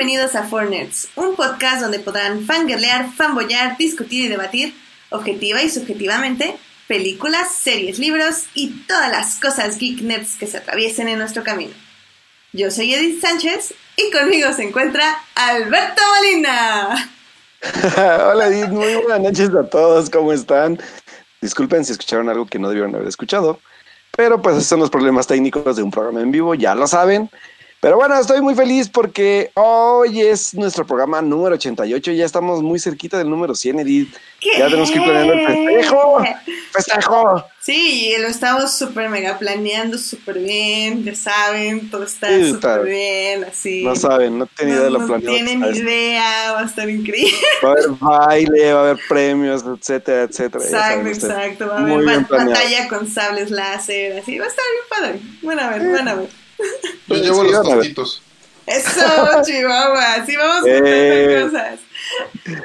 bienvenidos a Four Nerds, un podcast donde podrán fangirlear, fanboyar, discutir y debatir, objetiva y subjetivamente, películas, series, libros y todas las cosas geek nerds que se atraviesen en nuestro camino. Yo soy Edith Sánchez y conmigo se encuentra Alberto Molina. Hola Edith, muy buenas noches a todos, ¿cómo están? Disculpen si escucharon algo que no debieron haber escuchado, pero pues esos son los problemas técnicos de un programa en vivo, ya lo saben. Pero bueno, estoy muy feliz porque hoy es nuestro programa número 88. Ya estamos muy cerquita del número 100, Edith. Ya tenemos que ir planeando el festejo. ¡Festejo! Sí, lo estamos súper mega planeando súper bien. Ya saben, todo está súper bien. Así. No saben, no tienen idea de lo no planeado. tienen que está idea, va a estar increíble. Va a haber baile, va a haber premios, etcétera, etcétera. Exacto, ustedes. exacto. Va a haber batalla con sables láser, así. Va a estar bien padre. Bueno, a ver, bueno, a ver. Yo Sí, llevo sí, los tostitos. Eso, Chihuahua, así vamos a Eh. cosas.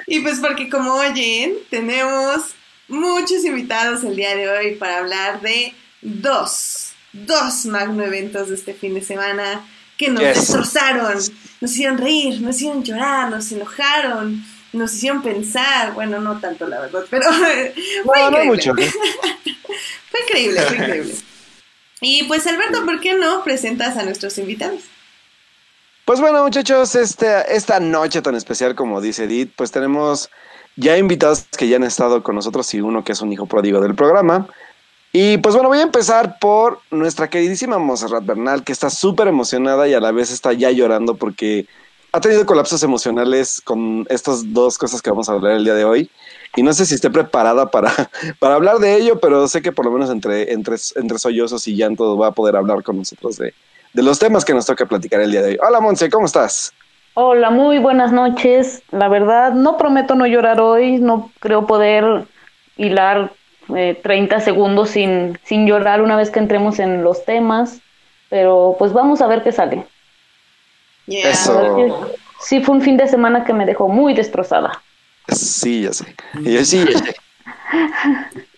Y pues porque como oyen, tenemos muchos invitados el día de hoy para hablar de dos, dos magno eventos de este fin de semana que nos Yes. destrozaron, nos hicieron reír, nos hicieron llorar, nos enojaron, nos hicieron pensar, bueno, no tanto la verdad, pero fue No, no increíble. mucho. Fue increíble, fue increíble. Y pues Alberto, ¿por qué no presentas a nuestros invitados? Pues bueno, muchachos, este, esta noche tan especial, como dice Edith, pues tenemos ya invitados que ya han estado con nosotros y uno que es un hijo pródigo del programa. Y pues bueno, voy a empezar por nuestra queridísima Monserrat Bernal, que está súper emocionada y a la vez está ya llorando porque ha tenido colapsos emocionales con estas dos cosas que vamos a hablar el día de hoy. Y no sé si esté preparada para, para hablar de ello, pero sé que por lo menos entre, entre, entre sollozos y llanto va a poder hablar con nosotros de, de los temas que nos toca platicar el día de hoy. Hola, Monse, ¿cómo estás? Hola, muy buenas noches. La verdad, no prometo no llorar hoy, no creo poder hilar eh, 30 segundos sin, sin llorar una vez que entremos en los temas, pero pues vamos a ver qué sale. Yeah. Eso. Sí, fue un fin de semana que me dejó muy destrozada. Sí, ya sé. Y yo sí, ya sé.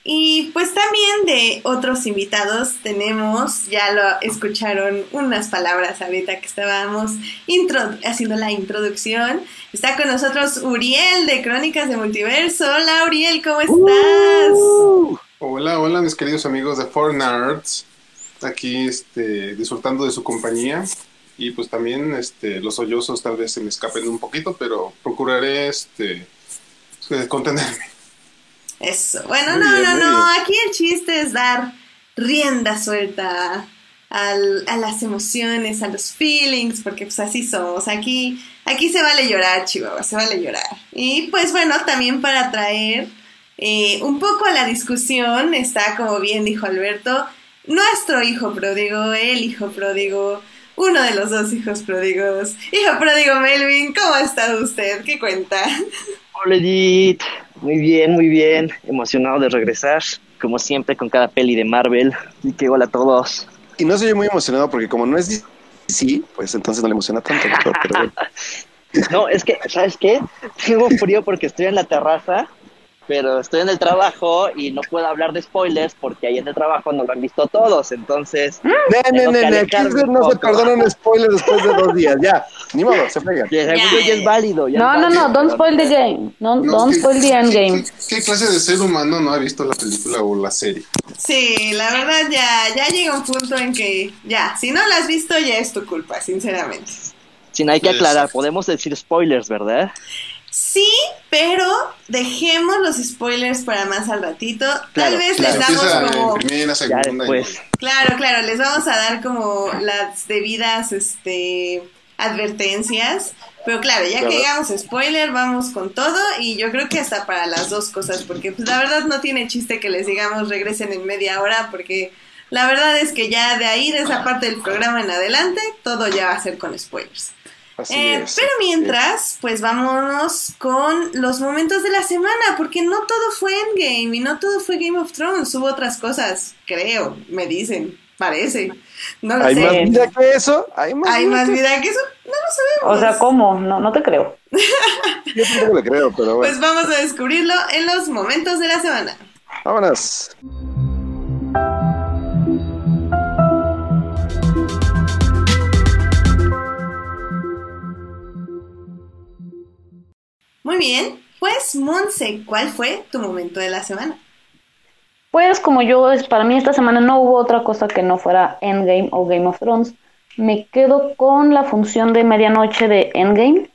Y pues también de otros invitados tenemos, ya lo escucharon unas palabras ahorita que estábamos intro- haciendo la introducción. Está con nosotros Uriel de Crónicas de Multiverso. Hola Uriel, ¿cómo estás? Uh, Hola, hola mis queridos amigos de Four Nerds. Aquí este, disfrutando de su compañía. Y pues también este, los sollozos tal vez se me escapen un poquito, pero procuraré este, contenerme. Eso. Bueno, Muy no, bien, no, no. bien. Aquí el chiste es dar rienda suelta al- a las emociones, a los feelings, porque pues así somos. Aquí, aquí se vale llorar, Chihuahua, se vale llorar. Y pues bueno, también para traer eh, un poco a la discusión está, como bien dijo Alberto, nuestro hijo pródigo, el hijo pródigo. Uno de los dos hijos pródigos. Hijo pródigo Melvin, ¿cómo ha estado usted? ¿Qué cuenta? Hola Edith, muy bien, muy bien, emocionado de regresar, como siempre con cada peli de Marvel, y que hola a todos. Y no soy muy emocionado porque como no es sí, pues entonces no le emociona tanto. Pero, pero bueno. No, es que, ¿sabes qué? Tengo frío porque estoy en la terraza, pero estoy en el trabajo y no puedo hablar de spoilers porque ahí en el trabajo no lo han visto todos, entonces... Ne, ne, Tengo ne, que ne, aquí no se perdonan spoilers después de dos días. Ya, ni modo, se frega. Ya, es válido. ya No, es no, válido, no, don't spoil the game. No, No, don't ¿qué- spoil the endgame. ¿qué, qué clase de ser humano no ha visto la película o la serie? Sí, la verdad ya, ya llega un punto en que ya, si no la has visto ya es tu culpa, sinceramente. Sí, no hay que aclarar, podemos decir spoilers, ¿verdad? Sí, pero dejemos los spoilers para más al ratito. Tal vez claro. les Empieza damos como... primera, segunda. después. Claro, claro, les vamos a dar como las debidas este, advertencias. Pero claro, ya Claro. que llegamos a spoiler, vamos con todo y yo creo que hasta para las dos cosas, porque pues la verdad no tiene chiste que les digamos regresen en media hora, porque la verdad es que ya de ahí, de esa parte del programa en adelante, todo ya va a ser con spoilers. Así Eh, es. pero mientras, pues vámonos con los momentos de la semana, porque no todo fue Endgame y no todo fue Game of Thrones, hubo otras cosas, creo, me dicen, parece. No lo ¿Hay sé. más vida que eso? ¿Hay más ¿Hay vida más que vida que eso? No lo sabemos. O sea, ¿cómo? No, no te creo. Yo tampoco le creo, pero bueno. Pues vamos a descubrirlo en los momentos de la semana. Vámonos. Muy bien. Pues, Monse, ¿cuál fue tu momento de la semana? Pues como yo, para mí esta semana no hubo otra cosa que no fuera Endgame o Game of Thrones. Me quedo con la función de medianoche de Endgame.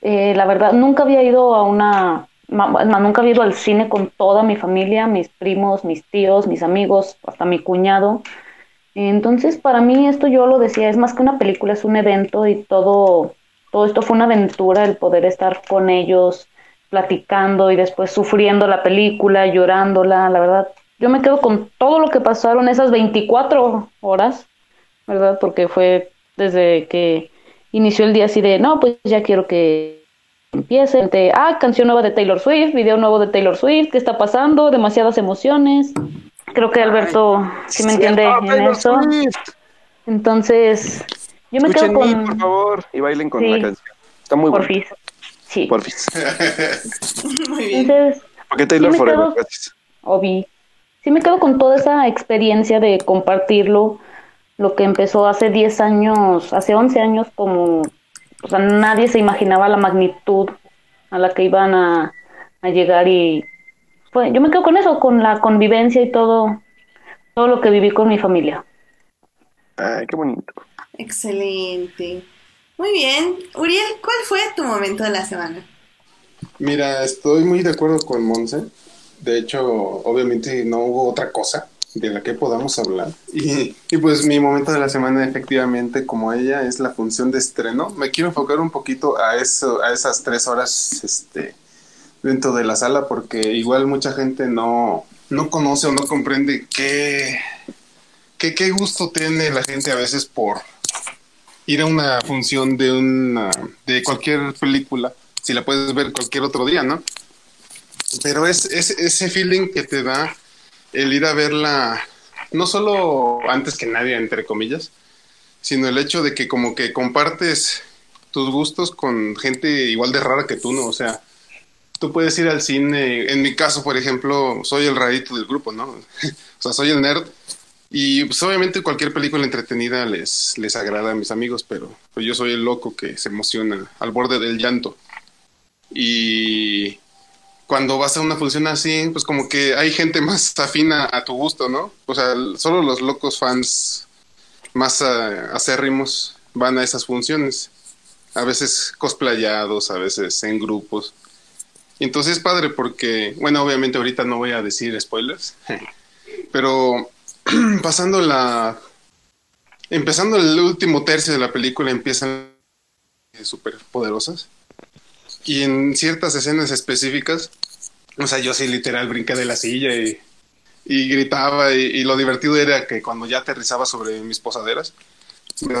Eh, la verdad, nunca había ido a una, nunca había ido al cine con toda mi familia, mis primos, mis tíos, mis amigos, hasta mi cuñado. Entonces, para mí esto yo lo decía, es más que una película, es un evento y todo, todo esto fue una aventura, el poder estar con ellos, platicando y después sufriendo la película, llorándola, la verdad. Yo me quedo con todo lo que pasaron esas 24 horas, ¿verdad? Porque fue desde que inició el día así de, no, pues ya quiero que empiece. De, ah, canción nueva de Taylor Swift, video nuevo de Taylor Swift, ¿qué está pasando? Demasiadas emociones. Creo que Alberto sí me entiende en eso. Entonces, yo me quedo Escuchen con... por favor, y bailen con Sí. la canción. Está muy bueno. Porfis. Sí. Porfis. Muy bien. Entonces, Porque Taylor Sí Forever, quedo- gracias. Obi. Sí me quedo con toda esa experiencia de compartirlo, lo que empezó hace 10 años, hace 11 años, como, o sea, nadie se imaginaba la magnitud a la que iban a, a llegar y pues yo me quedo con eso, con la convivencia y todo, todo lo que viví con mi familia. Ay, qué bonito. Excelente. Muy bien. Uriel, ¿cuál fue tu momento de la semana? Mira, estoy muy de acuerdo con Monse. De hecho, obviamente no hubo otra cosa de la que podamos hablar. Y, y pues mi momento de la semana, efectivamente, como ella, es la función de estreno. Me quiero enfocar un poquito a eso, a esas tres horas este, dentro de la sala, porque igual mucha gente no, no conoce o no comprende qué, qué, qué gusto tiene la gente a veces por ir a una función de una de cualquier película si la puedes ver cualquier otro día, ¿no? Pero es, es ese feeling que te da el ir a verla, no solo antes que nadie, entre comillas, sino el hecho de que como que compartes tus gustos con gente igual de rara que tú, ¿no? O sea, tú puedes ir al cine, en mi caso, por ejemplo, soy el rarito del grupo, ¿no? o sea, soy el nerd. Y pues obviamente cualquier película entretenida les, les agrada a mis amigos, pero pues, yo soy el loco que se emociona al borde del llanto. Y cuando vas a una función así, pues como que hay gente más afina a tu gusto, ¿no? O sea, solo los locos fans más ah, acérrimos van a esas funciones. A veces cosplayados, a veces en grupos. Entonces es padre porque, bueno, obviamente ahorita no voy a decir spoilers, pero pasando la... Empezando el último tercio de la película empiezan súper poderosas. Y en ciertas escenas específicas, o sea, yo sí literal brinqué de la silla y, y gritaba y, y lo divertido era que cuando ya aterrizaba sobre mis posaderas, me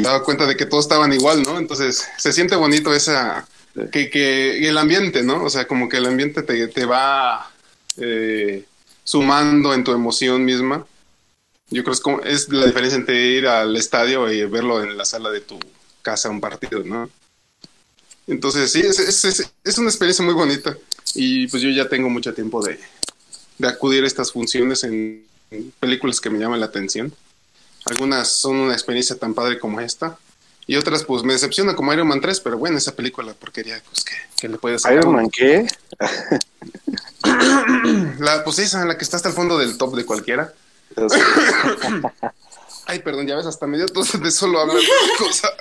daba cuenta de que todos estaban igual, ¿no? Entonces se siente bonito esa... Que, que el ambiente, ¿no? O sea, como que el ambiente te, te va eh, sumando en tu emoción misma. Yo creo que es, como, es la diferencia entre ir al estadio y verlo en la sala de tu casa un partido, ¿no? Entonces, sí, es, es, es, es una experiencia muy bonita. Y pues yo ya tengo mucho tiempo de, de acudir a estas funciones en, en películas que me llaman la atención. Algunas son una experiencia tan padre como esta. Y otras, pues me decepciona como Iron Man 3, pero bueno, esa película porquería, pues que, que le puedes sacar. ¿Iron Man qué? La, pues esa, la que está hasta el fondo del top de cualquiera. Ay, perdón, ya ves, hasta medio tos de solo hablar de cosa.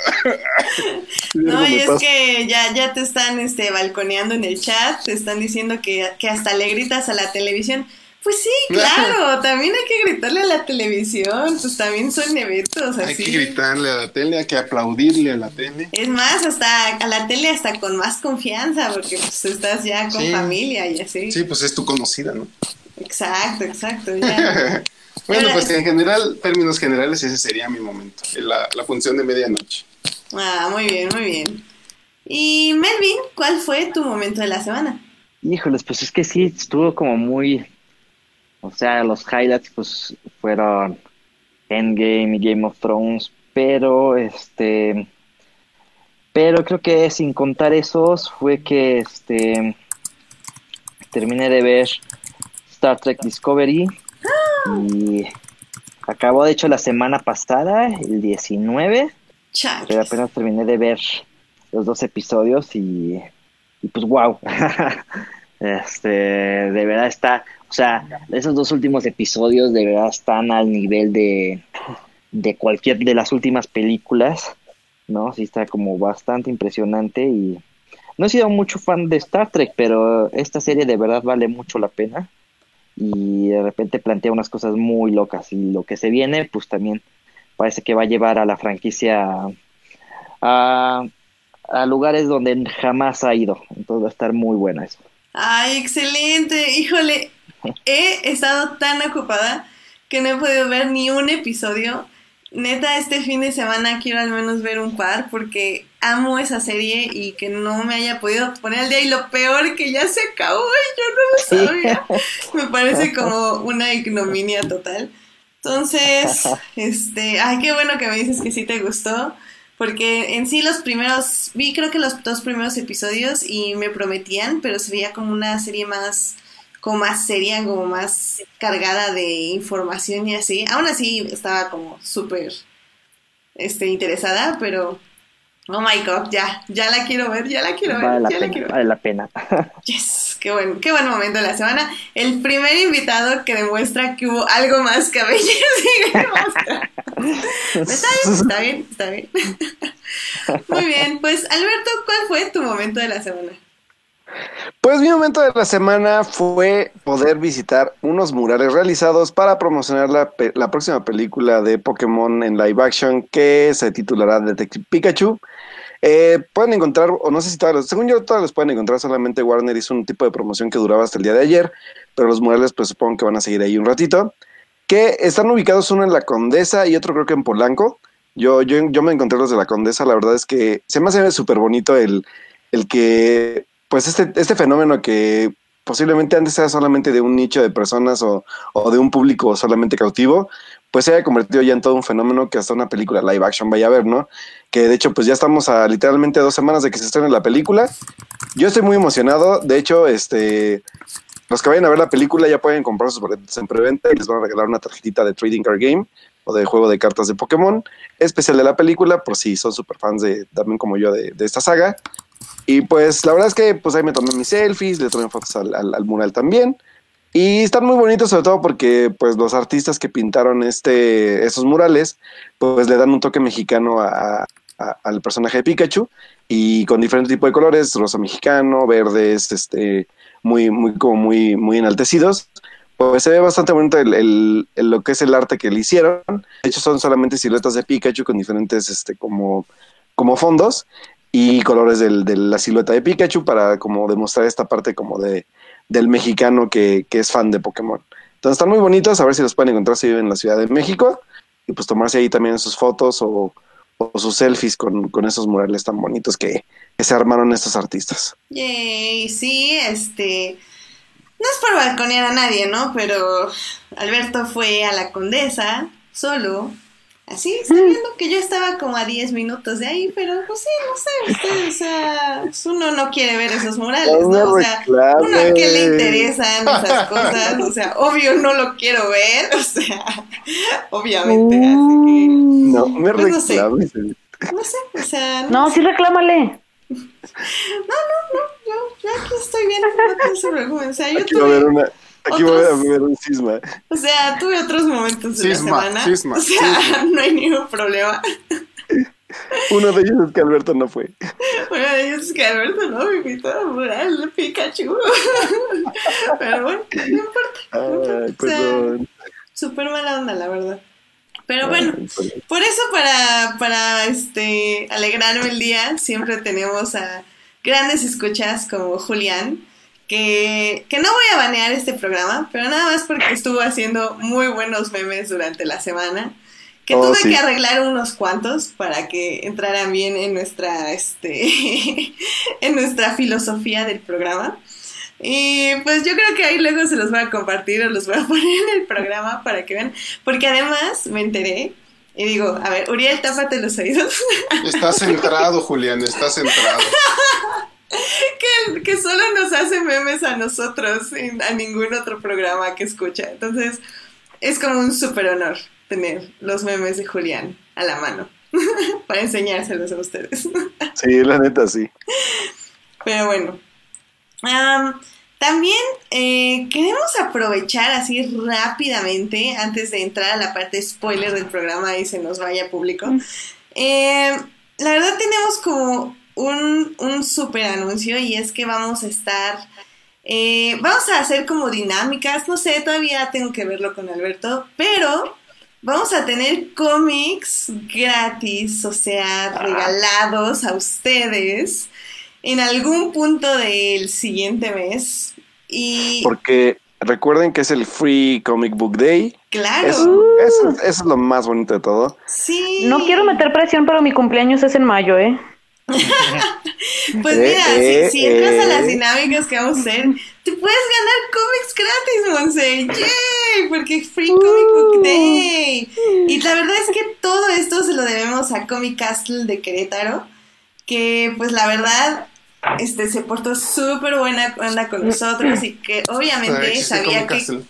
No, y es que ya, ya te están este, balconeando en el chat, te están diciendo que, que hasta le gritas a la televisión. Pues sí, claro, también hay que gritarle a la televisión, pues también son eventos así. Hay que gritarle a la tele, hay que aplaudirle a la tele. Es más, hasta a la tele hasta con más confianza, porque pues estás ya con Sí. familia y así. Sí, pues es tu conocida, ¿no? Exacto, exacto, ya. Bueno, pues en general, términos generales, ese sería mi momento. La, la función de medianoche. Ah, muy bien, muy bien. Y Melvin, ¿cuál fue tu momento de la semana? Híjoles, pues es que sí, estuvo como muy, o sea, los highlights pues fueron Endgame y Game of Thrones, pero este, pero creo que sin contar esos fue que este, terminé de ver Star Trek Discovery y acabó de hecho la semana pasada, el 19, pero apenas terminé de ver los dos episodios y y pues wow. este, de verdad está, o sea, esos dos últimos episodios de verdad están al nivel de, de cualquier de las últimas películas, ¿no? Sí está como bastante impresionante y no he sido mucho fan de Star Trek, pero esta serie de verdad vale mucho la pena y de repente plantea unas cosas muy locas y lo que se viene pues también parece que va a llevar a la franquicia a, a lugares donde jamás ha ido, entonces va a estar muy buena eso. Ay, excelente, híjole, he estado tan ocupada que no he podido ver ni un episodio. Neta, este fin de semana quiero al menos ver un par porque amo esa serie y que no me haya podido poner al día. Y lo peor que ya se acabó y yo no lo sabía. Me parece como una ignominia total. Entonces, este, ay, qué bueno que me dices que sí te gustó. Porque en sí los primeros, vi creo que los dos primeros episodios y me prometían, pero se veía como una serie más como más seria, como más cargada de información y así. Aún así estaba como súper este, interesada, pero oh my god, ya, ya la quiero ver, ya la quiero ver, ya la quiero ver. Vale la pena. Yes, qué buen, qué buen momento de la semana. El primer invitado que demuestra que hubo algo más que está bien, está bien, está bien. Muy bien, pues Alberto, ¿cuál fue tu momento de la semana? Pues mi momento de la semana fue poder visitar unos murales realizados para promocionar la, la, próxima película de Pokémon en live action que se titulará Detective Pikachu. Eh, pueden encontrar, o no sé si todas, según yo todas las pueden encontrar, solamente Warner hizo un tipo de promoción que duraba hasta el día de ayer, pero los murales pues supongo que van a seguir ahí un ratito, que están ubicados uno en La Condesa y otro creo que en Polanco. Yo, yo, yo me encontré los de La Condesa, la verdad es que se me hace súper bonito el, el que pues este, este fenómeno que posiblemente antes era solamente de un nicho de personas o, de un público solamente cautivo, pues se haya convertido ya en todo un fenómeno que hasta una película live action vaya a ver, ¿no? Que de hecho, pues ya estamos a literalmente dos semanas de que se estrene la película. Yo estoy muy emocionado. De hecho, este, los que vayan a ver la película ya pueden comprar sus boletos en preventa y les van a regalar una tarjetita de Trading Card Game o de juego de cartas de Pokémon, especial de la película, por si son super fans de, también como yo de, de esta saga. Y pues la verdad es que pues ahí me tomé mis selfies, le tomé fotos al, mural también. Y están muy bonitos sobre todo porque pues los artistas que pintaron este, estos murales pues le dan un toque mexicano al personaje de Pikachu y con diferentes tipos de colores, rosa mexicano, verdes, este, muy, muy, como muy, muy enaltecidos. Pues se ve bastante bonito el, lo que es el arte que le hicieron. De hecho son solamente siluetas de Pikachu con diferentes este, como, como fondos y colores del, de la silueta de Pikachu para como demostrar esta parte como de del mexicano que, que, es fan de Pokémon. Entonces están muy bonitos, a ver si los pueden encontrar si viven en la Ciudad de México y pues tomarse ahí también sus fotos o, o sus selfies con, con, esos murales tan bonitos que, que, se armaron estos artistas. Yay, sí, este... No es por balconear a nadie, ¿no? Pero Alberto fue a la Condesa solo Así, sabiendo que yo estaba como a 10 minutos de ahí, pero pues sí, no sé, usted, o sea, pues, uno no quiere ver esos murales, ¿no? O sea, uno a qué le interesan esas cosas, o sea, obvio no lo quiero ver, o sea, obviamente, así que... No, me pues, no sé, no sé, o sea... No, sí reclámale. No, no, no, yo, yo aquí estoy bien, no se preocupen, o sea, yo tuve... una Aquí voy a ver un cisma. O sea, tuve otros momentos de la semana. Cisma, o sea, no hay ningún problema. Uno de ellos es que Alberto no fue. Uno de ellos es que Alberto no me invitó a mural Pikachu. Pero bueno, no importa. No importa. súper mala onda, la verdad. Pero bueno, por eso para, para este alegrarme el día, siempre tenemos a grandes escuchas como Julián, que, que, no voy a banear este programa, pero nada más porque estuvo haciendo muy buenos memes durante la semana, que oh, tuve que arreglar unos cuantos para que entraran bien en nuestra, este, en nuestra filosofía del programa. Y pues yo creo que ahí luego se los voy a compartir o los voy a poner en el programa para que vean, porque además me enteré y digo, a ver, Uriel, tápate los oídos. Estás centrado, Julián, estás centrado. que, que, solo nos hace memes a nosotros, a ningún otro programa que escucha. Entonces, es como un súper honor tener los memes de Julián a la mano para enseñárselos a ustedes. Sí, la neta, sí. Pero bueno, Am, también eh, queremos aprovechar así rápidamente, antes de entrar a la parte spoiler del programa y se nos vaya público. Eh, la verdad tenemos como un, un super anuncio y es que vamos a estar, eh, vamos a hacer como dinámicas, no sé, todavía tengo que verlo con Alberto, pero vamos a tener cómics gratis, o sea, regalados a ustedes en algún punto del siguiente mes. Y Porque recuerden que es el Free Comic Book Day. claro, Eso, eso- eso es lo más bonito de todo. sí. No quiero meter presión, pero mi cumpleaños es en mayo, ¿eh? Pues Eh, mira, si- eh, si, entras a las eh. dinámicas que vamos a hacer, te puedes ganar cómics gratis, Monse. ¡Yay! Porque es Free Comic Uh. Book Day. Y la verdad es que todo esto se lo debemos a Comic Castle de Querétaro, que pues la verdad este se portó súper buena onda con nosotros y que obviamente sabía Comic que Castle.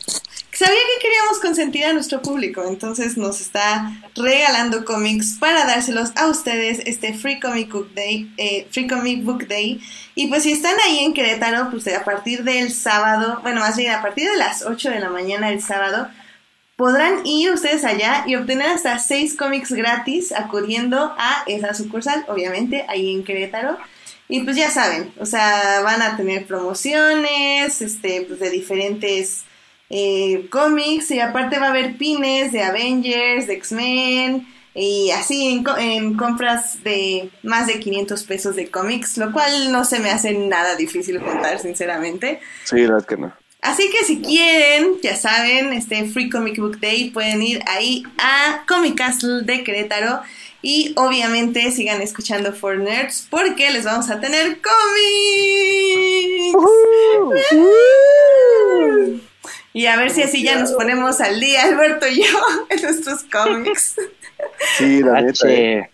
Sabía que queríamos consentir a nuestro público, entonces nos está regalando cómics para dárselos a ustedes este Free Comic Book Day, eh, Free Comic Book Day. Y pues si están ahí en Querétaro, pues a partir del sábado, bueno, más bien a partir de las 8 de la mañana del sábado, podrán ir ustedes allá y obtener hasta seis cómics gratis acudiendo a esa sucursal, obviamente, ahí en Querétaro. Y pues ya saben, o sea, van a tener promociones, este, pues de diferentes eh, cómics y aparte va a haber pines de Avengers, de X-Men y así en, co- en compras de más de 500 pesos de cómics, lo cual no se me hace nada difícil juntar, sinceramente. Sí, la verdad que no. Así que si quieren, ya saben, este Free Comic Book Day, pueden ir ahí a Comic Castle de Querétaro. Y obviamente sigan escuchando For Nerds porque les vamos a tener cómics. Y a ver si así ya nos ponemos al día, Alberto y yo, en nuestros cómics. Sí, la neta. eh.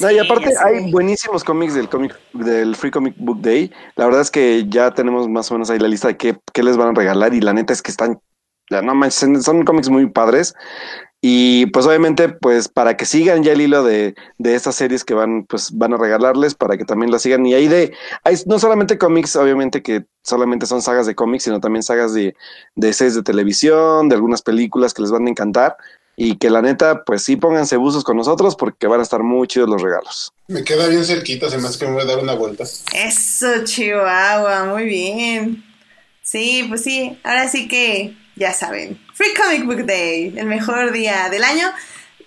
No, y aparte Sí, hay buenísimos cómics del cómic del Free Comic Book Day. La verdad es que ya tenemos más o menos ahí la lista de qué, qué les van a regalar y la neta es que están, ya no manches, son- son cómics muy padres. Y pues obviamente, pues para que sigan ya el hilo de, de estas series que van, pues van a regalarles, para que también las sigan. Y ahí de, hay no solamente cómics, obviamente que solamente son sagas de cómics, sino también sagas de, de series de televisión, de algunas películas que les van a encantar. Y que la neta, pues sí pónganse buzos con nosotros porque van a estar muy chidos los regalos. Me queda bien cerquita, se me hace que me voy a dar una vuelta. Eso, Chihuahua, muy bien. Sí, pues sí, ahora sí que ya saben. Free Comic Book Day, el mejor día del año.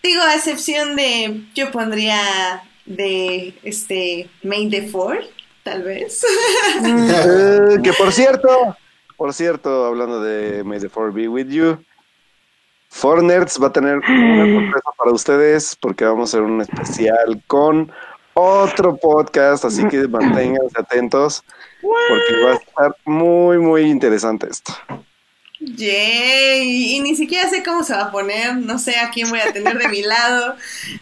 Digo, a excepción de, yo pondría de este May the 4, tal vez. Eh, que por cierto, por cierto, hablando de May the Four Be With You, For Nerds va a tener una sorpresa para ustedes porque vamos a hacer un especial con otro podcast, así que manténganse atentos porque va a estar muy, muy interesante esto. Yay, y ni siquiera sé cómo se va a poner, no sé a quién voy a tener de mi lado,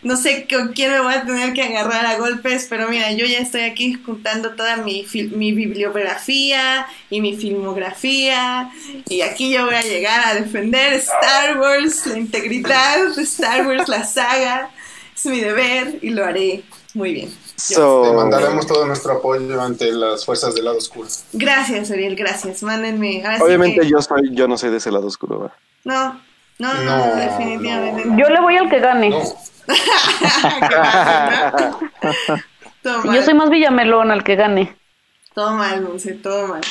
no sé con quién me voy a tener que agarrar a golpes, pero mira, yo ya estoy aquí juntando toda mi, mi bibliografía y mi filmografía, y aquí yo voy a llegar a defender Star Wars, la integridad de Star Wars, la saga, es mi deber y lo haré. Muy bien. So, Te mandaremos todo nuestro apoyo ante las fuerzas del lado oscuro. Gracias, Ariel, gracias, mándenme. Ahora sí obviamente que- yo soy, yo no soy de ese lado oscuro. ¿verdad? No, no, no, No, definitivamente no. no. Yo le voy al que gane. Yo soy más Villamelón al que gane. todo mal, Monse, todo mal.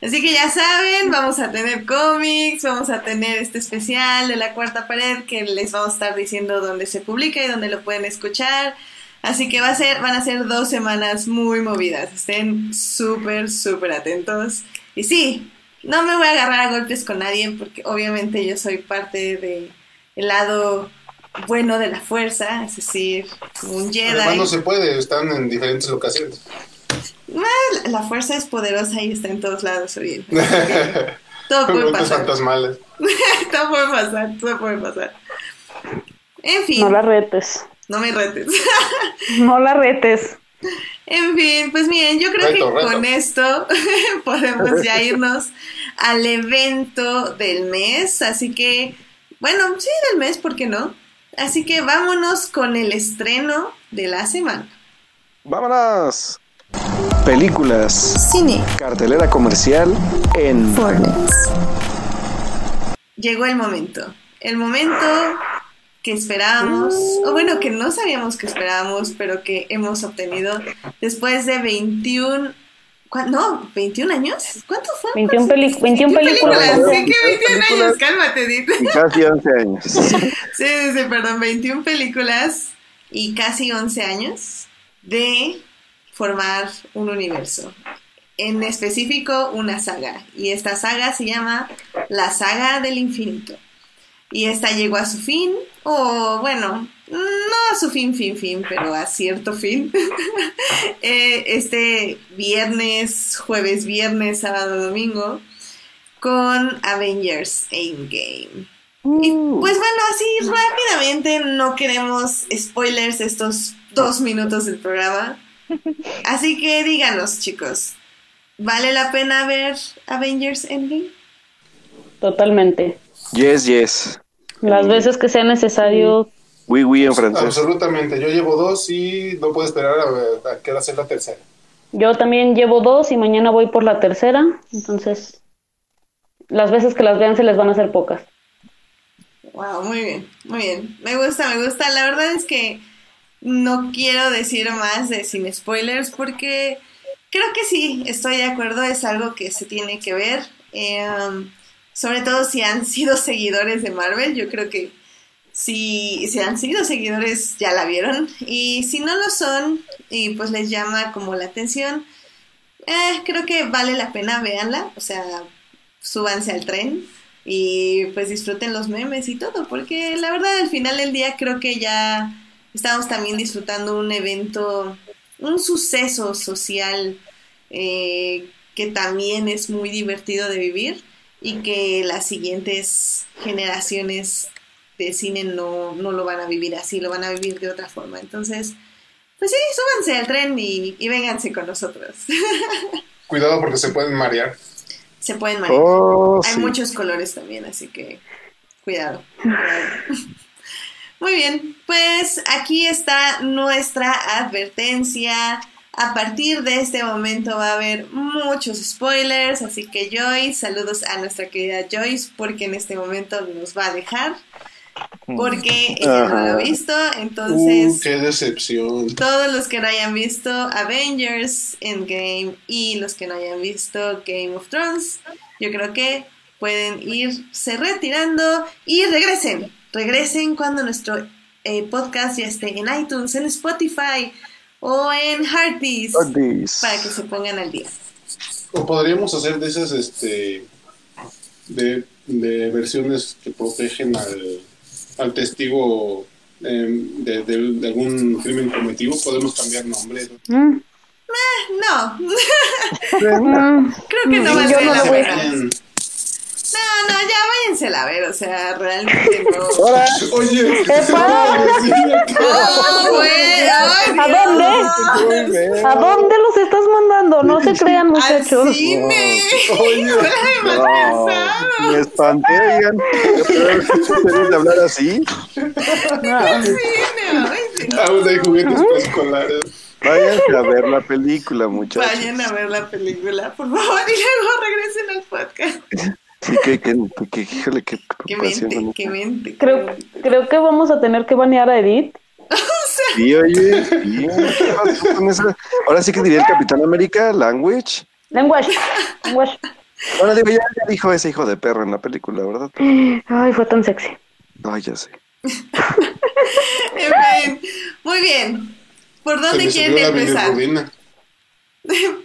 Así que ya saben, vamos a tener cómics, vamos a tener este especial de la cuarta pared que les vamos a estar diciendo dónde se publica y dónde lo pueden escuchar. Así que va a ser, van a ser dos semanas muy movidas. Estén súper, súper atentos. Y sí, no me voy a agarrar a golpes con nadie porque obviamente yo soy parte del lado bueno de la fuerza, es decir, un Jedi. además no se puede, están en diferentes locaciones. La- La fuerza es poderosa y está en todos lados, Uriel. Todo puede pasar. fantasmales. todo puede pasar, todo puede pasar. En fin, No la retes. No me retes. No la retes. En fin, pues miren, yo creo Reto, que reto. con esto podemos ya irnos al evento del mes. Así que, bueno, sí, del mes, ¿por qué no? Así que vámonos con el estreno de la semana. ¡Vámonos! películas, Cine. cartelera comercial en Fortnite. Llegó el momento. El momento que esperábamos, o bueno, que no sabíamos que esperábamos, pero que hemos obtenido después de 21. ¿cuán- No, 21 años. ¿Cuánto fue? 21, peli 21 películas. Sí, que 21 años, cálmate, Edith. y casi 11 años. Sí, sí, sí, perdón, 21 películas y casi 11 años de formar un universo. En específico, una saga. Y esta saga se llama La Saga del Infinito. Y esta llegó a su fin, o bueno, no a su fin, fin, fin, pero a cierto fin. Eh, este viernes, jueves, viernes, sábado, domingo, con Avengers Endgame. Y pues bueno, así rápidamente no queremos spoilers estos dos minutos del programa. Así que díganos, chicos, ¿vale la pena ver Avengers Endgame? Totalmente. Yes, yes. Las veces que sea necesario. Oui, oui en francés. Absolutamente. Yo llevo dos y no puedo esperar a, a que hacer la tercera. Yo también llevo dos y mañana voy por la tercera. Entonces, las veces que las vean se les van a hacer pocas. Wow, muy bien, muy bien. Me gusta, me gusta. La verdad es que no quiero decir más de sin spoilers porque creo que sí, estoy de acuerdo, es algo que se tiene que ver. Eh, um, sobre todo si han sido seguidores de Marvel, yo creo que si, si han sido seguidores ya la vieron. Y si no lo son y pues les llama como la atención, eh, creo que vale la pena, véanla. O sea, súbanse al tren y pues disfruten los memes y todo, porque la verdad al final del día creo que ya estamos también disfrutando un evento, un suceso social eh, que también es muy divertido de vivir y que las siguientes generaciones de cine no, no lo van a vivir así, lo van a vivir de otra forma. Entonces, pues sí, súbanse al tren y, y vénganse con nosotros. Cuidado porque se pueden marear. Se pueden manejar. Oh, Hay sí. muchos colores también, así que cuidado. cuidado. Muy bien, pues aquí está nuestra advertencia. A partir de este momento va a haber muchos spoilers, así que Joyce, saludos a nuestra querida Joyce, porque en este momento nos va a dejar, porque ella no lo ha visto, entonces... Uh, qué decepción. Todos los que no hayan visto Avengers Endgame y los que no hayan visto Game of Thrones, yo creo que pueden irse retirando y regresen. Regresen cuando nuestro eh, podcast ya esté en iTunes, en Spotify o en Hearties para que se pongan al día. O podríamos hacer de esas, este, de, de versiones que protegen al, al testigo em, de, de- de algún crimen cometido. Podemos cambiar nombre. Mm, No, mm, creo que no vale Yo no la lo voy a-. No, no, ya váyensela a ver, o sea, realmente no. Ahora, Oye, pasa? ¡Oh, güey! ¡Ay, ¿A dónde? ¿A dónde los estás mandando? No se crean, ¡Al muchachos. cine! Oye. ¡Híjole, más no, me espanté, oigan. ¿Puedes hablar así? ¡Al cine! Aún hay juguetes preescolares. Váyanse a ver la película, muchachos. Vayan a ver la película, por favor, y luego regresen al podcast. Sí, que, que, que, híjole, qué ¡Qué preocupación. qué mente! qué Creo, mente. creo que vamos a tener que banear a Edith. Sí, oye, sí, ¿qué pasó con esa? Ahora sí que diría el Capitán América, language. Language. Language. Bueno, digo, ya, ya dijo ese hijo de perro en la película, ¿verdad? Ay, fue tan sexy. Ay, ya sé. En fin, muy bien. ¿Por dónde quieren empezar?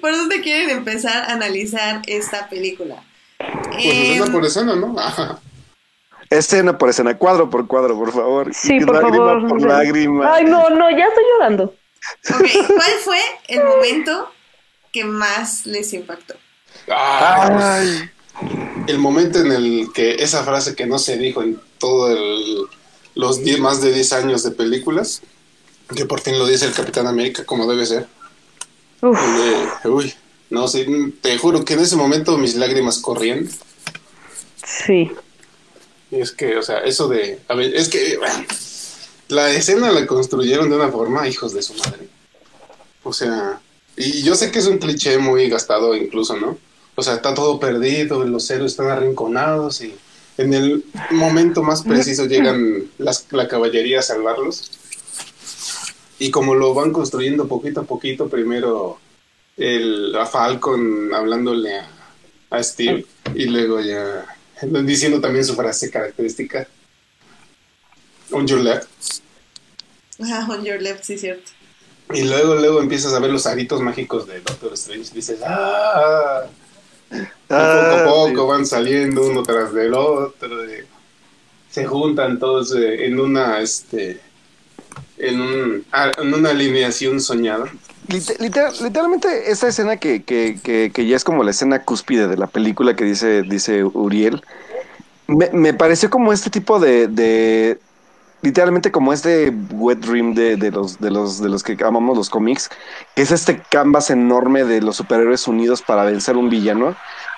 ¿Por dónde quieren empezar a analizar esta película? Pues Em, escena por escena, ¿no? Escena por escena, cuadro por cuadro, por favor. Sí, por lágrima favor. por lágrima. Ay, no, no, ya estoy llorando. ok, ¿cuál fue el momento que más les impactó? Ah, Ay, el momento en el que esa frase que no se dijo en todo el, los 10 más de 10 años de películas, que por fin lo dice el Capitán América como debe ser. Uf, El de, uy, no sé, te juro que en ese momento mis lágrimas corrían. sí. Y es que, o sea, eso de, a ver, es que bueno, la escena la construyeron de una forma, hijos de su madre. O sea, Y yo sé que es un cliché muy gastado incluso, ¿no? O sea, está todo perdido, los héroes están arrinconados y en el momento más preciso llegan las, la caballería a salvarlos. Y como lo van construyendo poquito a poquito, primero el, a Falcon hablándole a, a Steve y luego ya diciendo también su frase característica. On your left. Ah, on your left, sí, cierto. Y luego, luego empiezas a ver los aritos mágicos de Doctor Strange y dices, ¡ah! Poco a poco van saliendo uno tras del otro. y se juntan todos eh, en una, este, en, un, ah, en una alineación soñada. Liter- literal- literalmente esa escena que, que, que, que ya es como la escena cúspide de la película que dice, dice Uriel, me, me pareció como este tipo de, de literalmente como este wet dream de, de los, de los de los que amamos los cómics, que es este canvas enorme de los superhéroes unidos para vencer un villano,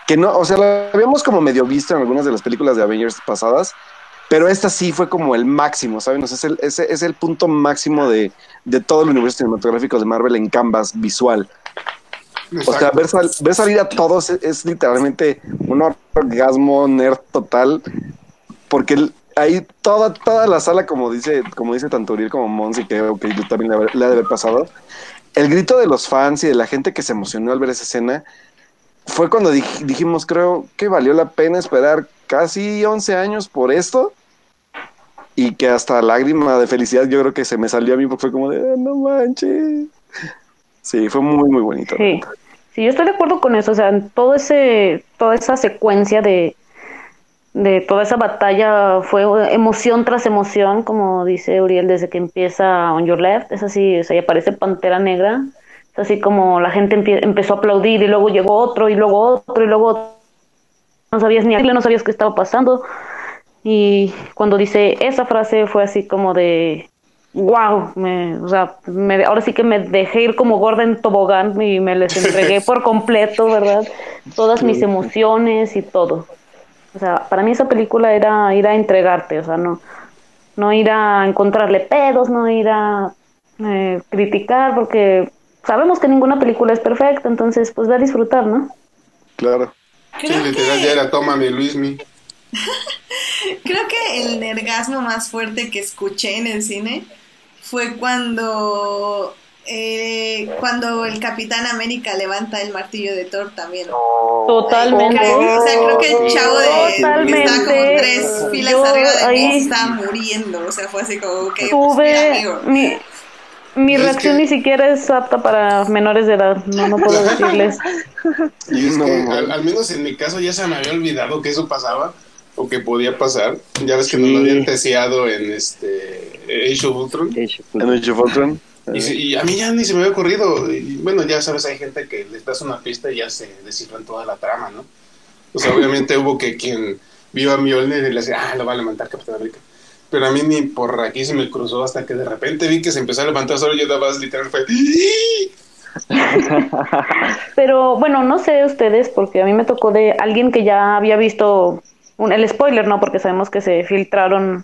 que no, o sea, lo habíamos como medio visto en algunas de las películas de Avengers pasadas, pero esta sí fue como el máximo, ¿saben? O sea, es el, es, es el punto máximo de, de todo el universo cinematográfico de Marvel en canvas visual. O sea, ver, sal- ver salir a todos es, es literalmente un orgasmo nerd total, porque el- ahí toda, toda la sala, como dice, como dice tanto Uriel como Monsi, que creo que también le ha de haber pasado, el grito de los fans y de la gente que se emocionó al ver esa escena, fue cuando dij- dijimos, creo que valió la pena esperar casi 11 años por esto. Y que hasta lágrima de felicidad yo creo que se me salió a mí porque fue como de, "Ah, no manches. Sí, fue muy, muy bonito. Sí, sí, yo estoy de acuerdo con eso. O sea, todo ese, toda esa secuencia de, de toda esa batalla fue emoción tras emoción, como dice Uriel, desde que empieza On Your Left. Es así, o sea, y aparece Pantera Negra. Es así como la gente empie- empezó a aplaudir y luego llegó otro y luego otro y luego otro. No sabías ni no sabías qué estaba pasando. Y cuando dice esa frase fue así como de wow, me, o sea, me- ahora sí que me dejé ir como gorda en tobogán y me les entregué por completo, ¿verdad? Todas mis emociones y todo. O sea, para mí esa película era ir a entregarte, o sea, no, no ir a encontrarle pedos, no ir a eh, criticar, porque sabemos que ninguna película es perfecta, entonces pues ve a disfrutar, ¿no? Claro. Sí, Creo literal que- ya era tómame Luismi. Creo que el nergasmo más fuerte que escuché en el cine fue cuando eh, cuando el Capitán América levanta el martillo de Thor también. Totalmente. Creo- o sea, creo que el chavo de que estaba como tres filas Yo arriba de mí ahí- estaba muriendo. O sea, fue así como que pues, mira, Tuve amigo. mi, mi Es reacción que- ni siquiera es apta para menores de edad, no, no puedo decirles. Y es No, que no. al, al menos en mi caso ya se me había olvidado que eso pasaba o que podía pasar. Ya ves que Sí. nos lo habían teseado en este Age of Ultron. En Age of Ultron. Y, y a mí ya ni se me había ocurrido. Y bueno, ya sabes, hay gente que les das una pista y ya se descifran toda la trama, ¿no? O sea, obviamente hubo que quien vio a Mjolnir y le decía, ah, lo va a levantar Capitán América. Pero a mí ni por aquí se me cruzó hasta que de repente vi que se empezó a levantar solo yo daba literal fue Pero bueno, no sé ustedes, porque a mí me tocó de alguien que ya había visto un, el spoiler, ¿no? Porque sabemos que se filtraron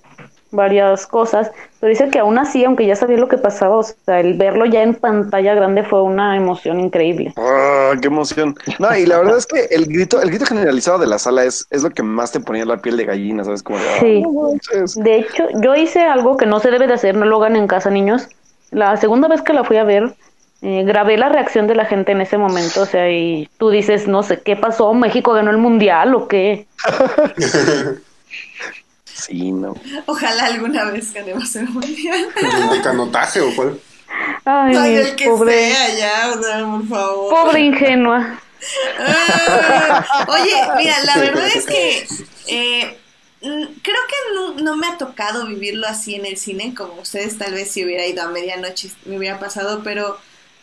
varias cosas, pero dice que aún así, aunque ya sabía lo que pasaba, o sea, el verlo ya en pantalla grande fue una emoción increíble. ¡Ah, qué emoción! No, y la verdad es que el grito, el grito generalizado de la sala es, es lo que más te ponía la piel de gallina, ¿sabes? Como de, "Ah, Sí. no manches". De hecho, yo hice algo que no se debe de hacer, no lo hagan en casa, niños. La segunda vez que la fui a ver, eh, grabé la reacción de la gente en ese momento, o sea, y tú dices, no sé, ¿qué pasó? ¿México ganó el mundial o qué? Sí, no. Ojalá alguna vez ganemos el mundial. ¿El canotaje o cuál? Ay, el que pobre, sea ya, o sea, por favor. pobre ingenua. Ah, Oye, mira, la verdad es que eh, creo que no, no me ha tocado vivirlo así en el cine, como ustedes tal vez si hubiera ido a medianoche me hubiera pasado, pero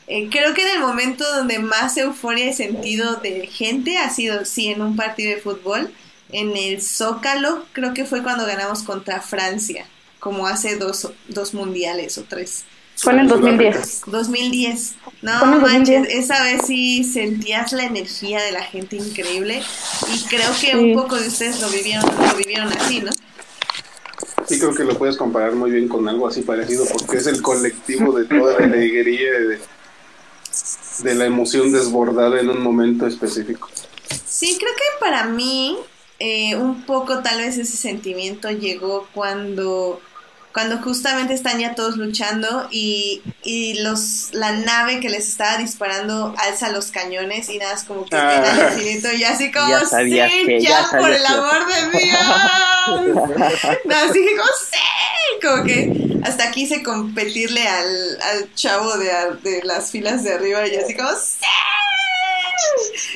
eh, creo que en el momento donde más euforia he sentido de gente ha sido, sí, en un partido de fútbol, en el Zócalo, creo que fue cuando ganamos contra Francia, como hace dos, dos mundiales o tres. Fue en el 2010. 2010. No manches, 2010. esa vez sí sentías la energía de la gente increíble y creo que Sí. un poco de ustedes lo vivieron, lo vivieron así, ¿no? Sí, creo que lo puedes comparar muy bien con algo así parecido, porque es el colectivo de toda la alegría. De... de la emoción desbordada en un momento específico. Sí, creo que para mí eh, un poco tal vez ese sentimiento llegó cuando cuando justamente están ya todos luchando y, y los la nave que les estaba disparando alza los cañones y nada, es como que Ah. infinito y así como, Ya sí, que- ya, ya por el amor de Dios. no, así que como, sí, como que hasta quise competirle al, al chavo de, de las filas de arriba y así como, sí.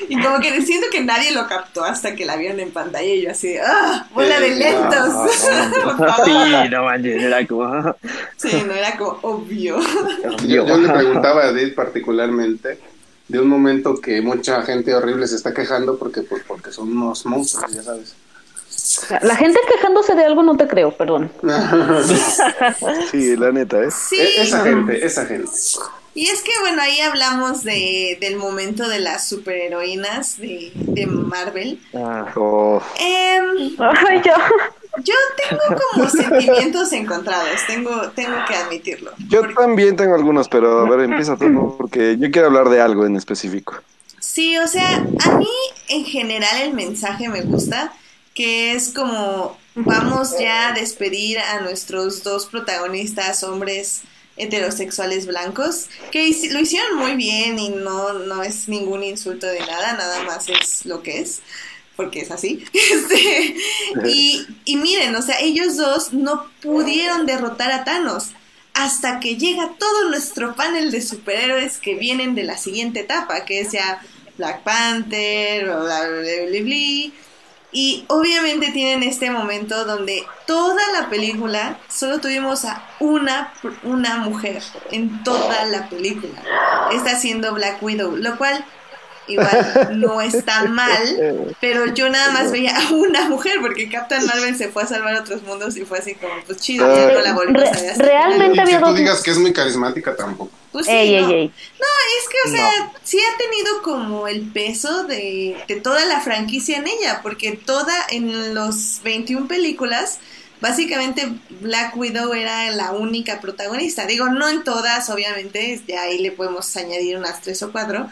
Y como que siento que nadie lo captó hasta que la vieron en pantalla y yo así, ¡ah! ¡Bola de Sí, lentos! Sí, no manches, era como... Sí, no era como obvio. Yo, yo le preguntaba a Edith particularmente de un momento que mucha gente horrible se está quejando porque, pues, porque son unos monstruos, ya sabes. La gente quejándose de algo no te creo, perdón. Sí, la neta, ¿eh? Sí. E- esa gente, esa gente. Y es que, bueno, ahí hablamos de, del momento de las superheroínas de, de Marvel. Ah, Oh, Em, Ay, ya. yo tengo como sentimientos encontrados, tengo, tengo que admitirlo. yo Porque- también tengo algunos, pero a ver, empieza tú, porque yo quiero hablar de algo en específico. Sí, o sea, a mí en general el mensaje me gusta, que es como vamos ya a despedir a nuestros dos protagonistas hombres heterosexuales blancos, que lo hicieron muy bien y no, no es ningún insulto de nada, nada más es lo que es, porque es así. Este, y, miren, o sea, ellos dos no pudieron derrotar a Thanos hasta que llega todo nuestro panel de superhéroes que vienen de la siguiente etapa, que es Black Panther, bla, bla, bla, bla. Y obviamente tienen este momento donde toda la película solo tuvimos a una, una mujer en toda la película. Está siendo Black Widow, lo cual igual no está mal, pero yo nada más veía a una mujer porque Captain Marvel se fue a salvar otros mundos y fue así como, pues chido, ya no la volvimos a ver. Realmente había dos- digas que es muy carismática tampoco. Pues sí, Ey, no. ey, ey. Es que, o sea, sí ha tenido como el peso de, de toda la franquicia en ella, porque toda, en los 21 películas, básicamente Black Widow era la única protagonista. Digo, no en todas, obviamente, ya ahí le podemos añadir unas tres o cuatro,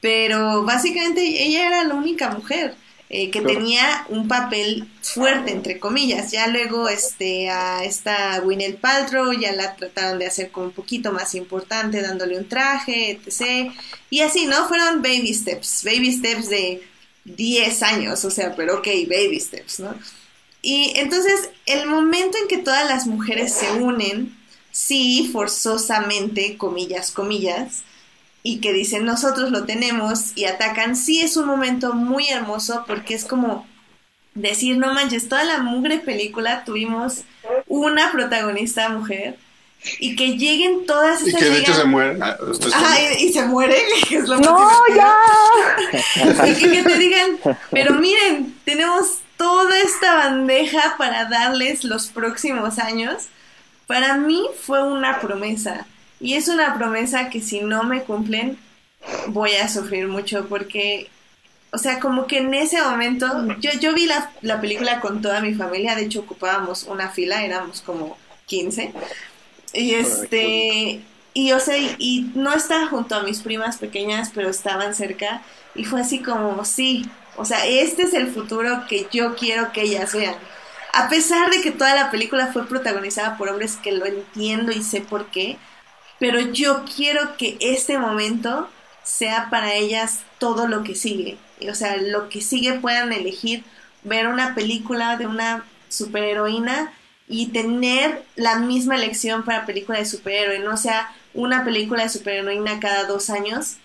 pero básicamente ella era la única mujer. eh, que Claro. tenía un papel fuerte entre comillas ya luego este a esta Gwyneth Paltrow ya la trataron de hacer como un poquito más importante dándole un traje etc y así no fueron baby steps baby steps de 10 años o sea pero ok baby steps no y entonces el momento en que todas las mujeres se unen sí forzosamente comillas comillas y que dicen nosotros lo tenemos y atacan, sí es un momento muy hermoso porque es como decir, no manches, toda la mugre película tuvimos una protagonista mujer y que lleguen todas Y estas que de hecho se muere. Ah, y, y se muere, que es lo más No, ya. Y que, que te digan, pero miren, tenemos toda esta bandeja para darles los próximos años. Para mí fue una promesa. Y es una promesa que si no me cumplen, voy a sufrir mucho porque, o sea, como que en ese momento, yo, yo vi la, la película con toda mi familia, de hecho ocupábamos una fila, éramos como 15. Y este, y o sea, y, y no estaba junto a mis primas pequeñas, pero estaban cerca. Y fue así como, sí, o sea, este es el futuro que yo quiero que ellas vean. A pesar de que toda la película fue protagonizada por hombres que lo entiendo y sé por qué, pero yo quiero que este momento sea para ellas todo lo que sigue. O sea, lo que sigue puedan elegir ver una película de una superheroína y tener la misma elección para película de superhéroe, no sea una película de superheroína cada dos años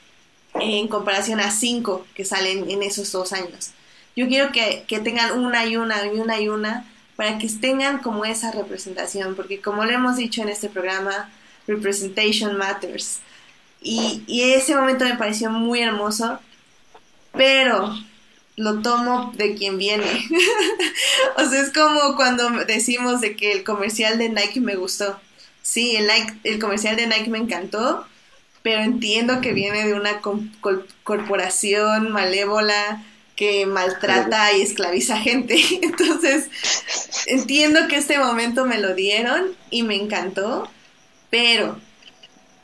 en comparación a cinco que salen en esos dos años. Yo quiero que, que tengan una y una y una y una para que tengan como esa representación, porque como lo hemos dicho en este programa, Representation Matters. Y, y ese momento me pareció muy hermoso, pero lo tomo de quien viene. o sea, es como cuando decimos de que el comercial de Nike me gustó. Sí, el, Nike- el comercial de Nike me encantó, pero entiendo que viene de una corporación malévola que maltrata y esclaviza gente. Entonces, entiendo que este momento me lo dieron y me encantó, pero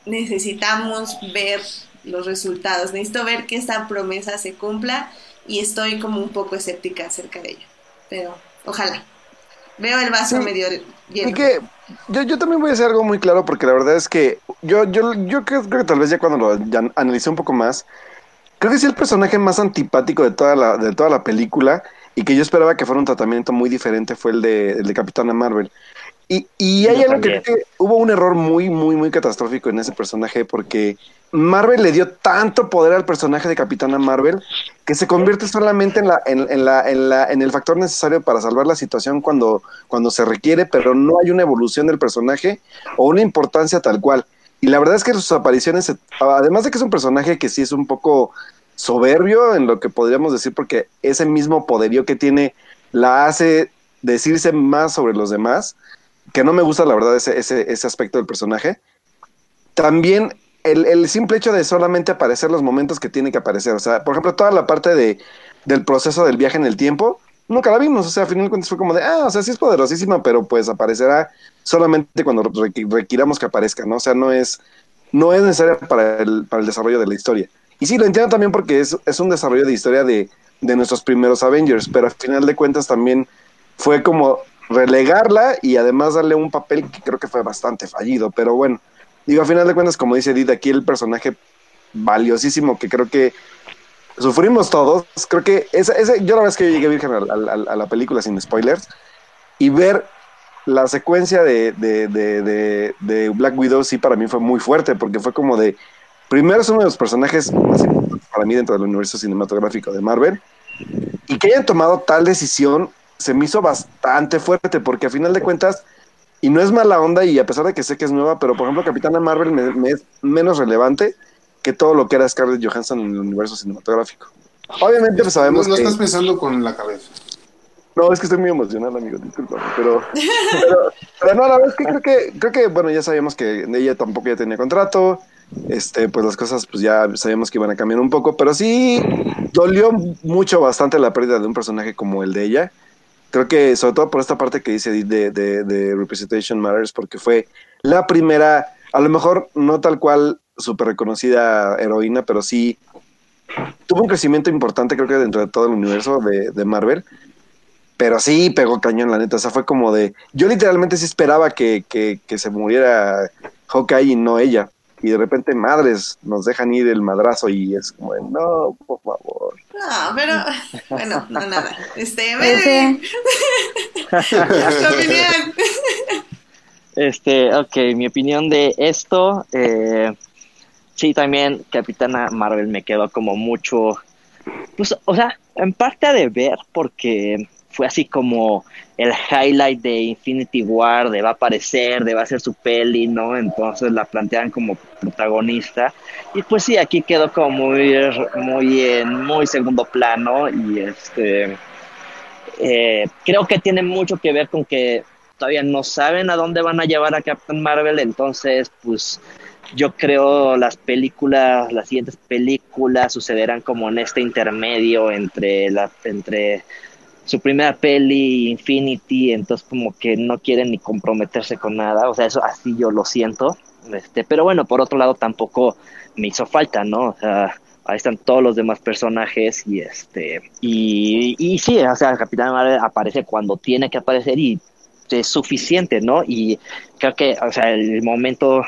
necesitamos ver los resultados. Necesito ver que esta promesa se cumpla y estoy como un poco escéptica acerca de ella. Pero ojalá. Veo el vaso medio lleno. Y que yo, yo también voy a hacer algo muy claro porque la verdad es que yo, yo, yo creo, creo que tal vez ya cuando lo ya analicé un poco más, creo que es el personaje más antipático de toda la, de toda la película y que yo esperaba que fuera un tratamiento muy diferente fue el de, el de Capitana Marvel. Y, y hay algo que, que hubo un error muy, muy, muy catastrófico en ese personaje porque Marvel le dio tanto poder al personaje de Capitana Marvel que se convierte solamente en, la, en, en la, en, la, en el factor necesario para salvar la situación cuando, cuando se requiere, pero no hay una evolución del personaje o una importancia tal cual. Y la verdad es que sus apariciones, además de que es un personaje que sí es un poco soberbio en lo que podríamos decir, porque ese mismo poderío que tiene la hace decirse más sobre los demás, que no me gusta la verdad ese, ese, ese aspecto del personaje. También el, el simple hecho de solamente aparecer los momentos que tiene que aparecer, o sea, por ejemplo, toda la parte de, del proceso del viaje en el tiempo, nunca la vimos, o sea, al final de cuentas fue como de, ah, o sea, sí es poderosísima, pero pues aparecerá solamente cuando requ- requiramos que aparezca, ¿no? O sea, no es, no es necesaria para el, para el desarrollo de la historia. Y sí, lo entiendo también porque es, es un desarrollo de historia de, de nuestros primeros Avengers, pero al final de cuentas también fue como relegarla y además darle un papel que creo que fue bastante fallido, pero bueno, digo, a final de cuentas, como dice Edith, aquí el personaje valiosísimo que creo que sufrimos todos, creo que esa, esa- yo la es que llegué virgen al- al- a, la película sin spoilers y ver la secuencia de, de, de, de Black Widow sí para mí fue muy fuerte porque fue como de, primero es uno de los personajes más importantes para mí dentro del universo cinematográfico de Marvel y que hayan tomado tal decisión se me hizo bastante fuerte porque a final de cuentas y no es mala onda y a pesar de que sé que es nueva, pero por ejemplo Capitana Marvel me, me es menos relevante que todo lo que era Scarlett Johansson en el universo cinematográfico. Obviamente pues sabemos no, no que... estás pensando con la cabeza. No, es que estoy muy emocional, amigo, discúlpame, pero, pero, pero no, la verdad es que creo que, creo que, bueno, ya sabíamos que ella tampoco ya tenía contrato, este, pues las cosas, pues ya sabíamos que iban a cambiar un poco, pero sí dolió mucho bastante la pérdida de un personaje como el de ella. Creo que, sobre todo por esta parte que dice de, de, de Representation Matters, porque fue la primera, a lo mejor no tal cual súper reconocida heroína, pero sí tuvo un crecimiento importante, creo que dentro de todo el universo de, de Marvel. Pero sí pegó cañón, la neta. O sea, fue como de. Yo literalmente sí esperaba que, que, que se muriera Hawkeye y no ella. Y de repente, madres, nos dejan ir el madrazo y es como de, no, por favor. No, pero bueno, no nada. Este, tu opinión. Este, ok, mi opinión de esto, eh, sí, también Capitana Marvel me quedó como mucho, pues, o sea, en parte a deber porque fue así como el highlight de Infinity War, de va a aparecer, de va a ser su peli, ¿no? Entonces la plantean como protagonista y pues sí, aquí quedó como muy, muy en muy segundo plano y este, eh, creo que tiene mucho que ver con que todavía no saben a dónde van a llevar a Captain Marvel, entonces pues yo creo las películas, las siguientes películas sucederán como en este intermedio entre la entre su primera peli Infinity, entonces como que no quieren ni comprometerse con nada, o sea, eso así yo lo siento. Este, pero bueno, por otro lado tampoco me hizo falta, ¿no? O sea, ahí están todos los demás personajes y este y, y sí, o sea, Capitán Marvel aparece cuando tiene que aparecer y es suficiente, ¿no? Y creo que, o sea, el momento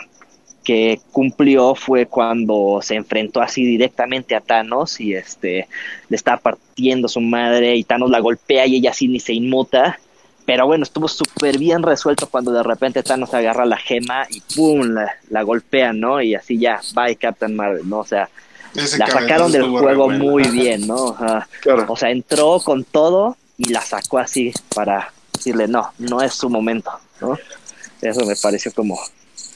que cumplió fue cuando se enfrentó así directamente a Thanos y este le estaba partiendo su madre y Thanos la golpea y ella así ni se inmuta. Pero bueno, estuvo súper bien resuelto cuando de repente Thanos agarra la gema y ¡pum! La, la golpea, ¿no? Y así ya, bye Captain Marvel, ¿no? O sea, Ese la sacaron del juego muy bien, ¿no? O sea, Claro. o sea, entró con todo y la sacó así para decirle, no, no es su momento, ¿no? Eso me pareció como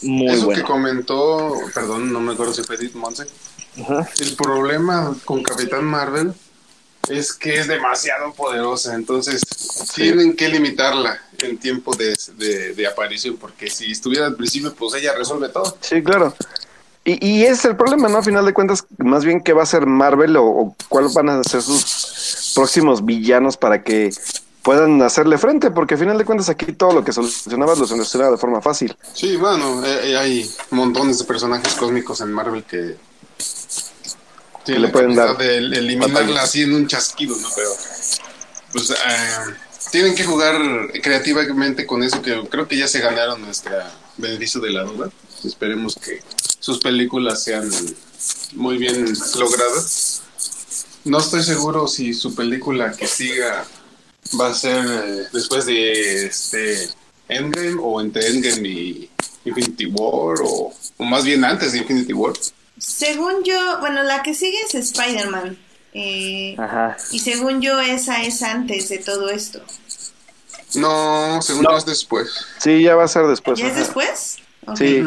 muy Eso bueno. que comentó, perdón, no me acuerdo si fue Edith Monse. El problema con Capitán Marvel es que es demasiado poderosa, entonces tienen que limitarla en tiempo de, de- de aparición, porque si estuviera al principio, pues ella resuelve todo. Sí, claro. Y, y es el problema, ¿no? A final de cuentas, más bien qué va a hacer Marvel o, o cuáles van a ser sus próximos villanos para que puedan hacerle frente, porque a final de cuentas aquí todo lo que solucionabas lo solucionaba de forma fácil. Sí, bueno, eh, eh, hay montones de personajes cósmicos en Marvel que Tiene le la pueden dar de eliminarla batallas. así en un chasquido, ¿no? Pero, pues, eh, tienen que jugar creativamente con eso, que creo que ya se ganaron nuestro beneficio de la duda. Esperemos que sus películas sean muy bien logradas. No estoy seguro si su película que siga va a ser eh, después de este Endgame o entre Endgame y Infinity War o, o más bien antes de Infinity War. Según yo, bueno, la que sigue es Spider-Man. Eh, Ajá. y según yo, esa es antes de todo esto. No, según No. yo es después. Sí, ya va a ser después. ¿Ya es ajá. después? Sí.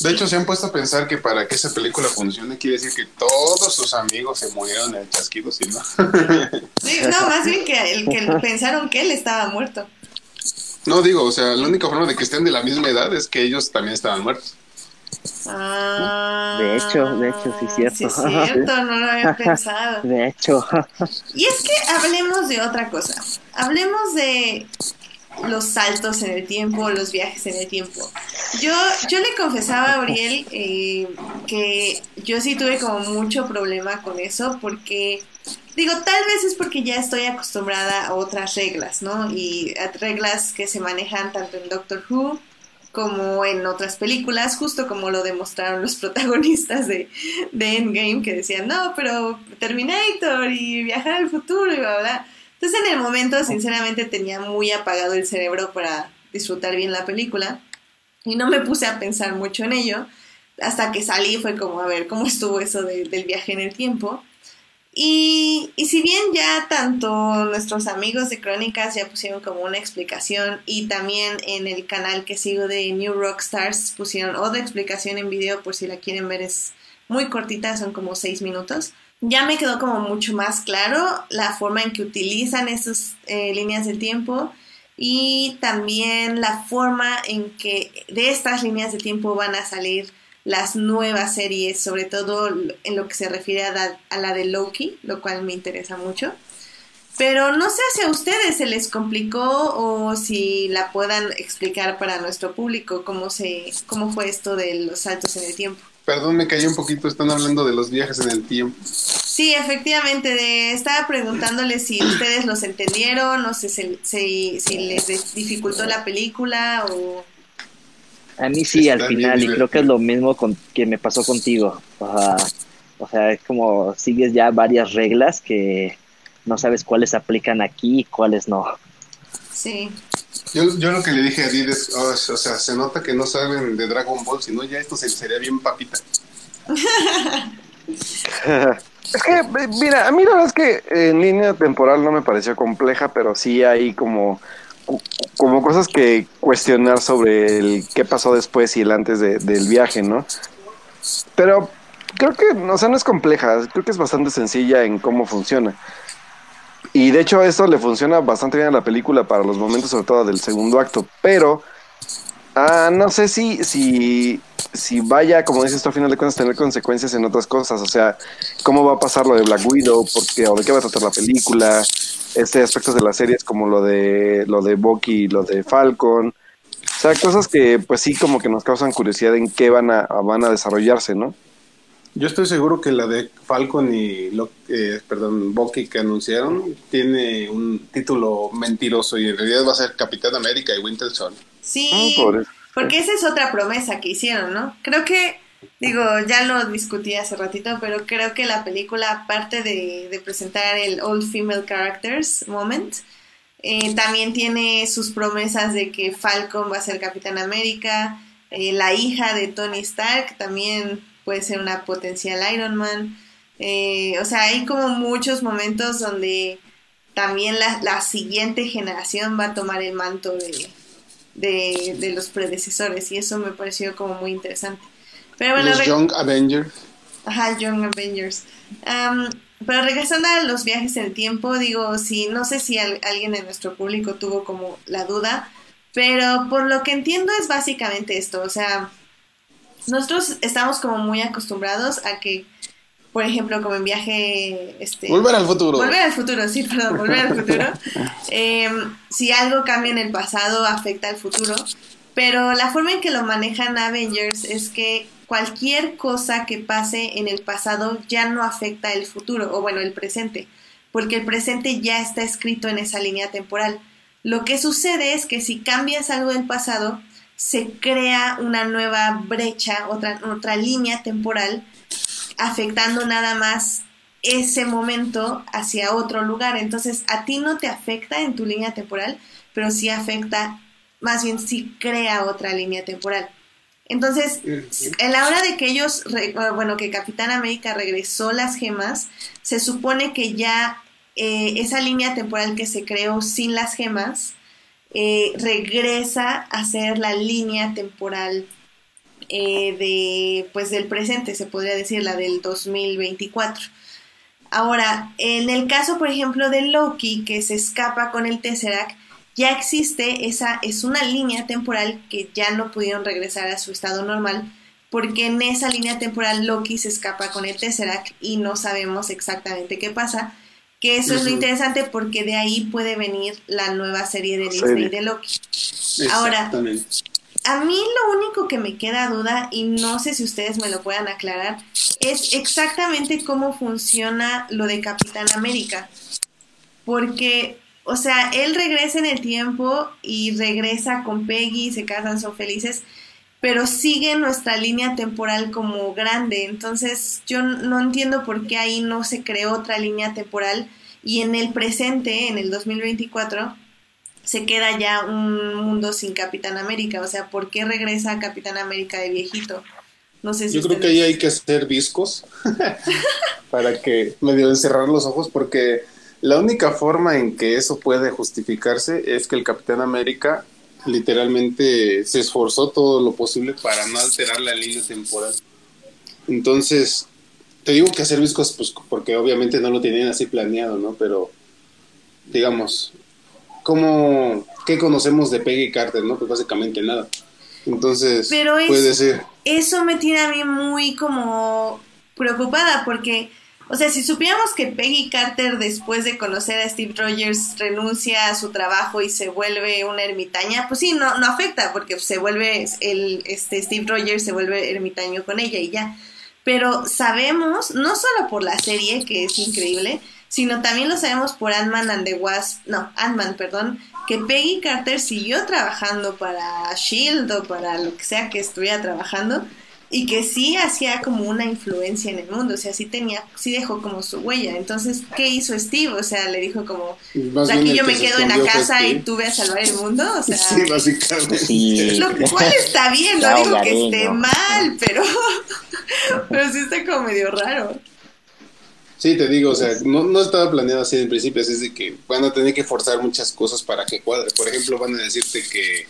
De hecho, se han puesto a pensar que para que esa película funcione quiere decir que todos sus amigos se murieron en el chasquido, ¿sí no? Sí, no, más bien que, el, que pensaron que él estaba muerto. no digo, o sea, la única forma de que estén de la misma edad es que ellos también estaban muertos. Ah, De hecho, de hecho, sí es cierto. Sí, es cierto, no lo había pensado. De hecho, Y es que hablemos de otra cosa. Hablemos de los saltos en el tiempo, los viajes en el tiempo. Yo, yo le confesaba a Auriel eh, que yo sí tuve como mucho problema con eso porque, digo, tal vez es porque ya estoy acostumbrada a otras reglas, ¿no? Y a reglas que se manejan tanto en Doctor Who como en otras películas, justo como lo demostraron los protagonistas de, de Endgame, que decían, no, pero Terminator y viajar al futuro y bla, bla. Entonces en el momento, sinceramente, tenía muy apagado el cerebro para disfrutar bien la película y no me puse a pensar mucho en ello. Hasta que salí fue como, a ver, ¿cómo estuvo eso de- del viaje en el tiempo? Y, y si bien ya tanto nuestros amigos de Crónicas ya pusieron como una explicación y también en el canal que sigo de New Rockstars pusieron otra explicación en video por si la quieren ver es muy cortita, son como seis minutos. Ya me quedó como mucho más claro la forma en que utilizan esas eh, líneas del tiempo y también la forma en que de estas líneas de tiempo van a salir las nuevas series, sobre todo en lo que se refiere a la, a la de Loki, lo cual me interesa mucho. Pero no sé si a ustedes se les complicó o si la puedan explicar para nuestro público cómo se cómo fue esto de los saltos en el tiempo. Perdón, me callé un poquito, están hablando de los viajes en el tiempo. Sí, efectivamente, de, estaba preguntándoles si ustedes los entendieron, no sé si, si, si les dificultó la película o... a mí sí al Está final, y creo que es lo mismo con, que me pasó contigo. O sea, o sea, es como sigues ya varias reglas que no sabes cuáles aplican aquí y cuáles no. Sí, Yo, yo lo que le dije a Did es, oh, o sea, se nota que no saben de Dragon Ball, si no ya esto se- sería bien papita. Es que, eh, mira, a mí la verdad es que en línea temporal no me pareció compleja, pero sí hay como, como cosas que cuestionar sobre el qué pasó después y el antes de- del viaje, ¿no? Pero creo que, o sea, no es compleja, creo que es bastante sencilla en cómo funciona. Y de hecho esto le funciona bastante bien a la película para los momentos, sobre todo del segundo acto, pero ah, no sé si, si, si vaya, como dices tú, a final de cuentas, tener consecuencias en otras cosas, o sea, cómo va a pasar lo de Black Widow, porque, o de qué va a tratar la película, este aspectos de las series como lo de lo de Bucky y lo de Falcon, o sea, cosas que pues sí como que nos causan curiosidad en qué van a, van a desarrollarse, ¿no? Yo estoy seguro que la de Falcon y lo, eh, perdón, Bucky que anunciaron tiene un título mentiroso y en realidad va a ser Capitán América y Winter Soldier. sí, Ah, porque esa es otra promesa que hicieron, ¿no? Creo que, digo, ya lo discutí hace ratito, pero creo que la película, aparte de, de presentar el All Female Characters Moment, eh, también tiene sus promesas de que Falcon va a ser Capitán América, eh, la hija de Tony Stark también puede ser una potencial Iron Man. Eh, o sea, hay como muchos momentos donde también la, la siguiente generación va a tomar el manto de, de, de los predecesores y eso me pareció como muy interesante. Pero bueno, Los Young Avengers. Ajá, Young Avengers. Pero regresando a los viajes en el tiempo, digo, si no sé si al- alguien de nuestro público tuvo como la duda, pero por lo que entiendo es básicamente esto, o sea, nosotros estamos como muy acostumbrados a que, por ejemplo, como en viaje, este, Volver al futuro. Volver al futuro, sí, perdón, volver al futuro. Em, si algo cambia en el pasado, afecta al futuro. Pero la forma en que lo manejan Avengers es que cualquier cosa que pase en el pasado ya no afecta el futuro, o bueno, el presente, porque el presente ya está escrito en esa línea temporal. Lo que sucede es que si cambias algo del pasado, se crea una nueva brecha, otra, otra línea temporal, afectando nada más ese momento hacia otro lugar. Entonces, a ti no te afecta en tu línea temporal, pero sí afecta, más bien sí crea otra línea temporal. Entonces, en la hora de que ellos, bueno, que Capitán América regresó las gemas, se supone que ya eh, esa línea temporal que se creó sin las gemas eh, regresa a ser la línea temporal eh, de, pues, del presente, se podría decir, la del 2024. Ahora, en el caso, por ejemplo, de Loki, que se escapa con el Tesseract, ya existe esa, es una línea temporal que ya no pudieron regresar a su estado normal, porque en esa línea temporal Loki se escapa con el Tesseract y no sabemos exactamente qué pasa, que eso es lo interesante porque de ahí puede venir la nueva serie de Disney de Loki. Ahora, a mí lo único que me queda duda, y no sé si ustedes me lo puedan aclarar, es exactamente cómo funciona lo de Capitán América. Porque o sea, él regresa en el tiempo y regresa con Peggy, se casan, son felices, pero sigue nuestra línea temporal como grande. Entonces, yo no entiendo por qué ahí no se creó otra línea temporal y en el presente, en el 2024, se queda ya un mundo sin Capitán América. O sea, ¿por qué regresa Capitán América de viejito? No sé si Yo creo que ahí hay que hacer viscos para que medio encerrar los ojos porque la única forma en que eso puede justificarse es que el Capitán América literalmente se esforzó todo lo posible para no alterar la línea temporal. Entonces, te digo que hacer viscos, pues porque obviamente no lo tenían así planeado, ¿no? Pero, digamos, ¿cómo, ¿qué conocemos de Peggy Carter, no? Pues básicamente nada. Entonces, puede ser. Eso me tiene a mí muy como preocupada porque o sea, si supiéramos que Peggy Carter después de conocer a Steve Rogers renuncia a su trabajo y se vuelve una ermitaña, pues sí, no, no afecta porque se vuelve, el, este Steve Rogers se vuelve ermitaño con ella y ya. Pero sabemos, no solo por la serie, que es increíble, sino también lo sabemos por Ant-Man and the Wasp, no, Ant-Man, perdón, que Peggy Carter siguió trabajando para Shield o para lo que sea que estuviera trabajando y que sí hacía como una influencia en el mundo, o sea, sí tenía, sí dejó como su huella. Entonces, ¿qué hizo Steve? O sea, le dijo como, o sea, aquí yo me quedo en la casa y tú ve a salvar el mundo, o sea, sí, básicamente. Lo cual está bien, no digo que esté mal, pero, pero sí está como medio raro. Sí, te digo, o sea, no, no estaba planeado así en principio, es de que van a tener que forzar muchas cosas para que cuadre. Por ejemplo, van a decirte que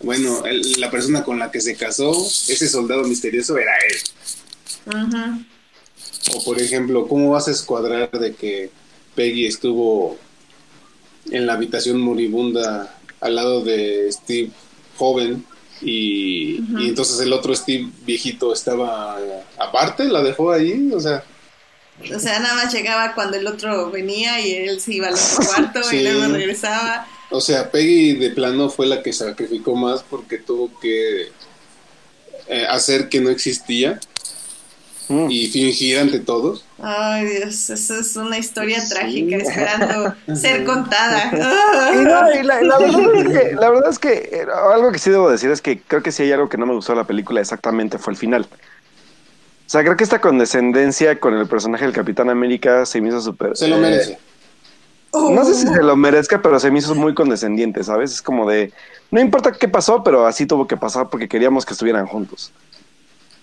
bueno, la persona con la que se casó, ese soldado misterioso era él. O por ejemplo, ¿cómo vas a escuadrar de que Peggy estuvo en la habitación moribunda al lado de Steve joven y, entonces el otro Steve viejito estaba aparte, la dejó ahí, o sea... O sea, nada más llegaba cuando el otro venía y él se iba al otro cuarto y luego regresaba. O sea, Peggy de plano fue la que sacrificó más porque tuvo que eh, hacer que no existía mm. y fingir ante todos. Ay, Dios, eso es una historia trágica esperando ser contada. la, verdad es que, eh, algo que sí debo decir es que creo que sí hay algo que no me gustó de la película exactamente fue el final. O sea, creo que esta condescendencia con el personaje del Capitán América se me hizo súper... Se lo merece. Eh, no sé si se lo merezca, pero se me hizo muy condescendiente, ¿sabes? Es como de, no importa qué pasó, pero así tuvo que pasar porque queríamos que estuvieran juntos.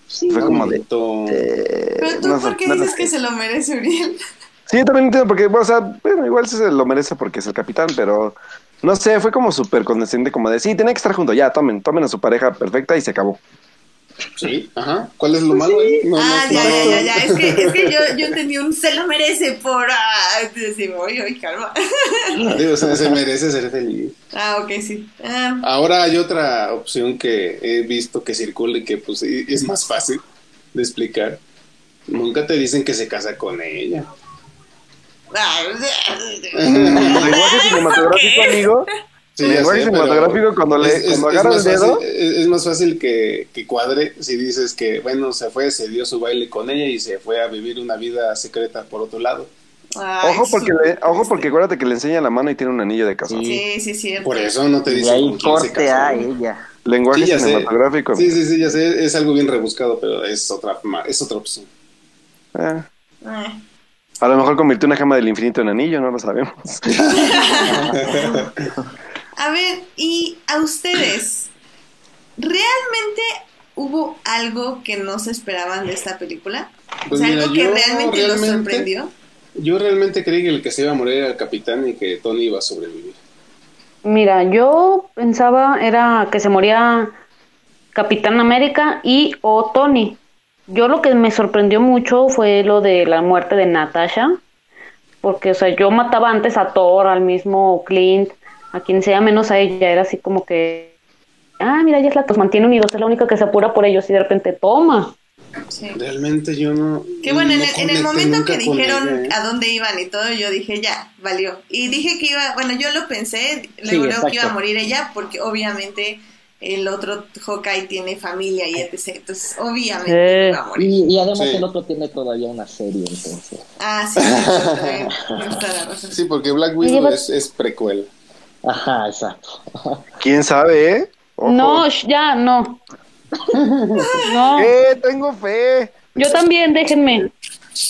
Sí, Fue como de... pero tú, ¿por qué dices que se lo merece, Uriel? Sí, yo también entiendo, porque, o sea, bueno, igual se lo merece porque es el capitán, pero no sé, fue como súper condescendiente, como de, sí, tenía que estar juntos, ya, tomen, tomen a su pareja perfecta y se acabó. Sí, ajá. ¿Cuál es lo malo ahí? ah, ya, ya, ya, ya, Es que, es que yo, yo entendí un se lo merece por. Ah, decir, oye, oye, calma. Digo, se, se merece ser feliz. Ah, ok, sí. Ah. Ahora hay otra opción que he visto que circula y que pues es más fácil de explicar. Nunca te dicen que se casa con ella. Ah, ¿Lenguaje cinematográfico, amigo? Sí, el lenguaje cinematográfico cuando, le, es- cuando agarra el dedo, fácil- es, es más fácil que, que cuadre si dices que, bueno, se fue, se dio su baile con ella y se fue a vivir una vida secreta por otro lado. Ay, ojo porque, le, ojo porque acuérdate que le enseña la mano y tiene un anillo de casado. Sí, sí, cierto. Por eso no te Y dice ahí con quién se corte casó. a ella. Lenguaje Sí, cinematográfico. Sí, sí, sí, ya sé, es algo bien rebuscado, pero es otra, es otra opción. Eh, Ay. a lo mejor convirtió una gema del infinito en anillo, no lo sabemos. A ver, y a ustedes, ¿realmente hubo algo que no se esperaban de esta película? Pues o sea, mira, algo que yo realmente, los realmente- sorprendió. Yo realmente creí que el que se iba a morir era el capitán y que Tony iba a sobrevivir. Mira, yo pensaba era que se moría Capitán América y o Tony. Yo lo que me sorprendió mucho fue lo de la muerte de Natasha, porque o sea, yo mataba antes a Thor, al mismo Clint, a quien sea menos a ella, era así como que ah, mira, ella es la que los mantiene unidos, es la única que se apura por ellos y de repente toma. Sí. Realmente yo no. Que bueno, en, el, en el momento que dijeron ella, ¿eh? a dónde iban y todo, yo dije, ya, valió. Y dije que iba, bueno, yo lo pensé, Sí, luego luego que iba a morir ella, porque obviamente el otro Hawkeye tiene familia y etc. Entonces, obviamente Eh. iba a morir. Y, y además Sí. el otro tiene todavía una serie, entonces. Ah, sí, sí, sí. Sí, porque Black Widow es precuela. Ajá, exacto. ¿Quién sabe, eh? Ojo. No, ya, no. No, Eh, tengo fe. yo también, déjenme.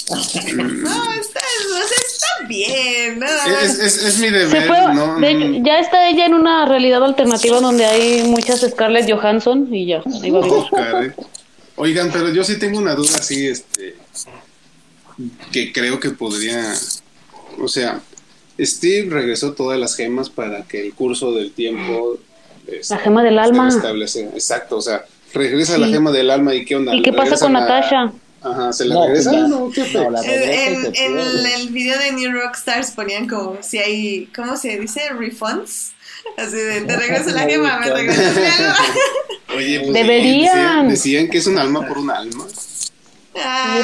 No, está, está bien, ¿no? Es, es, es mi deber, fue, ¿no? de- no- ya está ella en una realidad alternativa donde hay muchas Scarlett Johansson y ya, ahí va a vivir. Oscar, ¿eh? Oigan, pero yo sí tengo una duda así, este, que creo que podría, o sea, Steve regresó todas las gemas para que el curso del tiempo este, La gema del alma. se restablece. Exacto, o sea, regresa la Sí. gema del alma y qué onda. ¿Y qué ¿Le pasa con a- Natasha? Ajá, ¿se la No, regresa? pues ya. No, ¿qué fe? No, la regresa En, en pierde. el video de New Rockstars ponían como si hay, ¿cómo se dice? Refunds. Así de, te regreso la gema, me regresas mi alma. Oye, pues, Deberían. Decían, decían que es un alma por un alma.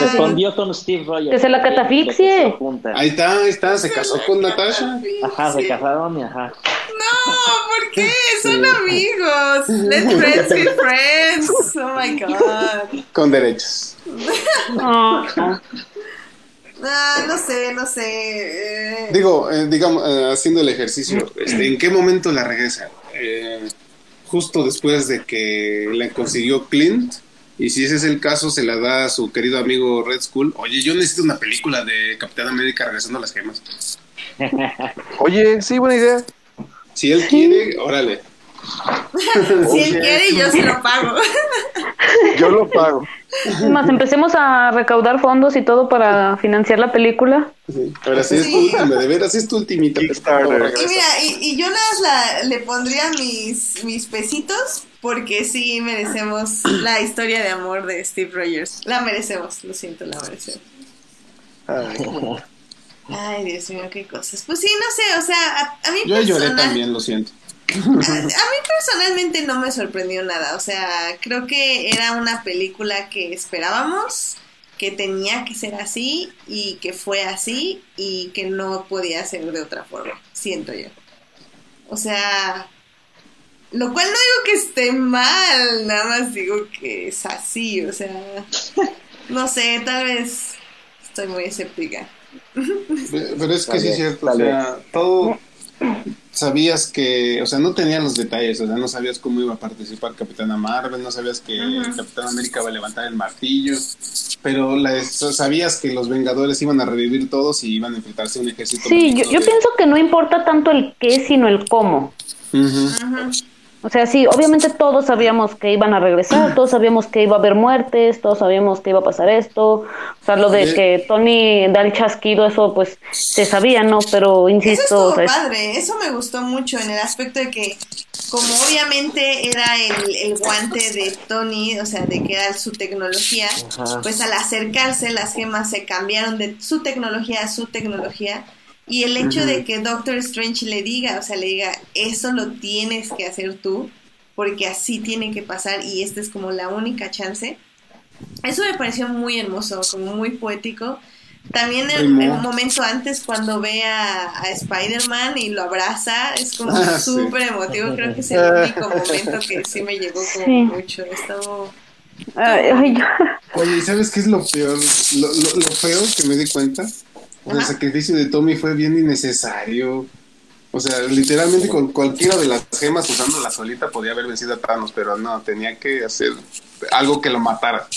Respondió con Steve Rogers. Que se la catafixie. Ahí está, ahí está, se casó con Natasha. Ajá, se casaron y ajá. No, ¿por qué? Son amigos. Let friends be friends. Oh my god. Con derechos. Ah, Ah, no sé, no sé. eh, Digo, eh, digamos, eh, haciendo el ejercicio, este, ¿en qué momento la regresa? Eh, justo después de que la consiguió Clint. Y si ese es el caso, se la da a su querido amigo Red Skull. Oye, yo necesito una película de Capitán América regresando las gemas. Oye, sí, buena idea. Si él quiere, órale. si él quiere, yo se lo pago. Yo lo pago. Es más, empecemos a recaudar fondos y todo para financiar la película. Sí. Ahora sí es tu última, de veras es tu ultimita. Y mira, y, y yo nada más la- le pondría mis, mis pesitos porque sí merecemos la historia de amor de Steve Rogers. La merecemos, lo siento, la merecemos. Ay, Ay, Dios mío, qué cosas. Pues sí, no sé, o sea, a, a mí Yo lloré también, lo siento. A, a mí personalmente no me sorprendió nada, o sea, creo que era una película que esperábamos, que tenía que ser así y que fue así y que no podía ser de otra forma, siento yo. O sea, lo cual no digo que esté mal, nada más digo que es así, o sea, no sé, tal vez estoy muy escéptica. Pero es que sí es cierto, o sea, todo sabías que, o sea, no tenían los detalles, o sea, no sabías cómo iba a participar Capitana Marvel, no sabías que Ujú. Capitán América va a levantar el martillo, pero la- sabías que los Vengadores iban a revivir todos y iban a enfrentarse a un ejército. Sí, yo, maldito yo de- pienso que no importa tanto el qué, sino el cómo. O sea, sí, obviamente todos sabíamos que iban a regresar, todos sabíamos que iba a haber muertes, todos sabíamos que iba a pasar esto. O sea, lo de Eh. que Tony da el chasquido, eso pues se sabía, ¿no? Pero Eso insisto, estuvo o sea, es- padre, eso me gustó mucho en el aspecto de que como obviamente era el, el guante de Tony, o sea, de que era su tecnología, Ajá. pues al acercarse las gemas se cambiaron de su tecnología a su tecnología y el hecho de que Doctor Strange le diga, o sea, le diga, eso lo tienes que hacer tú, porque así tiene que pasar y esta es como la única chance. Eso me pareció muy hermoso, como muy poético, También en, en un momento antes cuando ve a, a Spider-Man y lo abraza, es como Ah, sí. súper emotivo. Creo que es el único momento que sí me llegó como Sí. mucho. Estaba... Ay, ay, yo- Oye, ¿y sabes qué es lo peor? Lo, lo, lo feo que me di cuenta. O sea, el sacrificio de Tommy fue bien innecesario. O sea, literalmente con cualquiera de las gemas usando la solita podía haber vencido a Thanos, pero no, tenía que hacer algo que lo matara.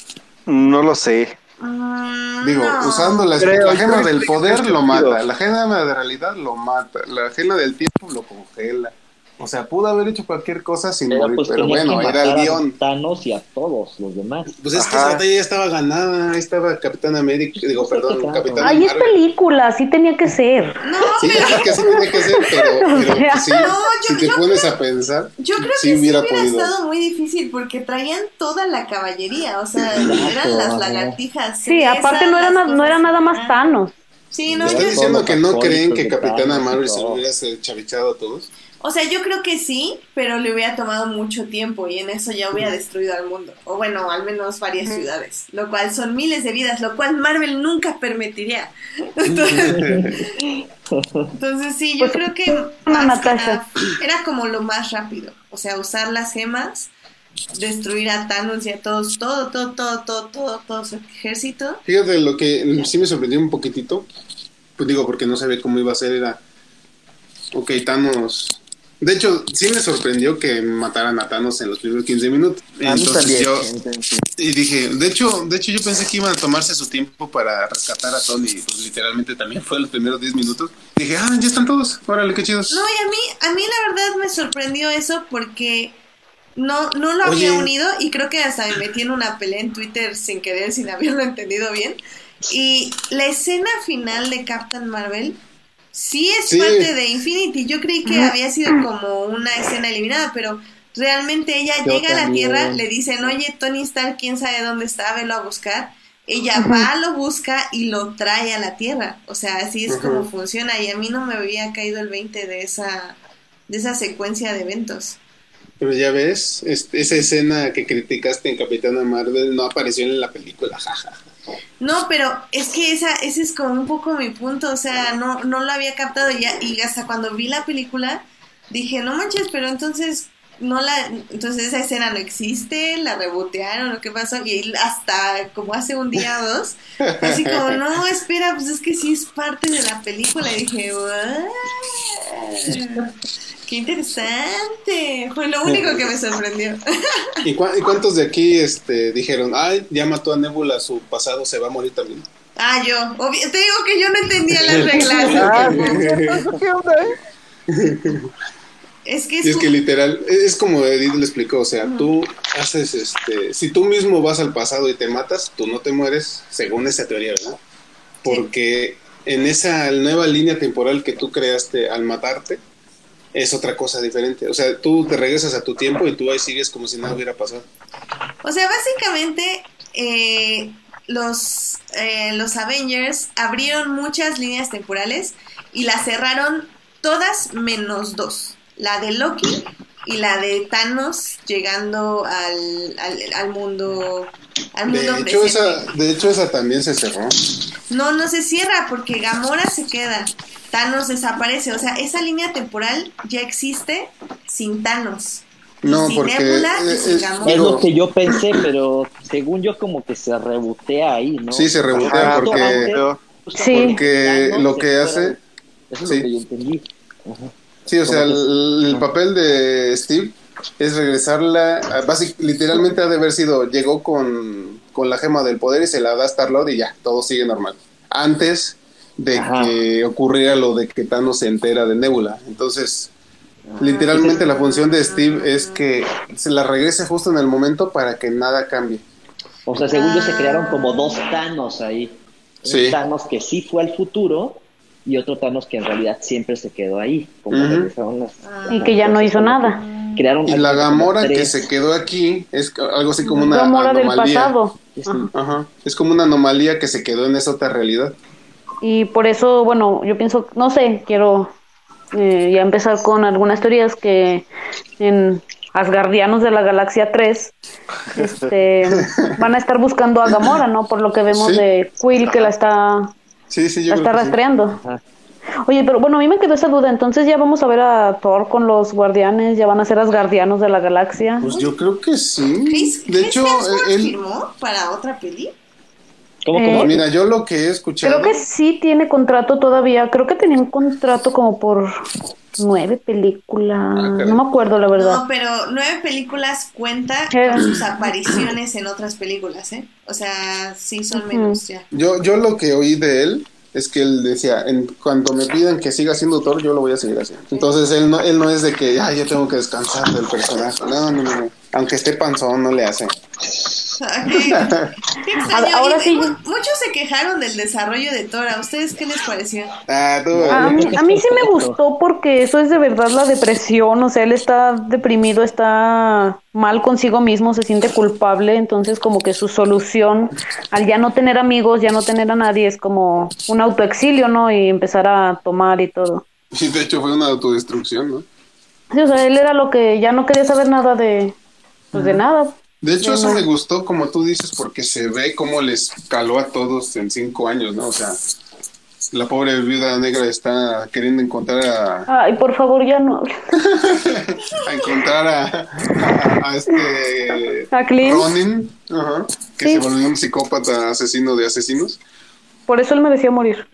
No lo sé. Mm, Digo, no. usando la, Creo, la gema del poder lo mata, la gema de realidad lo mata, la gema del tiempo lo congela. O sea, pudo haber hecho cualquier cosa sin Pero morir, pues pero bueno, que era el matar a guion. Thanos y a todos los demás. Pues es que esa batalla ya estaba ganada, ahí estaba Capitán América, digo, Sí, perdón, claro. Capitán ay, es película, así tenía que ser. No, Sí, que así tenía que ser, pero, pero O sea, sí, No, yo- si te yo pones a pensar, Yo creo sí que hubiera sí hubiera podido. estado muy difícil porque traían toda la caballería, o sea, Exacto, eran las lagartijas. Sí, aparte no era, na- no era nada más Thanos. Sí, no, ¿Me yo- estás diciendo que no creen que Capitana Marvel se hubiera chavichado a todos? O sea, yo creo que sí, pero le hubiera tomado mucho tiempo y en eso ya hubiera destruido al mundo, o bueno, al menos varias ciudades, lo cual son miles de vidas, lo cual Marvel nunca permitiría. Entonces sí, yo Pues, creo que una más nada era como lo más rápido, o sea, usar las gemas, destruir a Thanos y a todos, todo, todo, todo, todo, todo, todo su ejército. Fíjate, lo que sí me sorprendió un poquitito, pues digo, porque no sabía cómo iba a ser, era, ok, Thanos... De hecho, sí me sorprendió que mataran a Thanos en los primeros 15 minutos. Entonces también. yo, y dije, de hecho, de hecho yo pensé que iban a tomarse su tiempo para rescatar a Tony, pues literalmente también fue los primeros 10 minutos. Dije, ah, ya están todos, órale, qué chidos. No, y a mí, a mí la verdad me sorprendió eso porque no, no lo había Oye. unido y creo que hasta me metí en una pelea en Twitter sin querer, sin haberlo entendido bien. Y la escena final de Captain Marvel sí es Sí. parte de Infinity. Yo creí que había sido como una escena eliminada, pero realmente ella Yo llega a la. Tierra, le dicen, oye, Tony Stark, quién sabe dónde está, velo a buscar. Ella va, lo busca y lo trae a la Tierra. O sea, así es como funciona. Y a mí no me había caído el 20 de esa, de esa secuencia de eventos. Pero ya ves, este, esa escena que criticaste en Capitana Marvel no apareció en la película, jaja. No, pero es que esa, ese es como un poco mi punto, o sea, no, no lo había captado ya, y hasta cuando vi la película dije, no manches, pero entonces no la, entonces esa escena no existe, la rebotearon o qué pasó, y hasta como hace un día o dos, así como, no, espera, pues es que sí es parte de la película, y dije, "What? Qué interesante, fue lo único que me sorprendió. ¿Y, y cuántos de aquí este, dijeron, ay, ya mató a Nebula, su pasado se va a morir también? Ah, yo, obvio, te digo que yo no entendía las reglas. ¿sí? ¿qué onda, eh? Es que Y es, es que literal, es como Edith le explicó, o sea, tú haces, este, si tú mismo vas al pasado y te matas, tú no te mueres, según esa teoría, ¿verdad? Porque en esa nueva línea temporal que tú creaste al matarte, es otra cosa diferente. O sea, tú te regresas a tu tiempo y tú ahí sigues como si nada hubiera pasado. O sea, básicamente eh, los, eh, los Avengers abrieron muchas líneas temporales y las cerraron todas menos dos. La de Loki y la de Thanos llegando al, al, al mundo al De mundo hecho, presente. esa, de hecho, esa también se cerró. No, no se cierra porque Gamora se queda. Thanos desaparece. O sea, esa línea temporal ya existe sin Thanos. No, sin porque Nebula y sin Gamora. Es digo, lo que yo pensé, pero según yo como que se rebotea ahí, ¿no? Sí, se rebotea Ah, porque- Sí. Porque lo que hace, Eso es sí. lo que yo entendí. Ajá. Sí, o sea, el, el papel de Steve es regresarla, basic- literalmente ha de haber sido, llegó con, con la gema del poder y se la da a Star-Lord y ya, todo sigue normal. Antes de Ajá. que ocurriera lo de que Thanos se entera de Nebula. Entonces, literalmente la función de Steve es que se la regrese justo en el momento para que nada cambie. O sea, según yo se crearon como dos Thanos ahí. Sí. Un Thanos que sí fue al futuro y otro Thanos que en realidad siempre se quedó ahí. Como las- Ah. Y que ya no hizo nada. Crearon Y la Gamora que se quedó aquí es algo así como una Gamora del anomalía. pasado. Sí, Ajá. Es como una anomalía que se quedó en esa otra realidad. Y por eso, bueno, yo pienso, no sé, quiero eh, ya empezar con algunas teorías que en Asgardianos de la Galaxia 3 este, van a estar buscando a Gamora, ¿no? Por lo que vemos Sí. de Quill que la está Sí, sí, yo La está rastreando. Oye, pero bueno, a mí me quedó esa duda. Entonces ya vamos a ver a Thor con los guardianes, ya van a ser los guardianos de la galaxia. Pues yo creo que sí. Chris, De Chris hecho, él, firmó para otra peli. ¿Cómo, Eh, mira, yo lo que he escuchado. Creo que sí tiene contrato todavía. Creo que tenía un contrato como por nueve películas. Ah, no me acuerdo, la verdad. No, pero nueve películas cuenta Eh. con sus apariciones en otras películas, ¿eh? O sea, sí son menos ya. Yo, yo lo que oí de él es que él decía, en cuanto me pidan que siga siendo Thor, yo lo voy a seguir haciendo. Entonces él no, él no es de que, ay, ya tengo que descansar del personaje. No, no, no. no. Aunque esté panzón, no le hace. Qué extraño. Ahora Y sí. mu- Muchos se quejaron del desarrollo de Thor. ¿A ustedes qué les pareció? Ah, tú. A mí, a mí sí me gustó porque eso es de verdad la depresión, o sea, él está deprimido, está mal consigo mismo, se siente culpable, entonces como que su solución al ya no tener amigos, ya no tener a nadie, es como un autoexilio, ¿no? Y empezar a tomar y todo. Y de hecho fue una autodestrucción, ¿no? Sí, o sea, él era lo que ya no quería saber nada de, pues de nada. De hecho, eso me gustó, como tú dices, porque se ve cómo les caló a todos en cinco años, ¿no? O sea, la pobre viuda negra está queriendo encontrar a, Ay, por favor, ya no. a encontrar a, a, a este A Clint. Ronin, que Sí. se volvió un psicópata asesino de asesinos. Por eso él merecía morir.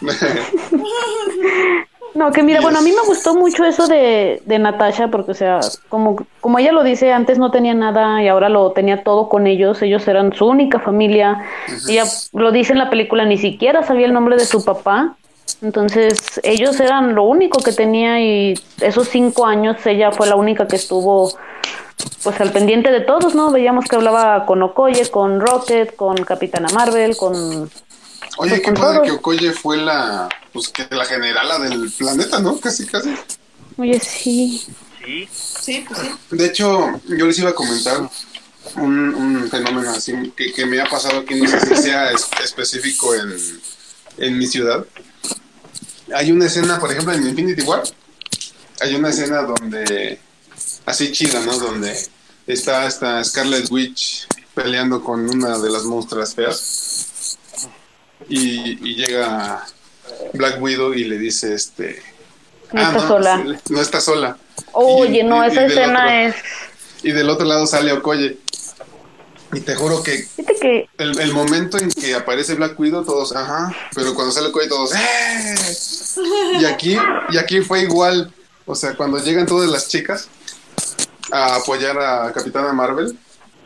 No, que mira, bueno, a mí me gustó mucho eso de, de Natasha, porque, o sea, como, como ella lo dice, antes no tenía nada y ahora lo tenía todo con ellos, ellos eran su única familia. Ella lo dice en la película, ni siquiera sabía el nombre de su papá. Entonces, ellos eran lo único que tenía y esos cinco años ella fue la única que estuvo pues al pendiente de todos, ¿no? Veíamos que hablaba con Okoye, con Rocket, con Capitana Marvel, con Oye, qué padre que Okoye fue la, pues que la generala del planeta, ¿no? Casi, casi. Oye, sí. Sí, Sí, pues sí. De hecho, yo les iba a comentar un, un fenómeno así que, que me ha pasado aquí, no sé si sea es- específico en, en mi ciudad. Hay una escena, por ejemplo, en Infinity War, hay una escena donde, así chida, ¿no? Donde está esta Scarlet Witch peleando con una de las monstruas feas y, y llega Black Widow y le dice, este... No está sola. No está sola. Oye, Y- no, y- esa escena otro- es... y del otro lado sale Okoye. Y te juro que el, el momento en que aparece Black Widow, todos, ajá, pero cuando sale Okoye, todos, ¡eh! Y aquí, y aquí fue igual. O sea, cuando llegan todas las chicas a apoyar a Capitana Marvel,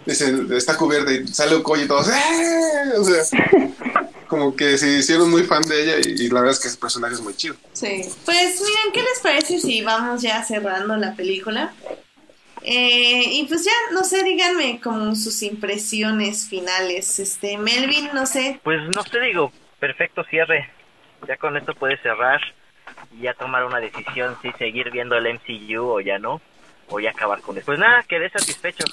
dicen, está cubierta y sale Okoye y todos, ¡eh! O sea, como que se hicieron muy fan de ella y, y la verdad es que ese personaje es muy chido. Sí. Pues miren, ¿qué les parece si vamos ya cerrando la película? Eh, y pues ya, no sé, díganme como sus impresiones finales. Este, Melvin, no sé. pues no te digo, perfecto cierre. Ya con esto puedes cerrar y ya tomar una decisión si seguir viendo el MCU o ya no, o ya acabar con esto. Pues nada, quedé satisfecho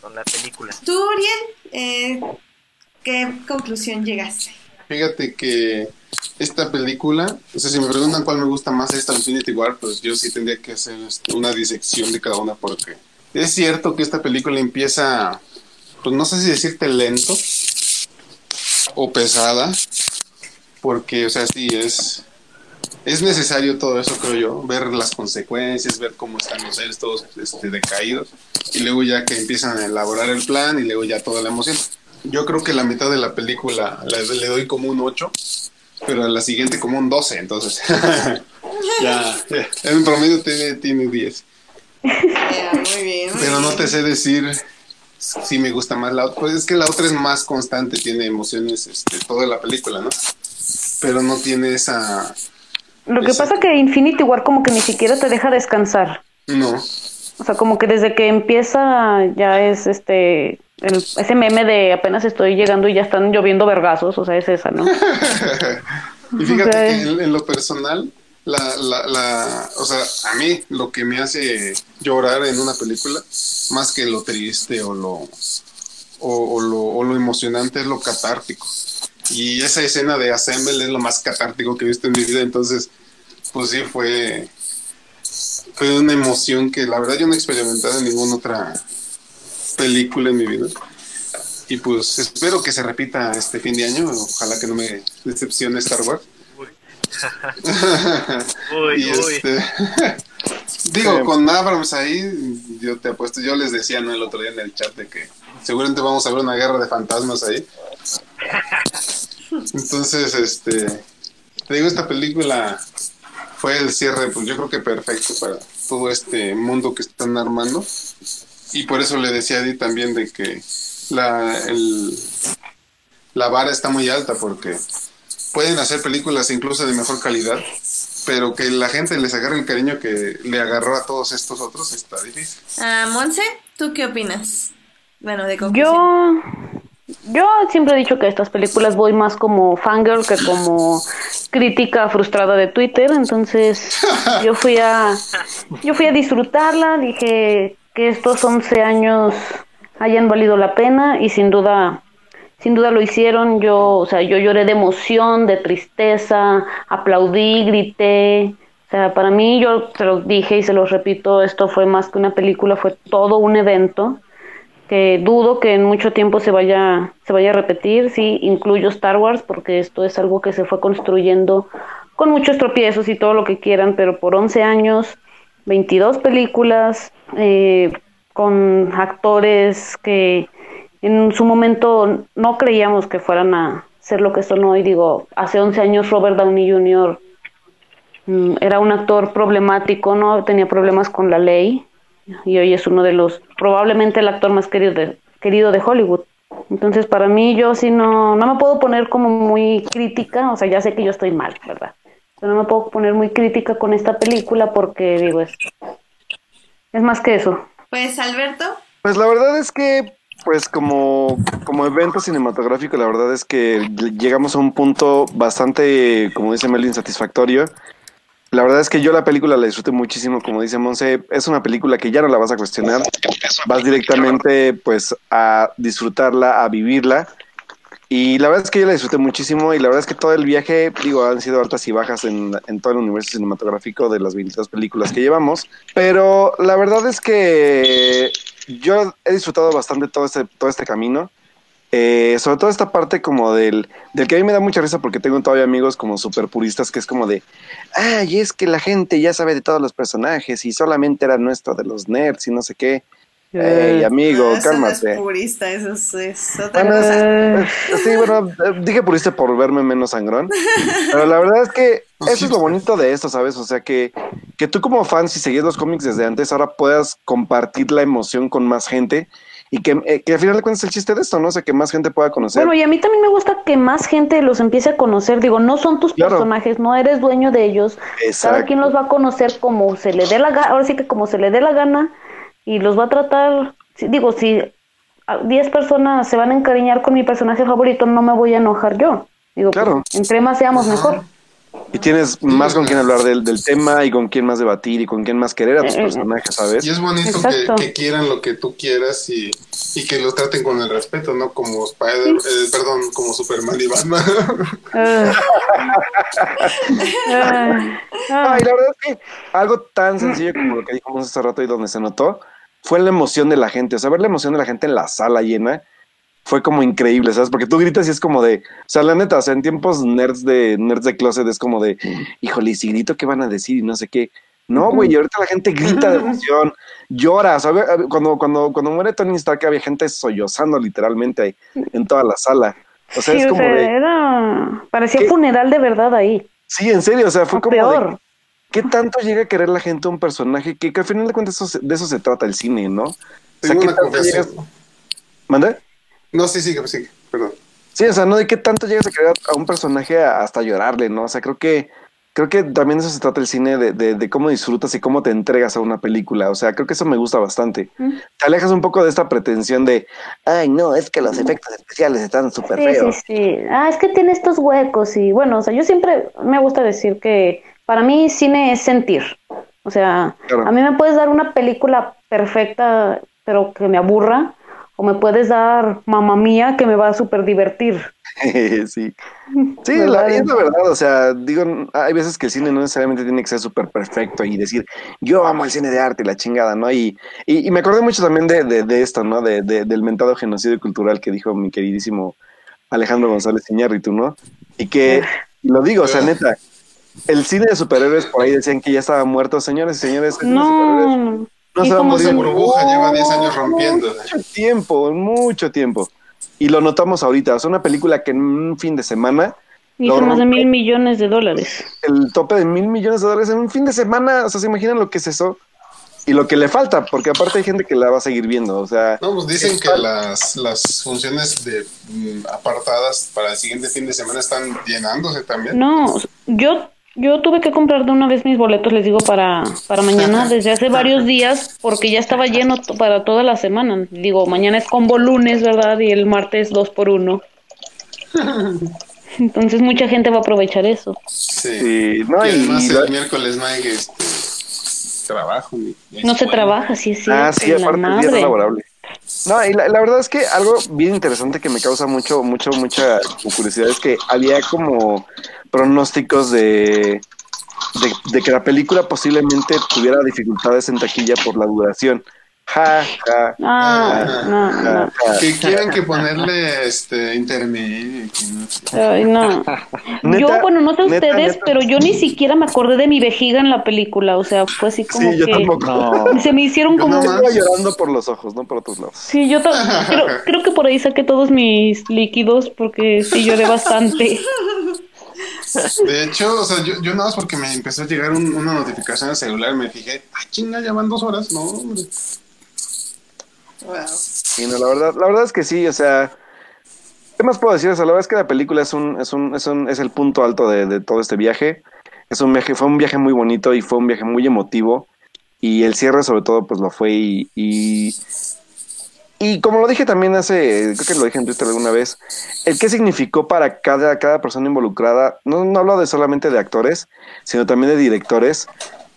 con la película. Tú, Uriel, eh, ¿qué conclusión llegaste? Fíjate que esta película, o sea, si me preguntan cuál me gusta más esta Infinity War, pues yo sí tendría que hacer este, una disección de cada una porque es cierto que esta película empieza, pues no sé si decirte lento o pesada, porque, o sea, sí es, es necesario todo eso, creo yo, ver las consecuencias, ver cómo están los seres todos este, decaídos, y luego ya que empiezan a elaborar el plan y luego ya toda la emoción. Yo creo que la mitad de la película le, le doy como un 8, pero a la siguiente como un 12, entonces ya, ya, en promedio tiene, tiene 10. Ya, muy bien. muy Pero no te sé decir si me gusta más la otra. Pues es que la otra es más constante, tiene emociones este, toda la película, ¿no? Pero no tiene esa... lo que Exacto. pasa que Infinity War como que ni siquiera te deja descansar. No. O sea, como que desde que empieza ya es este el- ese meme de apenas estoy llegando y ya están lloviendo vergazos, o sea, es esa, ¿no? y fíjate que en, en lo personal, la, la, la, o sea, a mí lo que me hace llorar en una película, más que lo triste o lo, o, o lo, o lo emocionante, es lo catártico. Y esa escena de Assemble es lo más catártico que he visto en mi vida, entonces, pues sí, fue, fue una emoción que la verdad yo no he experimentado en ninguna otra película en mi vida. Y pues espero que se repita este fin de año. Ojalá que no me decepcione Star Wars. Uy, y uy. este, digo, con Abrams ahí, yo te apuesto, yo les decía ¿no? el otro día en el chat de que seguramente vamos a ver una guerra de fantasmas ahí. Entonces, este, te digo, esta película fue el cierre, pues yo creo que perfecto para todo este mundo que están armando. Y por eso le decía a Di también de que la, el, la vara está muy alta porque pueden hacer películas incluso de mejor calidad, pero que la gente les agarre el cariño que le agarró a todos estos otros está difícil. Ah, Monse, ¿tú qué opinas? Bueno, de conclusión. Yo, yo siempre he dicho que estas películas voy más como fangirl que como crítica frustrada de Twitter, entonces yo fui a, yo fui a disfrutarla, dije que estos 11 años hayan valido la pena y sin duda, sin duda lo hicieron. Yo, o sea, yo lloré de emoción, de tristeza, aplaudí, grité. O sea, para mí, yo se lo dije y se lo repito, esto fue más que una película, fue todo un evento que dudo que en mucho tiempo se vaya, se vaya a repetir, sí, incluyo Star Wars, porque esto es algo que se fue construyendo con muchos tropiezos y todo lo que quieran, pero por 11 años, 22 películas, eh, con actores que en su momento no creíamos que fueran a ser lo que son hoy, digo, hace 11 años Robert Downey Jr. mm, era un actor problemático, ¿no? Tenía problemas con la ley, y hoy es uno de los, probablemente el actor más querido de, Hollywood. Entonces, para mí, yo sí no, no me puedo poner como muy crítica, o sea, ya sé que yo estoy mal, ¿verdad? Pero no me puedo poner muy crítica con esta película porque, digo, es, es más que eso. Pues, Alberto, Pues la verdad es que, pues como, como evento cinematográfico, la verdad es que llegamos a un punto bastante, como dice Melvin, satisfactorio. La verdad es que yo la película la disfruté muchísimo, como dice Monse, es una película que ya no la vas a cuestionar, vas directamente pues a disfrutarla, a vivirla. Y la verdad es que yo la disfruté muchísimo y la verdad es que todo el viaje, digo, han sido altas y bajas en, en todo el universo cinematográfico de las 22 películas que llevamos, pero la verdad es que yo he disfrutado bastante todo este, todo este camino. Eh, sobre todo esta parte como del, del que a mí me da mucha risa porque tengo todavía amigos como super puristas que es como de, ay, es que la gente ya sabe de todos los personajes y solamente era nuestro de los nerds y no sé qué. Ey, amigo, no, eso no es cálmate. purista, eso es, es otra Bueno, cosa. eh, sí, bueno, eh, dije purista por verme menos sangrón, pero la verdad es que eso es lo bonito de esto, ¿sabes? O sea, que, que tú como fan, si seguías los cómics desde antes, ahora puedas compartir la emoción con más gente y que, eh, que al final de cuentas es el chiste de esto, ¿no? O sea, que más gente pueda conocer. Bueno, y a mí también me gusta que más gente los empiece a conocer. Digo, no son tus Claro. personajes, no eres dueño de ellos. Exacto. Cada quien los va a conocer como se le dé la gana, ahora sí que como se le dé la gana y los va a tratar, digo, si a 10 personas se van a encariñar con mi personaje favorito, no me voy a enojar yo. Digo, pues, entre más seamos mejor. Y tienes más con quién hablar del, del tema y con quién más debatir y con quién más querer a tus Eh, eh, personajes, ¿sabes? Y es bonito que, quieran lo que tú quieras y, y que los traten con el respeto, ¿no? Como Spider, eh, perdón, como Superman y Batman. Ah. Ah. Ah. Ay, la verdad es que algo tan sencillo como lo que dijimos hace rato y donde se notó fue la emoción de la gente. O sea, ver la emoción de la gente en la sala llena fue como increíble, ¿sabes? Porque tú gritas y es como de, o sea, la neta, o sea, en tiempos nerds de nerds de closet es como de, híjole, y si grito, ¿qué van a decir? Y no sé qué. No, güey, y ahorita la gente grita de emoción, llora. O sea, cuando, cuando, cuando muere Tony Stark había gente sollozando literalmente ahí, en toda la sala. O sea, Sí, es o como sea, de, era, parecía ¿Qué? funeral de verdad ahí. sí, en serio, o sea, fue O como de, peor. ¿Qué tanto llega a querer la gente a un personaje que, que al final de cuentas eso se- de eso se trata el cine, ¿no? O sea, ¿qué una tanto. No, sí, sí, sí, perdón. Sí, o sea, no de qué tanto llegas a querer a un personaje a- hasta llorarle, ¿no? O sea, creo que creo que también de eso se trata el cine, de, de, de cómo disfrutas y cómo te entregas a una película. O sea, creo que eso me gusta bastante. Mm. Te alejas un poco de esta pretensión de, ay, no, es que los efectos especiales están súper Sí, feos. sí, sí. Ah, es que tiene estos huecos y bueno, o sea, yo siempre me gusta decir que para mí cine es sentir. O sea, Claro. a mí me puedes dar una película perfecta, pero que me aburra, o me puedes dar mamá mía que me va a súper divertir. sí. Sí, la, es la verdad, o sea, digo, hay veces que el cine no necesariamente tiene que ser súper perfecto y decir, yo amo el cine de arte y la chingada, ¿no? Y, y, y me acordé mucho también de, de, de esto, ¿no? De, de- del mentado genocidio cultural que dijo mi queridísimo Alejandro González Iñárritu, ¿no? Y que, y lo digo, o sea, neta, el cine de superhéroes por ahí decían que ya estaba muerto, señores y señores. el No, no ¿Y se va a morir burbuja lleva 10 años rompiendo. mucho tiempo, mucho tiempo. Y lo notamos ahorita. Es una película que en un fin de semana, hizo más de mil millones de dólares. el tope de mil millones de dólares en un fin de semana, o sea, ¿se imaginan lo que es eso? Y lo que le falta, porque aparte hay gente que la va a seguir viendo, o sea, No, pues dicen que las, las funciones de mm, apartadas para el siguiente fin de semana están llenándose también. No, yo yo tuve que comprar de una vez mis boletos, les digo, para, para mañana desde hace varios días porque ya estaba lleno para toda la semana. Digo, mañana es combo lunes, ¿verdad? Y el martes dos por uno. Entonces mucha gente va a aprovechar eso. Sí. y, no, Y y, además y- el miércoles no hay este, trabajo. Ni No se trabaja, sí es ah, sí, aparte el día no madre. laborable. No, y la, verdad es que algo bien interesante que me causa mucho, mucho, mucha curiosidad es que había como pronósticos de, de que la película posiblemente tuviera dificultades en taquilla por la duración. Ja, ja, no, ja, no. ja. Que quieren que ponerle este intermedio. Ay, no. Yo, bueno, no sé neta, ustedes, neta. pero yo ni siquiera me acordé de mi vejiga en la película. O sea, fue así como Sí, yo que tampoco. No. se me hicieron Yo como. Yo llorando por los ojos, no por otros lados. Sí, yo creo, creo que por ahí saqué todos mis líquidos porque sí lloré bastante. De hecho, o sea, yo, yo nada más porque me empezó a llegar un- una notificación al celular, me fijé, ah, chinga, ya van dos horas. No, hombre. Wow. La verdad, la verdad es que sí, o sea, ¿qué más puedo decir? O sea, la verdad es que la película es un, es un, es un, es el punto alto de, de todo este viaje. Es un viaje, fue un viaje muy bonito y fue un viaje muy emotivo. Y el cierre sobre todo, pues lo fue y, y, y como lo dije también hace, creo que lo dije en Twitter alguna vez, el qué significó para cada, cada persona involucrada, no, no hablo de solamente de actores, sino también de directores,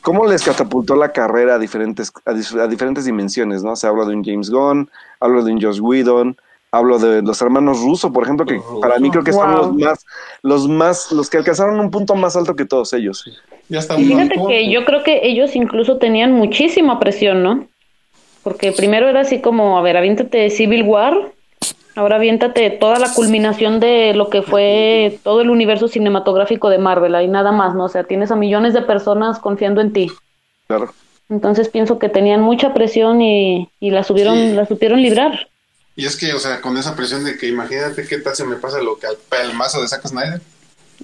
cómo les catapultó la carrera a diferentes, a, diferentes dimensiones, ¿no? O sea, hablo de un James Gunn, hablo de un Josh Whedon, hablo de los hermanos Russo, por ejemplo, que Russo. para mí creo que son los más, los más, los que alcanzaron un punto más alto que todos ellos. Ya está Y fíjate que yo creo que ellos incluso tenían muchísima presión, ¿no? Porque primero era así como, a ver, aviéntate Civil War, ahora aviéntate toda la culminación de lo que fue todo el universo cinematográfico de Marvel, ahí nada más, ¿no? O sea, tienes a millones de personas confiando en ti. Claro. Entonces pienso que tenían mucha presión y, y la subieron, Sí. la supieron librar. Y es que, o sea, con esa presión de que imagínate qué tal se me pasa lo que al pelmazo de Zack Snyder.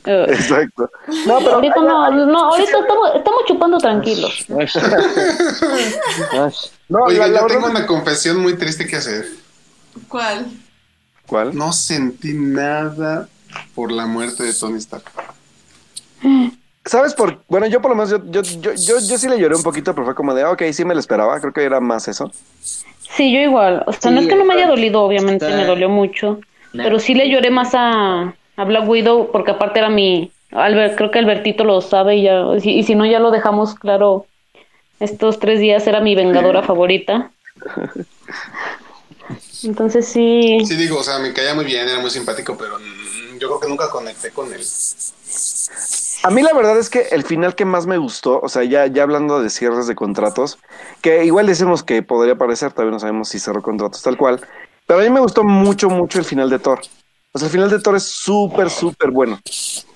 Eh, Exacto. No, pero ahorita no, no, ahorita estamos, estamos chupando tranquilos. no, Oiga, yo tengo una confesión muy triste que hacer. ¿Cuál? ¿Cuál? No sentí nada por la muerte de Tony Stark. ¿Sabes por Bueno, yo por lo menos, yo, yo, yo, yo, yo sí le lloré un poquito, pero fue como de, ah, ok, sí me lo esperaba, creo que era más eso. Sí, yo igual. O sea, no es que no me haya dolido, obviamente está- me dolió mucho. No. Pero sí le lloré más a, a Black Widow porque aparte era mi... Albert, creo que Albertito lo sabe y ya... Y si no, ya lo dejamos claro. Estos tres días era mi vengadora favorita. Entonces sí... Sí, digo, o sea, me caía muy bien, era muy simpático, pero mm, yo creo que nunca conecté con él. A mí la verdad es que el final que más me gustó, o sea, ya, ya hablando de cierres de contratos, que igual decimos que podría parecer, todavía no sabemos si cerró contratos tal cual, pero a mí me gustó mucho, mucho el final de Thor. O sea, el final de Thor es súper, súper bueno,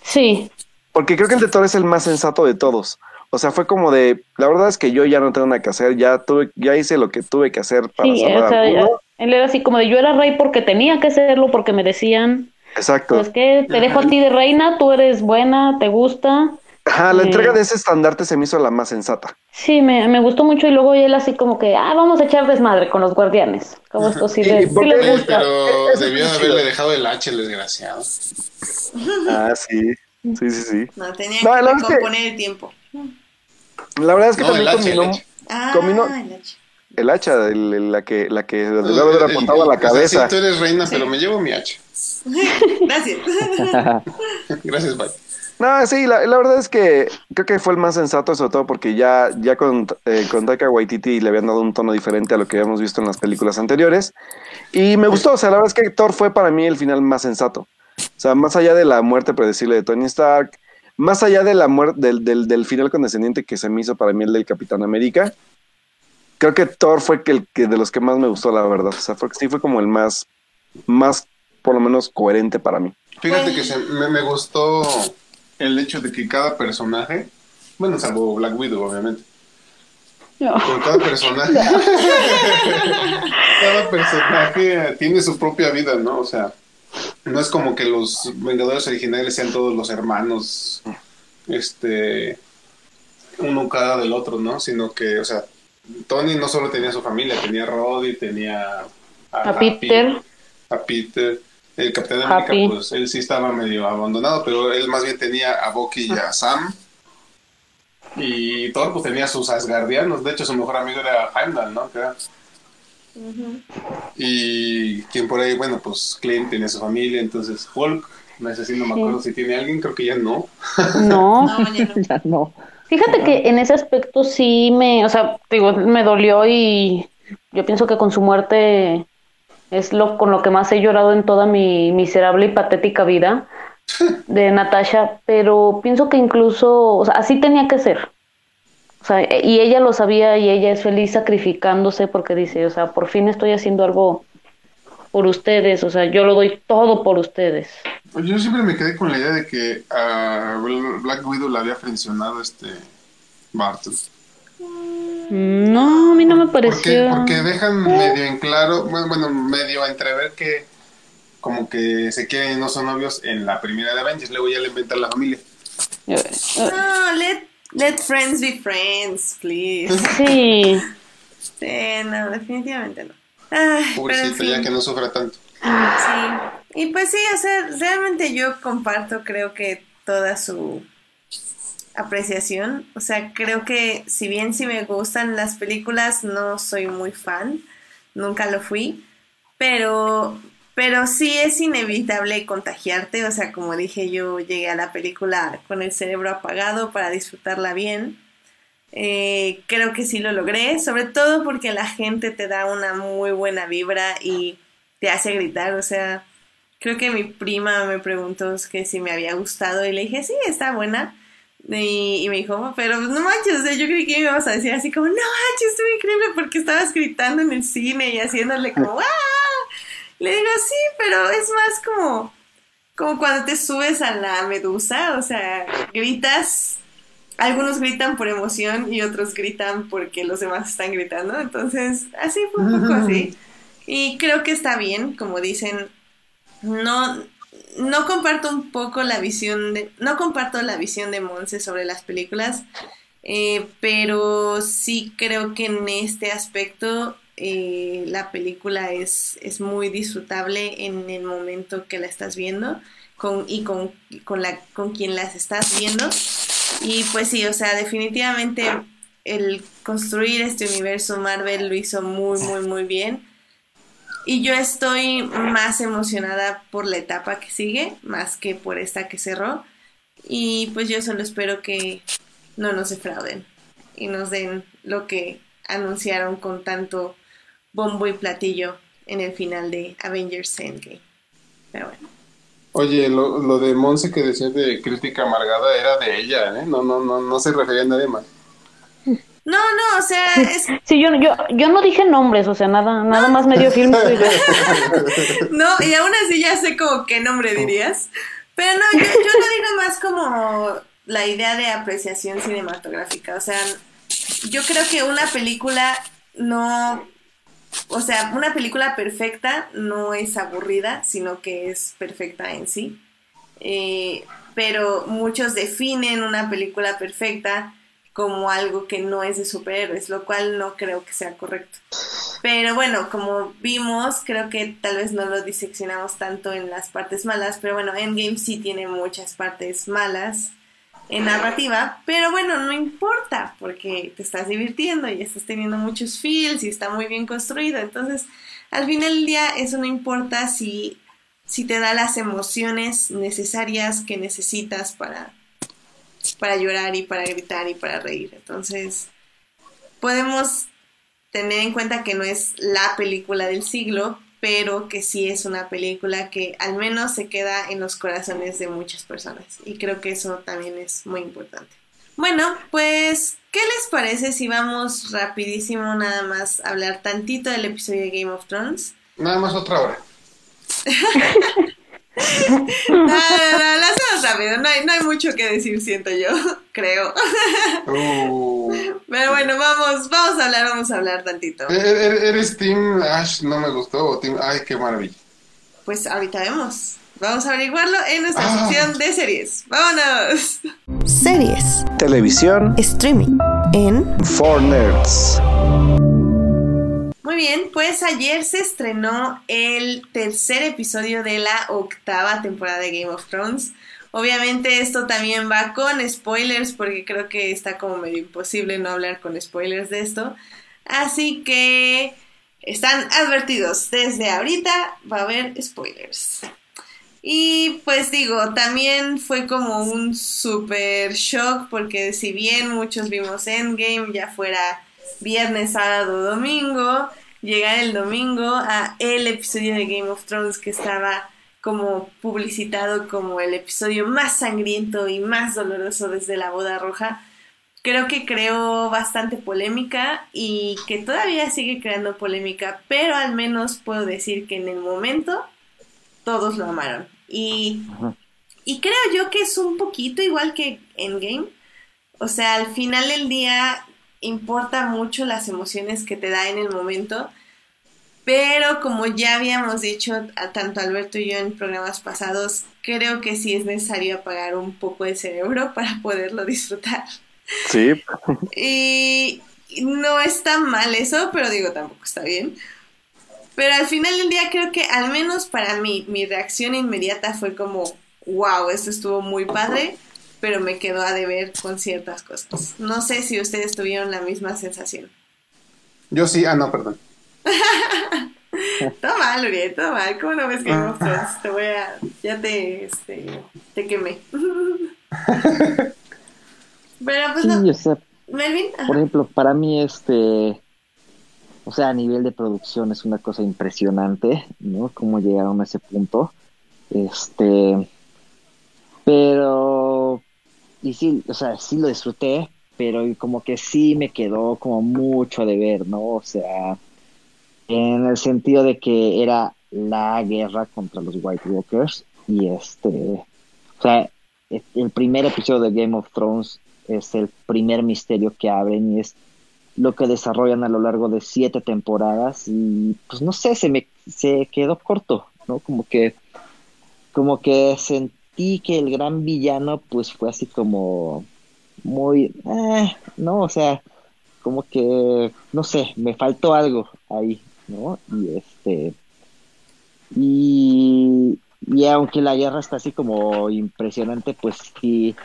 Sí, porque creo que el de Thor es el más sensato de todos. O sea, fue como de, la verdad es que yo ya no tengo nada que hacer, ya tuve, ya hice lo que tuve que hacer para sí, salvar o sea. Él era así como de yo era rey porque tenía que serlo, porque me decían, Exacto. pues que te dejo a ti de reina, tú eres buena, te gusta. Ajá, la eh, entrega de ese estandarte se me hizo la más sensata. Sí, me, me gustó mucho y luego él así como que, ah, vamos a echar desmadre con los guardianes. Como esto sí, Sí, les, sí porque- les gusta. pero debió es de chido. haberle dejado el H, el desgraciado. Ah, sí. Sí, sí, sí. No, tenía No, que es recomponer el tiempo. La verdad es que No, también combinó H. Ah, Combinó- el hacha, el- el- la que, la que debió haber El- apuntado a la cabeza. sí, tú eres reina, pero me llevo mi H. Gracias. Gracias, bye. No, sí, la, la verdad es que creo que fue el más sensato, sobre todo porque ya, ya con, eh, con Taika Waititi le habían dado un tono diferente a lo que habíamos visto en las películas anteriores. Y me gustó, o sea, la verdad es que Thor fue para mí el final más sensato. O O sea, más allá de la muerte predecible de Tony Stark, más allá de la muerte del, del, del final condescendiente que se me hizo para mí el del Capitán América, creo que Thor fue que el que de los que más me gustó, la verdad. O sea, fue, sí fue como el más, más, por lo menos, coherente para mí. Fíjate que se- me, me gustó el hecho de que cada personaje, bueno, salvo Black Widow, obviamente, No. pero cada personaje, cada personaje tiene su propia vida, ¿no? O sea, no es como que los Vengadores originales sean todos los hermanos, este, uno cada del otro, ¿no? Sino que, o sea, Tony no solo tenía su familia, tenía a Roddy, tenía A Happy, Peter. a Peter. El Capitán América, Happy. pues él sí estaba medio abandonado, pero él más bien tenía a Bucky y a Sam. Y Thor pues tenía sus Asgardianos, de hecho su mejor amigo era Heimdall, ¿no? Y quien por ahí, bueno, pues Clint tenía su familia, entonces Hulk, no sé si no me acuerdo si tiene alguien, creo que ya no. No. No, ya no. Fíjate que en ese aspecto sí me, o sea, digo, me dolió y yo pienso que con su muerte es lo con lo que más he llorado en toda mi miserable y patética vida de Natasha, pero pienso que incluso, o sea, así tenía que ser. O sea, y ella lo sabía y ella es feliz sacrificándose porque dice, o sea, por fin estoy haciendo algo por ustedes, o sea, yo lo doy todo por ustedes. Yo siempre me quedé con la idea de que a Black Widow la había frencionado este Barton. No, a mí no me Porque, pareció. porque dejan medio en claro, bueno, bueno, medio a entrever que como que se quieren y no son novios en la primera de Avengers, luego ya le inventan la familia. No, let, let friends be friends, please. Sí. Sí, no, definitivamente no. Ay, pero en Pobrecita, fin, ya que no sufra tanto. sí. Y pues sí, o sea, realmente yo comparto, creo que toda su apreciación. O sea, creo que si bien sí me gustan las películas, no soy muy fan. Nunca lo fui. Pero, pero sí es inevitable contagiarte. O sea, como dije, yo llegué a la película con el cerebro apagado para disfrutarla bien. Eh, creo que sí lo logré, sobre todo porque la gente te da una muy buena vibra y te hace gritar. O sea, creo que mi prima me preguntó que si me había gustado y le dije, sí, está buena. Y, y me dijo, pero no manches, o sea, yo creí que me ibas a decir así como, no manches, estuvo increíble porque estabas gritando en el cine y haciéndole como, ¡ah! Le digo, sí, pero es más como, como cuando te subes a la medusa, o sea, gritas, algunos gritan por emoción y otros gritan porque los demás están gritando, entonces así fue un poco así. Y creo que está bien, como dicen, no, no comparto un poco la visión de, no comparto la visión de Monse sobre las películas, eh, pero sí creo que en este aspecto eh, la película es, es muy disfrutable en el momento que la estás viendo con, y con, con, la, con quien las estás viendo. Y pues sí, o sea, definitivamente el construir este universo Marvel lo hizo muy, muy, muy bien. Y yo estoy más emocionada por la etapa que sigue, más que por esta que cerró. Y pues yo solo espero que no nos defrauden y nos den lo que anunciaron con tanto bombo y platillo en el final de Avengers Endgame. Pero bueno. Oye, lo, lo de Monse que decías de crítica amargada era de ella, ¿eh? No, no, no, no se refería a nadie más. No, no, o sea, es, Sí, yo, yo, yo no dije nombres, o sea, nada, nada más me dio film. No, y aún así ya sé como qué nombre dirías. Pero no, yo, yo lo digo más como la idea de apreciación cinematográfica. O sea, yo creo que una película no. O sea, una película perfecta no es aburrida, sino que es perfecta en sí. Eh, pero muchos definen una película perfecta como algo que no es de superhéroes, lo cual no creo que sea correcto. Pero bueno, como vimos, creo que tal vez no lo diseccionamos tanto en las partes malas, pero bueno, Endgame sí tiene muchas partes malas en narrativa, pero bueno, no importa, porque te estás divirtiendo y estás teniendo muchos feels y está muy bien construido, entonces al final del día eso no importa si, si te da las emociones necesarias que necesitas para, para llorar y para gritar y para reír, entonces podemos tener en cuenta que no es la película del siglo, pero que sí es una película que al menos se queda en los corazones de muchas personas. Y creo que eso también es muy importante. Bueno, pues, ¿qué les parece si vamos rapidísimo nada más a hablar tantito del episodio de Game of Thrones? Nada más otra hora. No, no, no, lo hacemos rápido, no hay, no hay mucho que decir, siento yo, creo. Uh, Pero bueno, vamos, vamos a hablar, vamos a hablar tantito. ¿er- er- ¿Eres Team Ash? No me gustó. o Team... Ay, qué maravilla. Pues ahorita vemos. Vamos a averiguarlo en nuestra Ah. sección de series. ¡Vámonos! Series. Televisión Streaming. En. for Nerds. Muy bien, pues ayer se estrenó el tercer episodio de la octava temporada de Game of Thrones. Obviamente esto también va con spoilers porque creo que está como medio imposible no hablar con spoilers de esto. Así que están advertidos, desde ahorita va a haber spoilers. Y pues digo, también fue como un super shock porque si bien muchos vimos Endgame, ya fuera viernes, sábado, domingo, llegar el domingo a el episodio de Game of Thrones que estaba como publicitado como el episodio más sangriento y más doloroso desde la boda roja, creo que creó bastante polémica y que todavía sigue creando polémica, pero al menos puedo decir que en el momento todos lo amaron. Y, y creo yo que es un poquito igual que Endgame. O sea, al final del día importa mucho las emociones que te da en el momento. Pero como ya habíamos dicho, a tanto Alberto y yo en programas pasados, creo que sí es necesario apagar un poco el cerebro para poderlo disfrutar. Sí, Y no está mal eso, pero digo, tampoco está bien. Pero al final del día creo que al menos para mí, mi reacción inmediata fue como, wow, esto estuvo muy padre, pero me quedó a deber con ciertas cosas. No sé si ustedes tuvieron la misma sensación. Yo sí. Ah, no, perdón. Todo mal, Uriel, todo mal. ¿Cómo no ves Game of Thrones? Te voy a... Ya te, este, te quemé. Pero pues Sí, no. o sea, Melvin, ajá. por ejemplo, para mí este, o sea, a nivel de producción es una cosa impresionante, ¿no? Cómo llegaron a ese punto. Este, pero, y sí, o sea, sí lo disfruté, pero como que sí me quedó como mucho de ver, ¿no? O sea, en el sentido de que era la guerra contra los White Walkers y este, o sea, el primer episodio de Game of Thrones es el primer misterio que abren y es lo que desarrollan a lo largo de siete temporadas y pues no sé, se me se quedó corto, ¿no? Como que como que sentí que el gran villano pues fue así como muy eh, no, o sea, como que no sé, me faltó algo ahí, ¿no? Y este y y aunque la guerra está así como impresionante, pues sí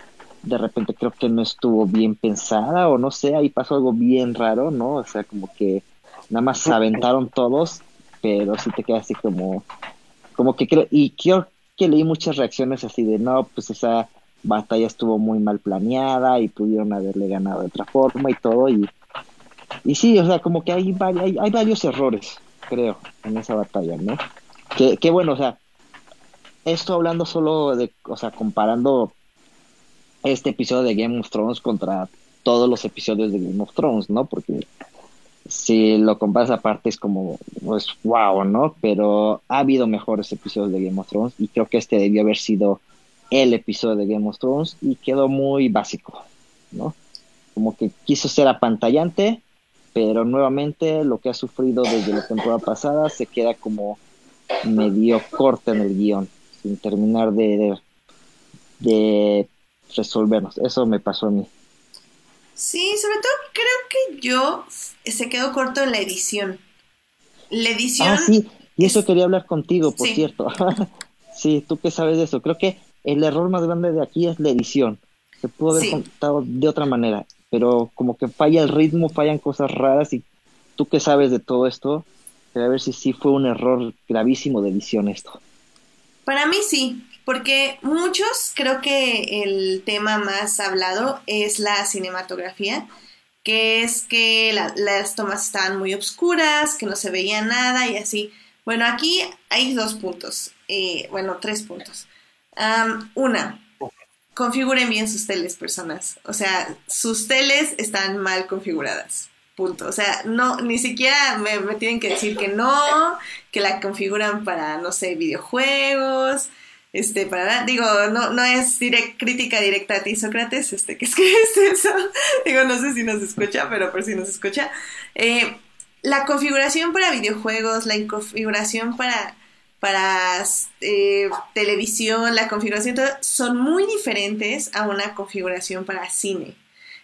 de repente creo que no estuvo bien pensada o no sé, ahí pasó algo bien raro, ¿no? O sea, como que nada más se aventaron todos, pero sí te queda así como, como que creo, y creo que leí muchas reacciones así de, no, pues esa batalla estuvo muy mal planeada y pudieron haberle ganado de otra forma y todo, y, y sí, o sea, como que hay, hay, hay varios errores, creo, en esa batalla, ¿no? Que, que bueno, o sea, esto hablando solo de, o sea, comparando este episodio de Game of Thrones contra todos los episodios de Game of Thrones, ¿no? Porque si lo comparas aparte es como, pues, wow, ¿no? Pero ha habido mejores episodios de Game of Thrones y creo que este debió haber sido el episodio de Game of Thrones y quedó muy básico, ¿no? Como que quiso ser apantallante, pero nuevamente lo que ha sufrido desde la temporada pasada se queda como medio corto en el guion, sin terminar de, de, de resolvernos. Eso me pasó a mí. Sí, sobre todo creo que yo se quedó corto en la edición. La edición, Ah, sí, y eso quería hablar contigo, por Sí. cierto. sí, tú que sabes de eso. Creo que el error más grande de aquí es la edición. Se pudo haber Sí. contado de otra manera, pero como que falla el ritmo, fallan cosas raras y tú que sabes de todo esto, quería ver si sí fue un error gravísimo de edición esto. para mí sí, porque muchos creo que el tema más hablado es la cinematografía, que es que la- las tomas estaban muy oscuras, que no se veía nada y así. Bueno, aquí hay dos puntos. Eh, bueno, tres puntos. Una, configuren bien sus teles, personas. O sea, sus teles están mal configuradas. Punto. O sea, no, ni siquiera me tienen que decir que no, que la configuran para, no sé, videojuegos. Este, para, digo, no, no es direct, crítica directa a ti, Sócrates, este, que es que es eso. digo, no sé si nos escucha, pero por si nos escucha. Eh, la configuración para videojuegos, la configuración para, para eh, televisión, la configuración, todo, son muy diferentes a una configuración para cine.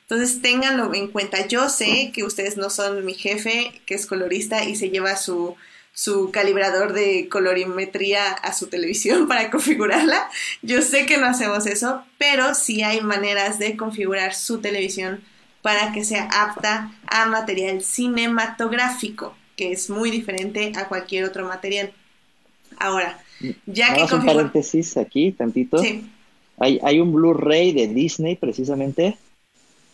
Entonces, ténganlo en cuenta. Yo sé que ustedes no son mi jefe, que es colorista y se lleva su, su calibrador de colorimetría a su televisión para configurarla. Yo sé que no hacemos eso, pero sí hay maneras de configurar su televisión para que sea apta a material cinematográfico, que es muy diferente a cualquier otro material. Ahora, ya que Vamos un configura... paréntesis aquí, tantito. Sí, Hay, hay un Blu-ray de Disney, precisamente,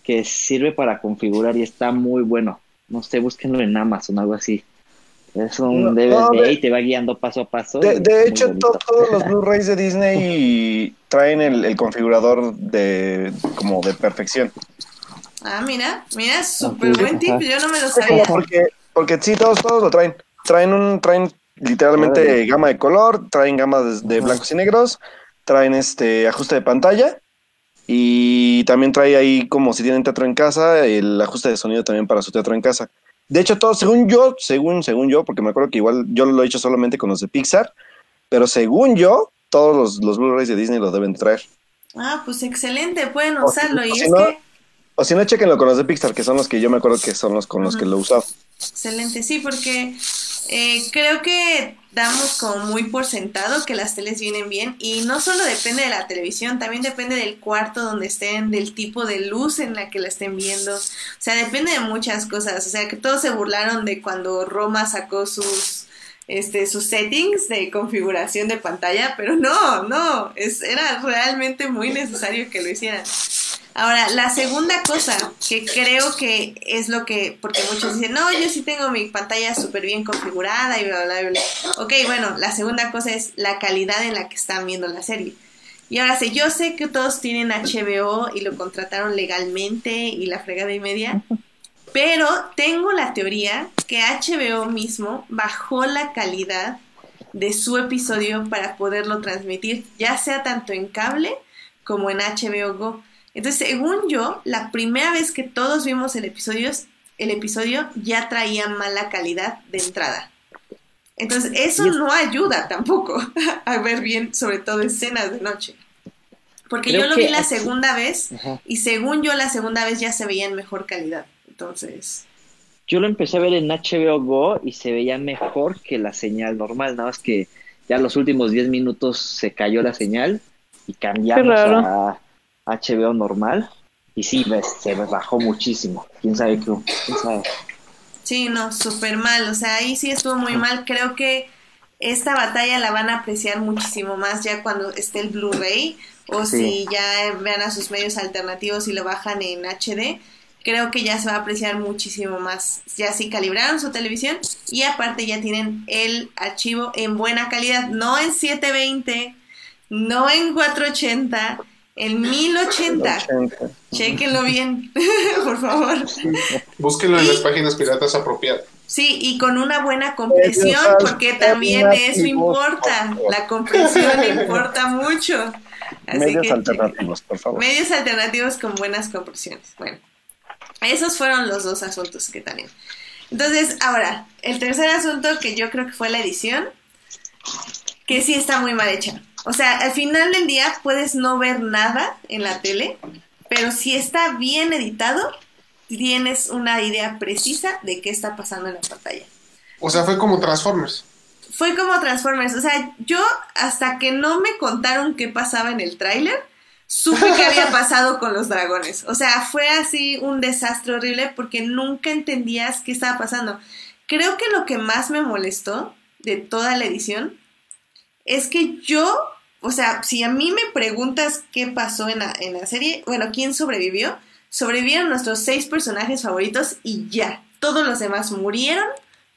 que sirve para configurar y está muy bueno. No sé, búsquenlo en Amazon, algo así. Es un No, DVD no, de- y te va guiando paso a paso. De, hecho, todos los Blu-rays de Disney traen el, el configurador de como de perfección. Ah, mira, mira, súper Ok, buen tip, yo no me lo sabía. porque, porque sí, todos, todos lo traen. Traen un, traen literalmente gama de color, traen gama de, de blancos y negros, traen este ajuste de pantalla y también trae ahí como si tienen teatro en casa, el ajuste de sonido también para su teatro en casa. De hecho, todo, según yo, según, según yo, porque me acuerdo que igual yo lo he hecho solamente con los de Pixar, pero según yo, todos los, los Blu-rays de Disney lo deben traer. Ah, pues excelente, pueden si- usarlo. o Y si es no- que, O si no, chequenlo con los de Pixar, que son los que yo me acuerdo que son los con los que lo he usado. excelente, sí, porque eh, creo que damos como muy por sentado que las teles vienen bien y no solo depende de la televisión, también depende del cuarto donde estén, del tipo de luz en la que la estén viendo, o sea, depende de muchas cosas, o sea, que todos se burlaron de cuando Roma sacó sus este sus settings de configuración de pantalla, pero no, no, es, era realmente muy necesario que lo hicieran. Ahora, la segunda cosa que creo que es lo que, porque muchos dicen, no, yo sí tengo mi pantalla súper bien configurada y bla, bla, bla. Ok, bueno, la segunda cosa es la calidad en la que están viendo la serie. Y ahora sí, yo sé que todos tienen HBO y lo contrataron legalmente y la fregada y media, pero tengo la teoría que HBO mismo bajó la calidad de su episodio para poderlo transmitir, ya sea tanto en cable como en HBO Go. Entonces, según yo, la primera vez que todos vimos el episodio, el episodio ya traía mala calidad de entrada. Entonces, eso no ayuda tampoco a ver bien, sobre todo escenas de noche. Porque Creo yo lo vi la aquí- segunda vez Ajá. y según yo la segunda vez ya se veía en mejor calidad. Entonces, Yo lo empecé a ver en HBO Go y se veía mejor que la señal normal, nada más que ya los últimos 10 minutos se cayó la señal y cambiamos Qué raro. a HBO normal y sí, ves, se me bajó muchísimo. ¿Quién sabe qué? ¿Quién sabe? sí, no, súper mal. O sea, ahí sí estuvo muy mal. Creo que esta batalla la van a apreciar muchísimo más ya cuando esté el Blu-ray o Sí. si ya vean a sus medios alternativos y lo bajan en HD. Creo que ya se va a apreciar muchísimo más. Ya sí calibraron su televisión y aparte ya tienen el archivo en buena calidad, no en 720, no en 480, en 1080. 80. Chequenlo bien, por favor. Búsquenlo en Y- las páginas piratas apropiadas. Sí, y con una buena compresión, porque también eso importa. La compresión importa mucho. Así Medios que alternativos, por favor. medios alternativos con buenas compresiones. Bueno, esos fueron los dos asuntos que también. Entonces, ahora, el tercer asunto que yo creo que fue la edición, que sí está muy mal hecha. O sea, al final del día puedes no ver nada en la tele, pero si está bien editado, tienes una idea precisa de qué está pasando en la pantalla. O sea, fue como Transformers. Fue como Transformers, o sea, yo hasta que no me contaron qué pasaba en el tráiler, supe qué había pasado con los dragones. O sea, fue así un desastre horrible porque nunca entendías qué estaba pasando. Creo que lo que más me molestó de toda la edición es que yo, o sea, si a mí me preguntas qué pasó en la, en la serie, bueno, ¿quién sobrevivió? Sobrevivieron nuestros seis personajes favoritos y ya. Todos los demás murieron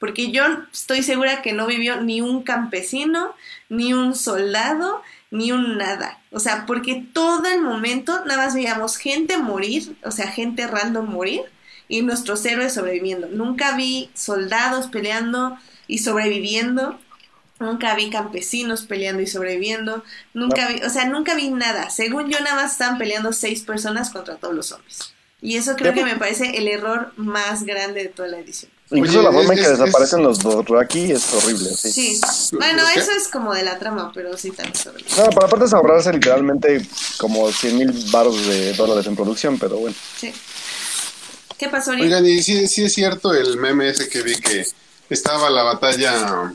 porque yo estoy segura que no vivió ni un campesino, ni un soldado, ni un nada. O sea, porque todo el momento nada más veíamos gente morir, o sea, gente random morir, y nuestros héroes sobreviviendo. Nunca vi soldados peleando y sobreviviendo. Nunca vi campesinos peleando y sobreviviendo. Nunca vi, o sea, nunca vi nada. Según yo, nada más estaban peleando seis personas contra todos los zombies. Y eso creo que me parece el error más grande de toda la edición. Incluso Oye, la forma en que es- desaparecen los Dothraki es horrible, sí. Sí. Bueno, ¿Qué? eso es como de la trama, pero sí también es horrible. No, para aparte es ahorrarse literalmente como 100 mil baros de dólares en producción, pero bueno. Sí. ¿Qué pasó? Oigan, y sí, sí es cierto el meme ese que vi que estaba la batalla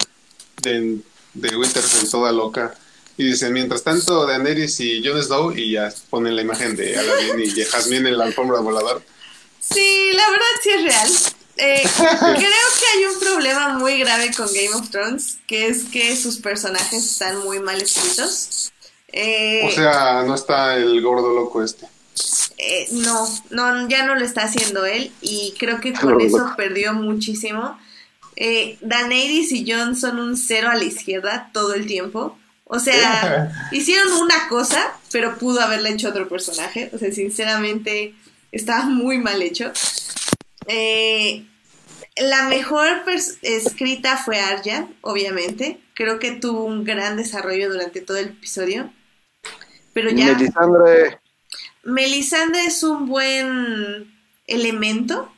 de, de Winterfell toda loca. Y dicen, mientras tanto, Daenerys y Jon Snow, y ya ponen la imagen de Aladdin y de Jasmine en la alfombra volador. Sí, la verdad sí es real. Eh, creo que hay un problema muy grave con Game of Thrones, que es que sus personajes están muy mal escritos. Eh, O sea, no está el gordo loco este. eh, no, no, ya no lo está haciendo él y creo que con eso perdió muchísimo. Eh, Daenerys y Jon son un cero a la izquierda todo el tiempo. O sea, hicieron una cosa, pero pudo haberle hecho otro personaje. O sea, sinceramente, estaba muy mal hecho. Eh, la mejor escrita fue Arya, obviamente. Creo que tuvo un gran desarrollo durante todo el episodio. Pero ya. Melisandre, Melisandre es un buen elemento,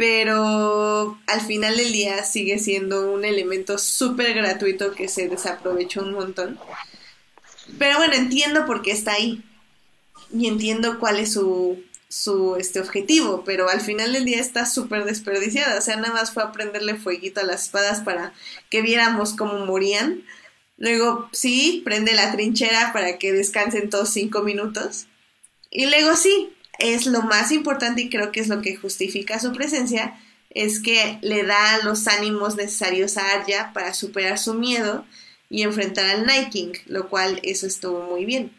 pero al final del día sigue siendo un elemento súper gratuito que se desaprovechó un montón. Pero bueno, entiendo por qué está ahí. Y entiendo cuál es su, su este, objetivo, pero al final del día está súper desperdiciada. O sea, nada más fue a prenderle fueguito a las espadas para que viéramos cómo morían. Luego, sí, prende la trinchera para que descansen todos cinco minutos. Y luego sí, es lo más importante y creo que es lo que justifica su presencia, es que le da los ánimos necesarios a Arya para superar su miedo y enfrentar al Night King, lo cual eso estuvo muy bien.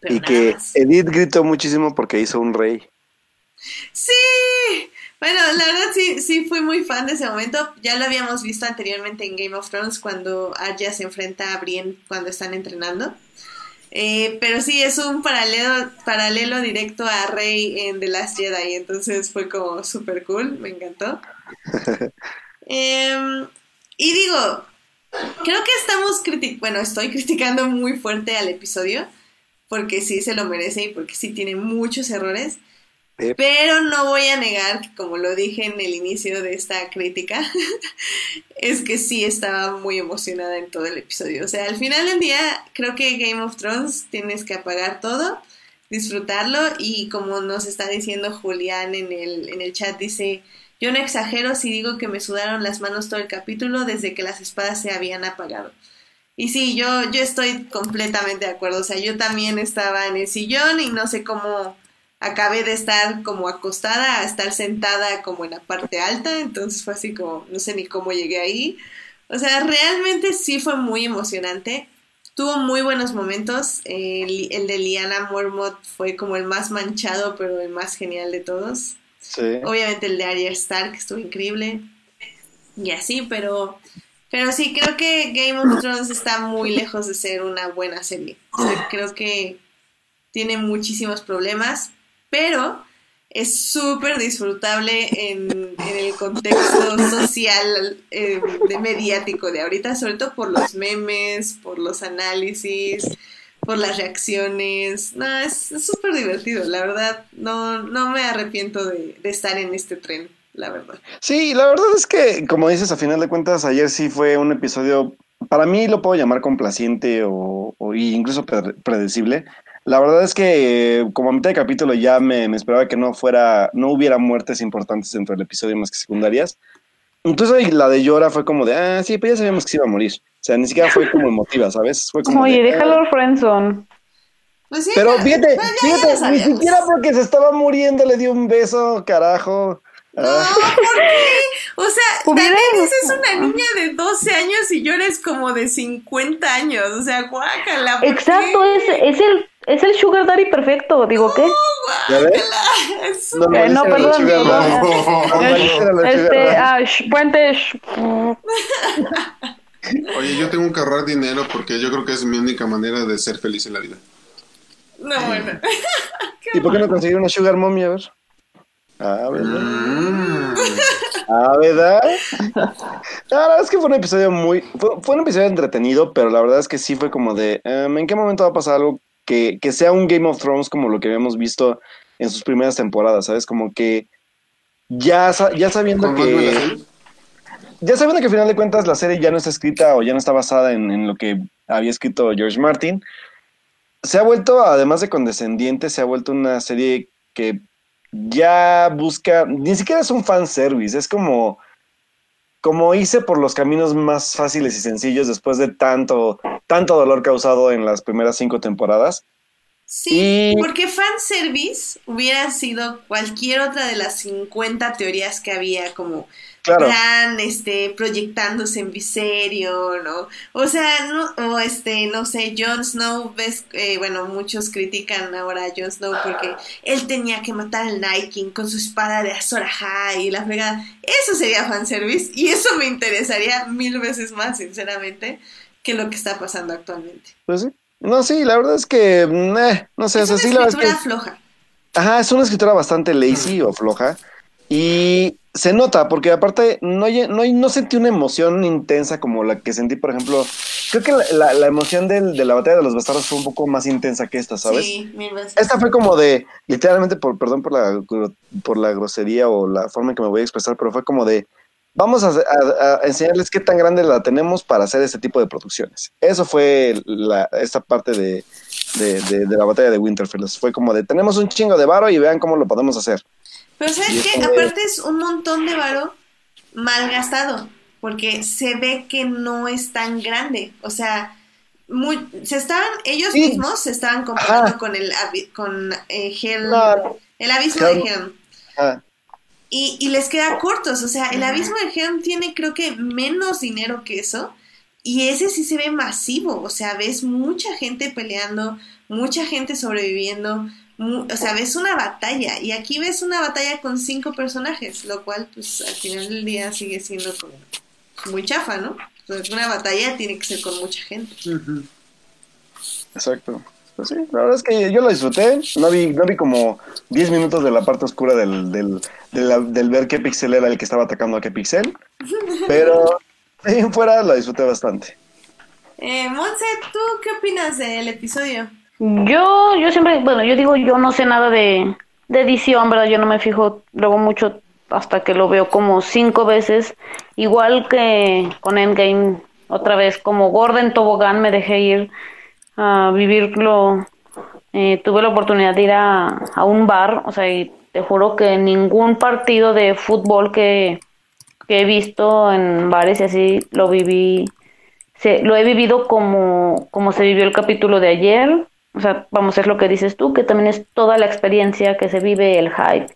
Pero y que más. Edith gritó muchísimo porque hizo un rey. Sí, bueno, la verdad sí, sí fui muy fan de ese momento. Ya lo habíamos visto anteriormente en Game of Thrones cuando Arya se enfrenta a Brienne cuando están entrenando. Eh, pero sí, es un paralelo, paralelo directo a Rey en The Last Jedi, entonces fue como súper cool, me encantó. Em, y digo, creo que estamos criticando, bueno, estoy criticando muy fuerte al episodio, porque sí se lo merece y porque sí tiene muchos errores. Eh, Pero no voy a negar que, como lo dije en el inicio de esta crítica, es que sí estaba muy emocionada en todo el episodio. O sea, al final del día, creo que Game of Thrones tienes que apagar todo, disfrutarlo y como nos está diciendo Julián en el, en el chat, dice, yo no exagero si digo que me sudaron las manos todo el capítulo desde que las espadas se habían apagado. Y sí, yo, yo estoy completamente de acuerdo. O sea, yo también estaba en el sillón y no sé cómo acabé de estar como acostada a estar sentada como en la parte alta, entonces fue así como, no sé ni cómo llegué ahí. O sea, realmente sí fue muy emocionante. Tuvo muy buenos momentos. El, el de Liana Mormont fue como el más manchado, pero el más genial de todos. sí. Obviamente el de Arya Stark estuvo increíble. Y así, pero... Pero sí, creo que Game of Thrones está muy lejos de ser una buena serie. O sea, creo que tiene muchísimos problemas, pero es súper disfrutable en, el contexto social eh, de mediático de ahorita, sobre todo por los memes, por los análisis, por las reacciones. No, es súper divertido, la verdad. No, no me arrepiento de, de estar en este tren, la verdad. Sí, la verdad es que, como dices, a final de cuentas, ayer sí fue un episodio, para mí lo puedo llamar complaciente o, incluso pre- predecible. La verdad es que eh, como a mitad de capítulo ya me, me esperaba que no fuera, no hubiera muertes importantes dentro del episodio más que secundarias. Incluso la de Llora fue como de, ah, sí, pues ya sabíamos que se iba a morir. O sea, ni siquiera fue como emotiva, ¿sabes? Fue como Oye, de, déjalo "Ah". Friendzone. Pues sí, Pero fíjate, pues ya- ya lo fíjate, ni siquiera porque se estaba muriendo le dio un beso, carajo. No, Ah. ¿por qué? O sea, Hubiera- Daenerys es una niña de 12 años y yo eres como de 50 años. O sea, guácala. ¿por Exacto, es, es el es el sugar daddy perfecto. Digo, ¿qué? No, ¿Ya ves? Es No, Eh, no, perdón, la Este, ah, Puente. Oye, yo tengo que ahorrar dinero porque yo creo que es mi única manera de ser feliz en la vida. No, bueno. ¿Y por qué no conseguir una Sugar Mommy? A ver. Ah, ¿verdad? Mm. Ah, ¿verdad? La verdad es que fue un episodio muy. Fue, fue un episodio entretenido, pero la verdad es que sí fue como de. em, ¿En qué momento va a pasar algo que, que sea un Game of Thrones como lo que habíamos visto en sus primeras temporadas? ¿Sabes? Como que. Ya, ya sabiendo ¿Con más que. Ya sabiendo que al final de cuentas la serie ya no está escrita o ya no está basada en, en lo que había escrito George Martin, se ha vuelto, además de condescendiente, se ha vuelto una serie que ya busca, ni siquiera es un fanservice, es como, como hice por los caminos más fáciles y sencillos después de tanto, tanto dolor causado en las primeras cinco temporadas. Sí, Y- porque fanservice hubiera sido cualquier otra de las 50 teorías que había, como Claro. este, proyectándose en Viserion, ¿no? O sea, no, o este, no sé, Jon Snow, ves, eh, bueno, muchos critican ahora a Jon Snow porque él tenía que matar al Night King con su espada de Azor Ahai y la fregada. Eso sería fanservice y eso me interesaría mil veces más, sinceramente, que lo que está pasando actualmente. Pues sí. No, sí, la verdad es que, eh, no sé, o es sea, una sí, la verdad es que... floja. Ajá, es una escritura bastante lazy o floja. Y se nota, porque aparte no, no, no sentí una emoción intensa como la que sentí, por ejemplo. Creo que la, la- la emoción del- de la batalla de los bastardos fue un poco más intensa que esta, ¿sabes? Sí, mil veces. Esta fue como de, literalmente, por, perdón por la, por la grosería o la forma en que me voy a expresar, pero fue como de, vamos a, a- a enseñarles qué tan grande la tenemos para hacer este tipo de producciones. Eso fue la, esta parte de, de, de- de la batalla de Winterfell. Fue como de, tenemos un chingo de varo y vean cómo lo podemos hacer. Pero ¿sabes es qué? Aparte es un montón de varo mal gastado, porque se ve que no es tan grande. O sea, muy, se estaban, ellos Sí. mismos se estaban comparando Ajá. con el con eh, el abismo Claro. de Helm. Y, y les queda cortos, o sea, el abismo de Helm tiene creo que menos dinero que eso. Y ese sí se ve masivo, o sea, ves mucha gente peleando, mucha gente sobreviviendo, o sea, ves una batalla. Y aquí ves una batalla con cinco personajes, lo cual, pues, al final del día sigue siendo como muy chafa, ¿no? Entonces, una batalla tiene que ser con mucha gente. exacto. Pues sí, la verdad es que yo lo disfruté. No vi, no vi como 10 minutos de la parte oscura del, del, de la- del ver qué pixel era el que estaba atacando a qué pixel. Pero ahí en fuera lo disfruté bastante. Eh, Monse, ¿tú qué opinas del episodio? Yo, yo siempre, bueno, yo digo, yo no sé nada de, edición, ¿verdad? Yo no me fijo luego mucho hasta que lo veo como cinco veces. Igual que con Endgame, otra vez, como Gordon Tobogán me dejé ir a vivirlo. Eh, tuve la oportunidad de ir a, a un bar, o sea, y te juro que ningún partido de fútbol que, que he visto en bares y así lo viví se, lo he vivido como, como se vivió el capítulo de ayer. O sea, vamos, es lo que dices tú, que también es toda la experiencia que se vive, el hype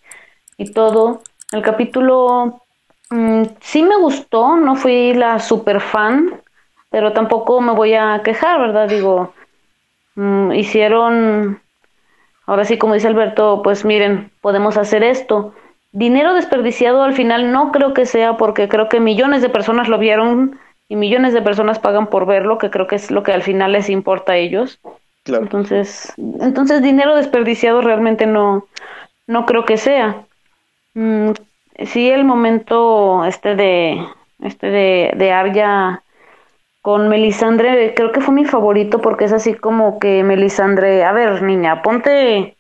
y todo. El capítulo mm, sí me gustó, no fui la super fan, pero tampoco me voy a quejar, ¿verdad? Digo, mm, hicieron, ahora sí, como dice Alberto, pues miren, podemos hacer esto. Dinero desperdiciado al final no creo que sea porque creo que millones de personas lo vieron y millones de personas pagan por verlo, que creo que es lo que al final les importa a ellos. Claro. Entonces, entonces dinero desperdiciado realmente no, no creo que sea. Mm, sí, el momento este de este de, de Arya con Melisandre, creo que fue mi favorito porque es así como que Melisandre, a ver, niña, ponte,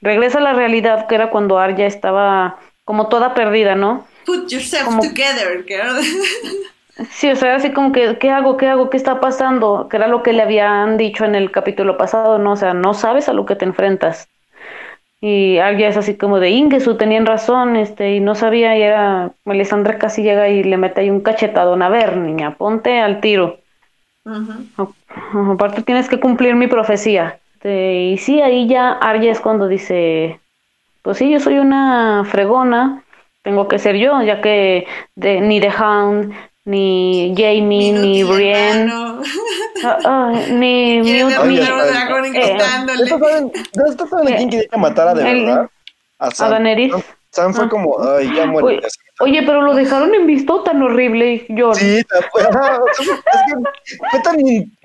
regresa a la realidad que era cuando Arya estaba como toda perdida, ¿no? Put yourself Como- together, girl. Sí, o sea, así como que, ¿qué hago? ¿Qué hago? ¿Qué está pasando? Que era lo que le habían dicho en el capítulo pasado, ¿no? O sea, no sabes a lo que te enfrentas. Y Arya es así como de Ingesu, tenían razón, este, y no sabía, y era, Melisandre casi llega y le mete ahí un cachetadón, a ver, niña, ponte al tiro. Ujú. Aparte tienes que cumplir mi profecía. Este, y sí, ahí ya Arya es cuando dice, pues sí, yo soy una fregona, tengo que ser yo, ya que de, ni The Hound, ni Jamie, ni Brienne, ah, ni Mute, ni- dragón eh, gritándole. ¿Esto saben, ¿de esto saben a quién quería que matara de El- verdad? A a Daenerys. Sam fue Ah. como, ay, ya muere. Oye, Oye, pero lo dejaron en visto tan horrible yo. Sí, es que fue tan,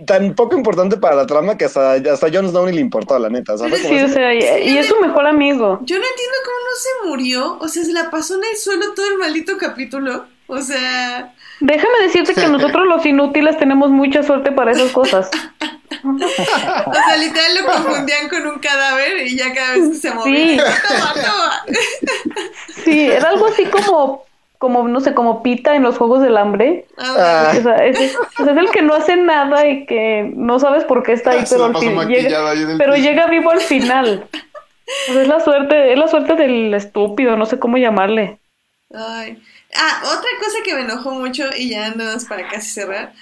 tan poco importante para la trama que hasta, hasta Jon Snow ni le importó, la neta. O sea, Sí, o sea, y, y es su mejor amigo. Yo no entiendo cómo no se murió. O sea, se la pasó en el suelo todo el maldito capítulo. O sea, Déjame decirte que nosotros los inútiles tenemos mucha suerte para esas cosas. o sea, literal lo confundían con un cadáver y ya cada vez que se movía. Sí. Toma, toma. Sí, era algo así como, como no sé, como Pita en los Juegos del Hambre. Ah, O sea, es, el que no hace nada y que no sabes por qué está ahí, Se pero, al fin- llega, ahí pero llega vivo al final. O sea, es la suerte, es la suerte del estúpido, no sé cómo llamarle. Ay. Ah, otra cosa que me enojó mucho y ya andamos para casi cerrar.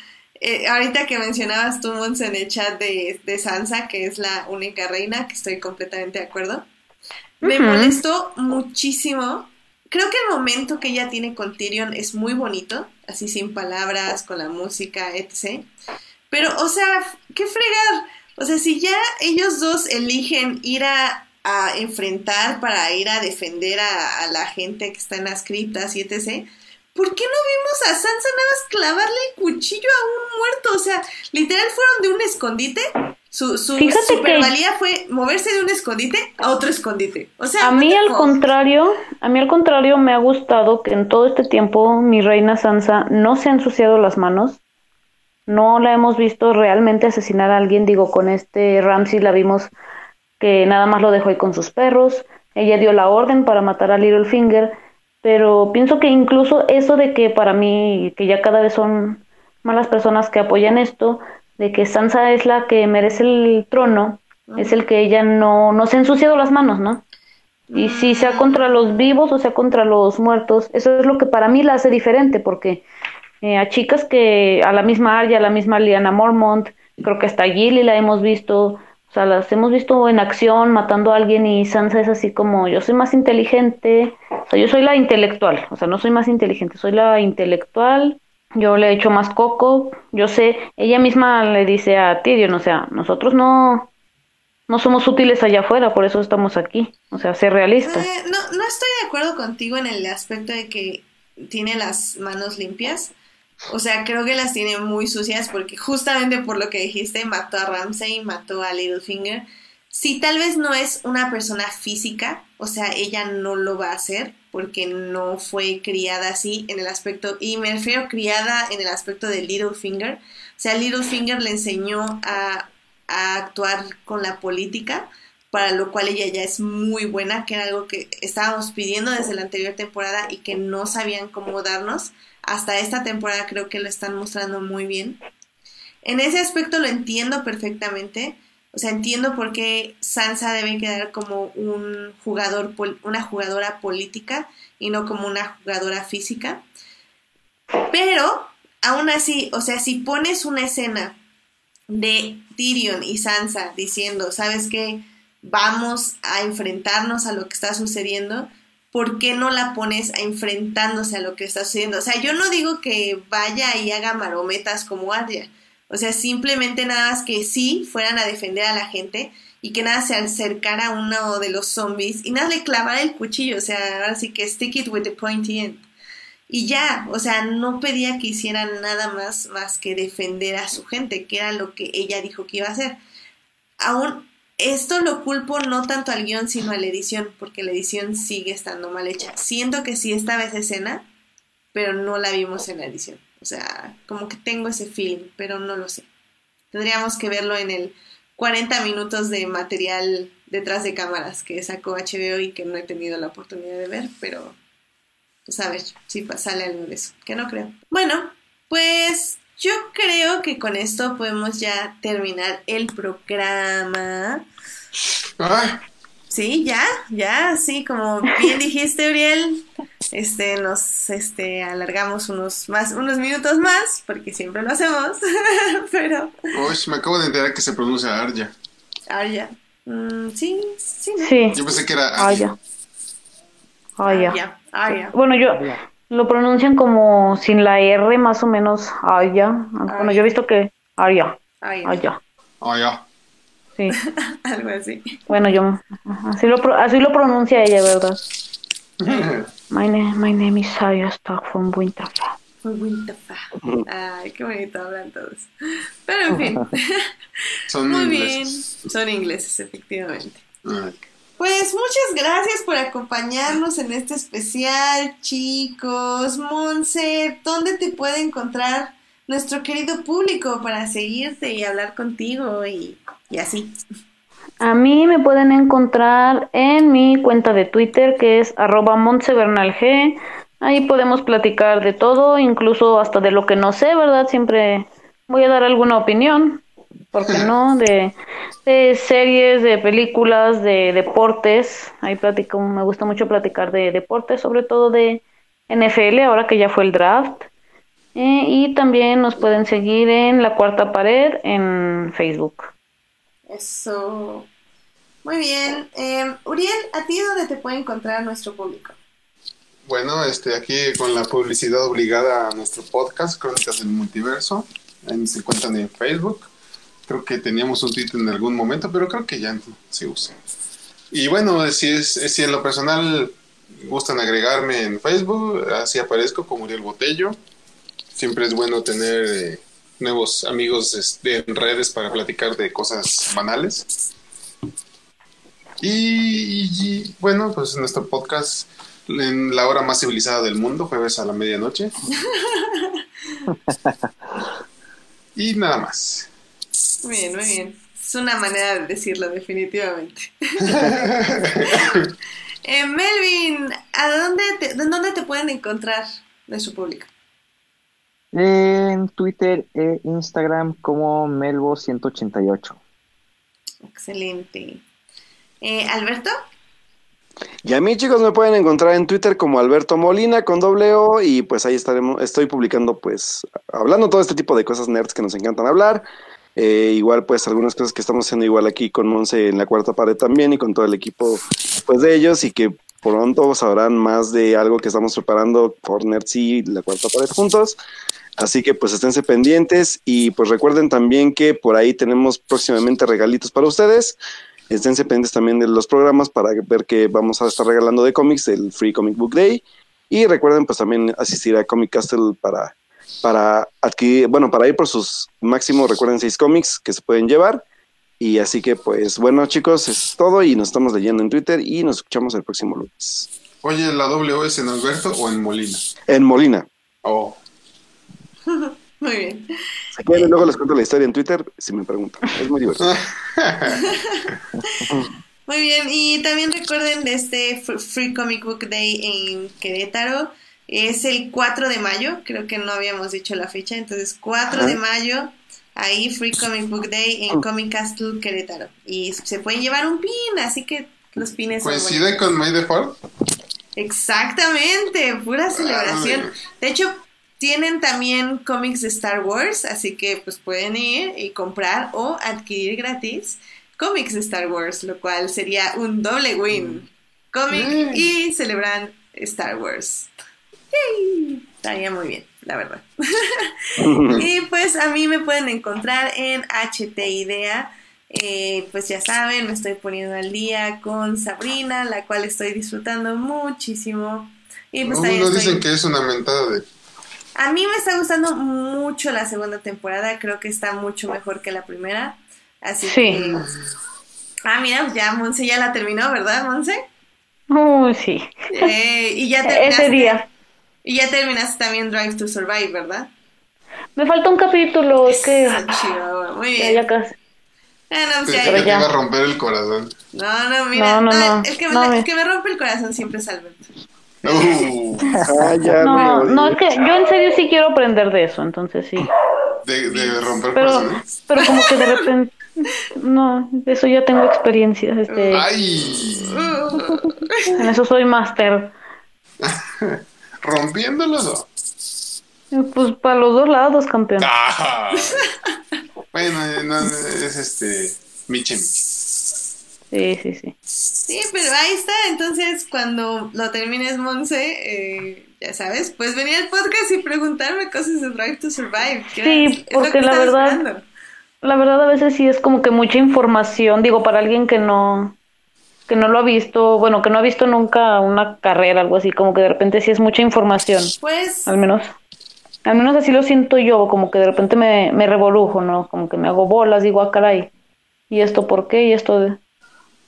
Eh, ahorita que mencionabas tú, Mons, en el chat de, de Sansa, que es la única reina, que estoy completamente de acuerdo. Me molestó muchísimo. Creo que el momento que ella tiene con Tyrion es muy bonito, así sin palabras, con la música, etc. Pero, o sea, qué fregar. O sea, si ya ellos dos eligen ir a, a enfrentar para ir a defender a, a la gente que está en las criptas y etc., ¿por qué no vimos a Sansa nada más clavarle el cuchillo a un muerto? O sea, literal fueron de un escondite. Su, su supervalía fue moverse de un escondite a otro escondite. O sea, A mí al contrario, a mí al contrario me ha gustado que en todo este tiempo mi reina Sansa no se ha ensuciado las manos. No la hemos visto realmente asesinar a alguien, digo, con este Ramsey la vimos que nada más lo dejó ahí con sus perros. Ella dio la orden para matar a Littlefinger, pero pienso que incluso eso de que para mí, que ya cada vez son malas personas que apoyan esto, de que Sansa es la que merece el trono, es el que ella no, no se ha ensuciado las manos, ¿no? Y si sea contra los vivos o sea contra los muertos, eso es lo que para mí la hace diferente, porque eh, a chicas que, a la misma Arya, a la misma Liana Mormont, creo que hasta Gilly la hemos visto, o sea, las hemos visto en acción matando a alguien y Sansa es así como, yo soy más inteligente, o sea, yo soy la intelectual, o sea, no soy más inteligente, soy la intelectual, yo le echo más coco, yo sé, ella misma le dice a Tyrion, o sea, nosotros no, no somos útiles allá afuera, por eso estamos aquí, o sea, ser realista. Eh, no, no estoy de acuerdo contigo en el aspecto de que tiene las manos limpias. O sea, creo que las tiene muy sucias porque justamente por lo que dijiste, mató a Ramsey, mató a Littlefinger. Si tal vez no es una persona física, o sea, ella no lo va a hacer porque no fue criada así en el aspecto, y me refiero criada en el aspecto de Littlefinger. O sea, Littlefinger le enseñó a, a actuar con la política, para lo cual ella ya es muy buena, que era algo que estábamos pidiendo desde la anterior temporada y que no sabían cómo darnos. Hasta esta temporada creo que lo están mostrando muy bien. En ese aspecto lo entiendo perfectamente. O sea, entiendo por qué Sansa debe quedar como un jugador, una jugadora política y no como una jugadora física. Pero, aún así, o sea, si pones una escena de Tyrion y Sansa diciendo, ¿sabes qué? Vamos a enfrentarnos a lo que está sucediendo. ¿Por qué no la pones a enfrentándose a lo que está sucediendo? O sea, yo no digo que vaya y haga marometas como Arya. O sea, simplemente nada más que sí fueran a defender a la gente y que nada se acercara a uno de los zombies y nada le clavara el cuchillo. O sea, ahora sí que stick it with the pointy end. Y ya, o sea, no pedía que hicieran nada más más que defender a su gente, que era lo que ella dijo que iba a hacer. Aún esto lo culpo no tanto al guion, sino a la edición, porque la edición sigue estando mal hecha. Siento que sí estaba esa escena, pero no la vimos en la edición. O sea, como que tengo ese feeling, pero no lo sé. Tendríamos que verlo en el 40 minutos de material detrás de cámaras que sacó HBO y que no he tenido la oportunidad de ver, pero pues a ver si sale algo de eso, que no creo. Bueno, pues yo creo que con esto podemos ya terminar el programa. Ay, Sí, ya, ya, sí, como bien dijiste, Uriel, este, nos, este, alargamos unos más, unos minutos más, porque siempre lo hacemos, pero, uy, me acabo de enterar que se pronuncia Arya. Arya, mm, sí, sí, ¿no? Sí, Yo pensé que era Arya. Arya. Arya. Arya, Arya. Bueno, yo, Lo pronuncian como sin la R, más o menos, Aya. Bueno, yo he visto que Aya. Oh, ya. Sí. algo así. Bueno, yo así lo así lo pronuncia ella, ¿verdad? My name, my name is Aya Stock from Winterfell. Muy Winterfell. Ay, qué bonito hablan todos. Pero en fin. Son Muy bien. ingleses. Son ingleses, efectivamente. Ah, Pues muchas gracias por acompañarnos en este especial, chicos. Monse, ¿dónde te puede encontrar nuestro querido público para seguirte y hablar contigo y, y así? A mí me pueden encontrar en mi cuenta de Twitter que es arroba montsebernalg. Ahí podemos platicar de todo, incluso hasta de lo que no sé, ¿verdad? Siempre voy a dar alguna opinión, ¿por qué no? De, de series, de películas, de deportes. Ahí platico, me gusta mucho platicar de deportes, sobre todo de NFL, ahora que ya fue el draft. Eh, y también nos pueden seguir en La Cuarta Pared en Facebook. Eso. Muy bien. Eh, Uriel, ¿a ti dónde te puede encontrar nuestro público? Bueno, este, aquí con la publicidad obligada a nuestro podcast, Crónicas del Multiverso. Ahí se encuentran en Facebook. Creo que teníamos un Twitter en algún momento, pero creo que ya no se usa. Y bueno, si, es, si en lo personal gustan agregarme en Facebook, así aparezco como Uriel Botello. Siempre es bueno tener eh, nuevos amigos este, en redes para platicar de cosas banales. Y, y, bueno, pues nuestro podcast en la hora más civilizada del mundo, jueves a la medianoche. y nada más. Muy bien, muy bien. Es una manera de decirlo, definitivamente. Eh, Melvin, ¿a dónde te, de dónde te pueden encontrar nuestro público? En Twitter e Instagram como Melbo188. Excelente. Eh, Alberto, Y a mí, chicos, me pueden encontrar en Twitter como Alberto Molina con doble O y pues ahí estaremos, estoy publicando pues hablando todo este tipo de cosas nerds que nos encantan hablar. Eh, igual pues algunas cosas que estamos haciendo igual aquí con Monse en la cuarta pared también y con todo el equipo pues de ellos y que pronto sabrán más de algo que estamos preparando por Nerds y la cuarta pared juntos. Así que pues esténse pendientes y pues recuerden también que por ahí tenemos próximamente regalitos para ustedes. Esténse pendientes también de los programas para ver que vamos a estar regalando de cómics el Free Comic Book Day. Y recuerden pues también asistir a Comic Castle para, para adquirir, bueno, para ir por sus máximos, recuerden seis cómics que se pueden llevar. Y así que pues bueno chicos, es todo y nos estamos leyendo en Twitter y nos escuchamos el próximo lunes. Oye, ¿la W es en Alberto o en Molina? En Molina. Oh, muy bien. Si quieren, luego les cuento la historia en Twitter si me preguntan. Es muy divertido. Muy bien, y también recuerden de este Fr- Free Comic Book Day en Querétaro. Es el 4 de mayo, creo que no habíamos dicho la fecha, entonces 4 de mayo, ahí Free Comic Book Day en Comic Castle Querétaro. Y se pueden llevar un pin, así que los pines ¿Coincide con May the Fourth? Exactamente, pura celebración. De hecho, tienen también cómics de Star Wars, así que pues pueden ir y comprar o adquirir gratis cómics de Star Wars, lo cual sería un doble win. Cómic Mm. y celebran Star Wars. Yay. Estaría muy bien, la verdad. y pues a mí me pueden encontrar en HT Idea. Eh, pues ya saben, me estoy poniendo al día con Sabrina, la cual estoy disfrutando muchísimo. Y pues también Algunos estoy- dicen que es una mentada de... A mí me está gustando mucho la segunda temporada, creo que está mucho mejor que la primera. Así Sí. que... Ah, mira, ya Monse ya la terminó, ¿verdad, Monse? Uy, sí. Eh, y ya terminaste, Ese día. Y ya terminaste también Drive to Survive, ¿verdad? Me falta un capítulo, es que Chihuahua, Muy bien. ya casi. Ah, no, pues que te iba a romper el corazón. No, no, mira. No, no, no, no. El, que me, No, el que me rompe el corazón siempre es Alberto. Uh, Ah, ya, No, no, es que yo en serio sí quiero aprender de eso, entonces sí. de, de romper Pero, corazones. pero como que de repente, no, de eso ya tengo experiencia, este, ¡Ay! en eso soy máster. ¿Rompiéndolos o...? Pues para los dos lados, campeón. Ah. Bueno, eh, no, es este... Michemi. Sí, sí, sí. Sí, pero ahí está. Entonces, cuando lo termines, Monse, eh, ya sabes, pues venir al podcast y preguntarme cosas de Drive to Survive. Sí, porque que la verdad- esperando. La verdad a veces sí es como que mucha información, digo, para alguien que no que no lo ha visto, bueno, que no ha visto nunca una carrera, algo así, como que de repente sí es mucha información, Pues, al menos. Al menos así lo siento yo, como que de repente me, me revolujo, ¿no? Como que me hago bolas, digo, ah, caray. ¿Y esto por qué? ¿Y esto de...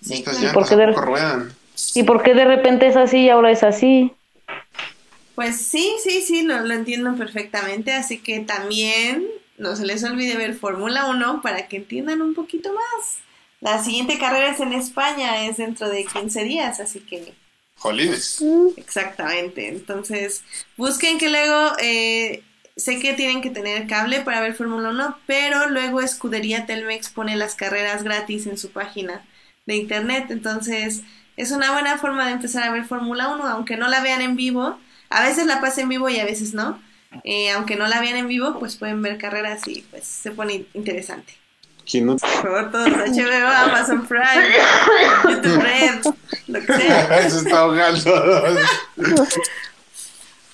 sí, Estas claro. llantas porque de-. ¿Y por qué de repente es así y ahora es así? pues sí, sí, sí, lo, lo entiendo perfectamente. Así que también no se les olvide ver Fórmula 1 para que entiendan un poquito más. La siguiente carrera es en España, es dentro de 15 días, así que Jolines. Exactamente. Entonces, busquen que luego, eh, sé que tienen que tener cable para ver Fórmula 1, pero luego Escudería Telmex pone las carreras gratis en su página de internet. Entonces, es una buena forma de empezar a ver Fórmula 1, aunque no la vean en vivo. A veces la pasa en vivo y a veces no. Eh, aunque no la vean en vivo, pues pueden ver carreras y pues se pone interesante. ¿Quién no? Por favor, todos HBO, Amazon Prime, YouTube Red, lo que sea. Se está ahogando.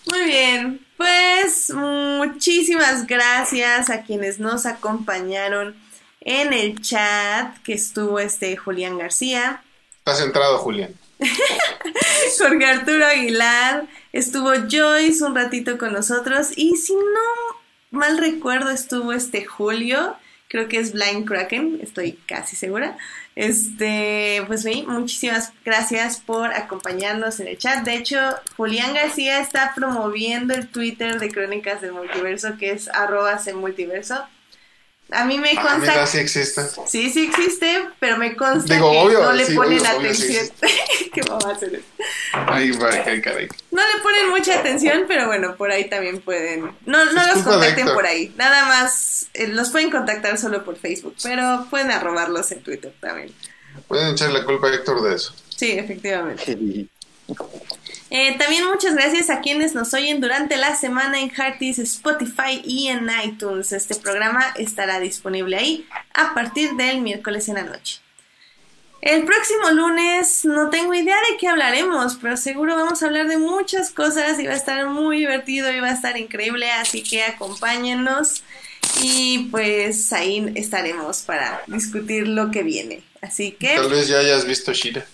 Muy bien, pues muchísimas gracias a quienes nos acompañaron en el chat, que estuvo este Julián García, Estás centrado, Julián. Jorge Arturo Aguilar, estuvo Joyce un ratito con nosotros y si no mal recuerdo estuvo este Julio, creo que es Blind Kraken, estoy casi segura. Este, pues sí, muchísimas gracias por acompañarnos en el chat. De hecho, Julián García está promoviendo el Twitter de Crónicas del Multiverso, que es arroba multiverso. A mí me Ah, consta mira, sí existe. Sí, sí existe, pero me consta Digo, que obvio, no le sí, ponen obvio, obvio, sí atención. ¿Qué mamá hacer? Ay, vaya, ay, caray. No le ponen mucha atención, pero bueno, por ahí también pueden. No, no Es los contacten por ahí. Nada más eh, los pueden contactar solo por Facebook, pero pueden arrobarlos en Twitter también. Pueden echar la culpa a Héctor de eso. Sí, efectivamente. Eh, también muchas gracias a quienes nos oyen durante la semana en Hearties, Spotify y en iTunes. Este programa estará disponible ahí a partir del miércoles en la noche. El próximo lunes no tengo idea de qué hablaremos, pero seguro vamos a hablar de muchas cosas y va a estar muy divertido y va a estar increíble, así que acompáñennos y pues ahí estaremos para discutir lo que viene. Así que... Tal vez ya hayas visto Shira.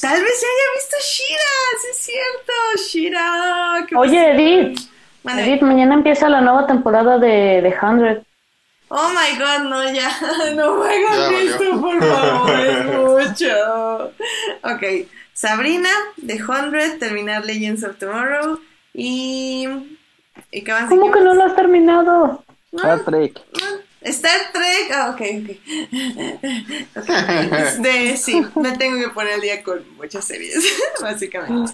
Tal vez se haya visto Shira, sí es cierto, Shira. ¿qué Oye, pasó? Edith. Edith, mañana empieza la nueva temporada de, de 100. Oh my god, no, ya, no valió. esto, por favor, es mucho. Ok, Sabrina, The Hundred, terminar Legends of Tomorrow y... ¿Y qué más ¿Cómo que no lo has terminado? Trek. Star Trek, ah, ok, ok. Este, sí, me tengo que poner al día con muchas series, básicamente.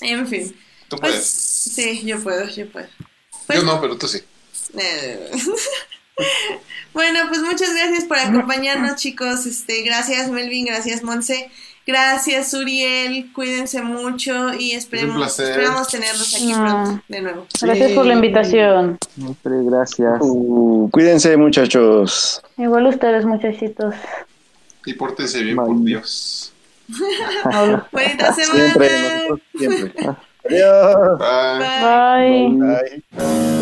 En fin, Tú pues puedes. sí, yo puedo, yo puedo. Pues, Yo no, pero tú sí. Eh, bueno, pues muchas gracias por acompañarnos, chicos. Este, gracias Melvin, gracias Monse, gracias Uriel, cuídense mucho y esperemos, esperamos tenerlos aquí Ah. pronto de nuevo. Gracias por la invitación. Siempre gracias. Uh, cuídense, muchachos. Igual ustedes, muchachitos. Y pórtense bien, Bye. por Dios. Bonita semana. Siempre, nosotros siempre. Adiós. Bye. Bye. Bye. Bye.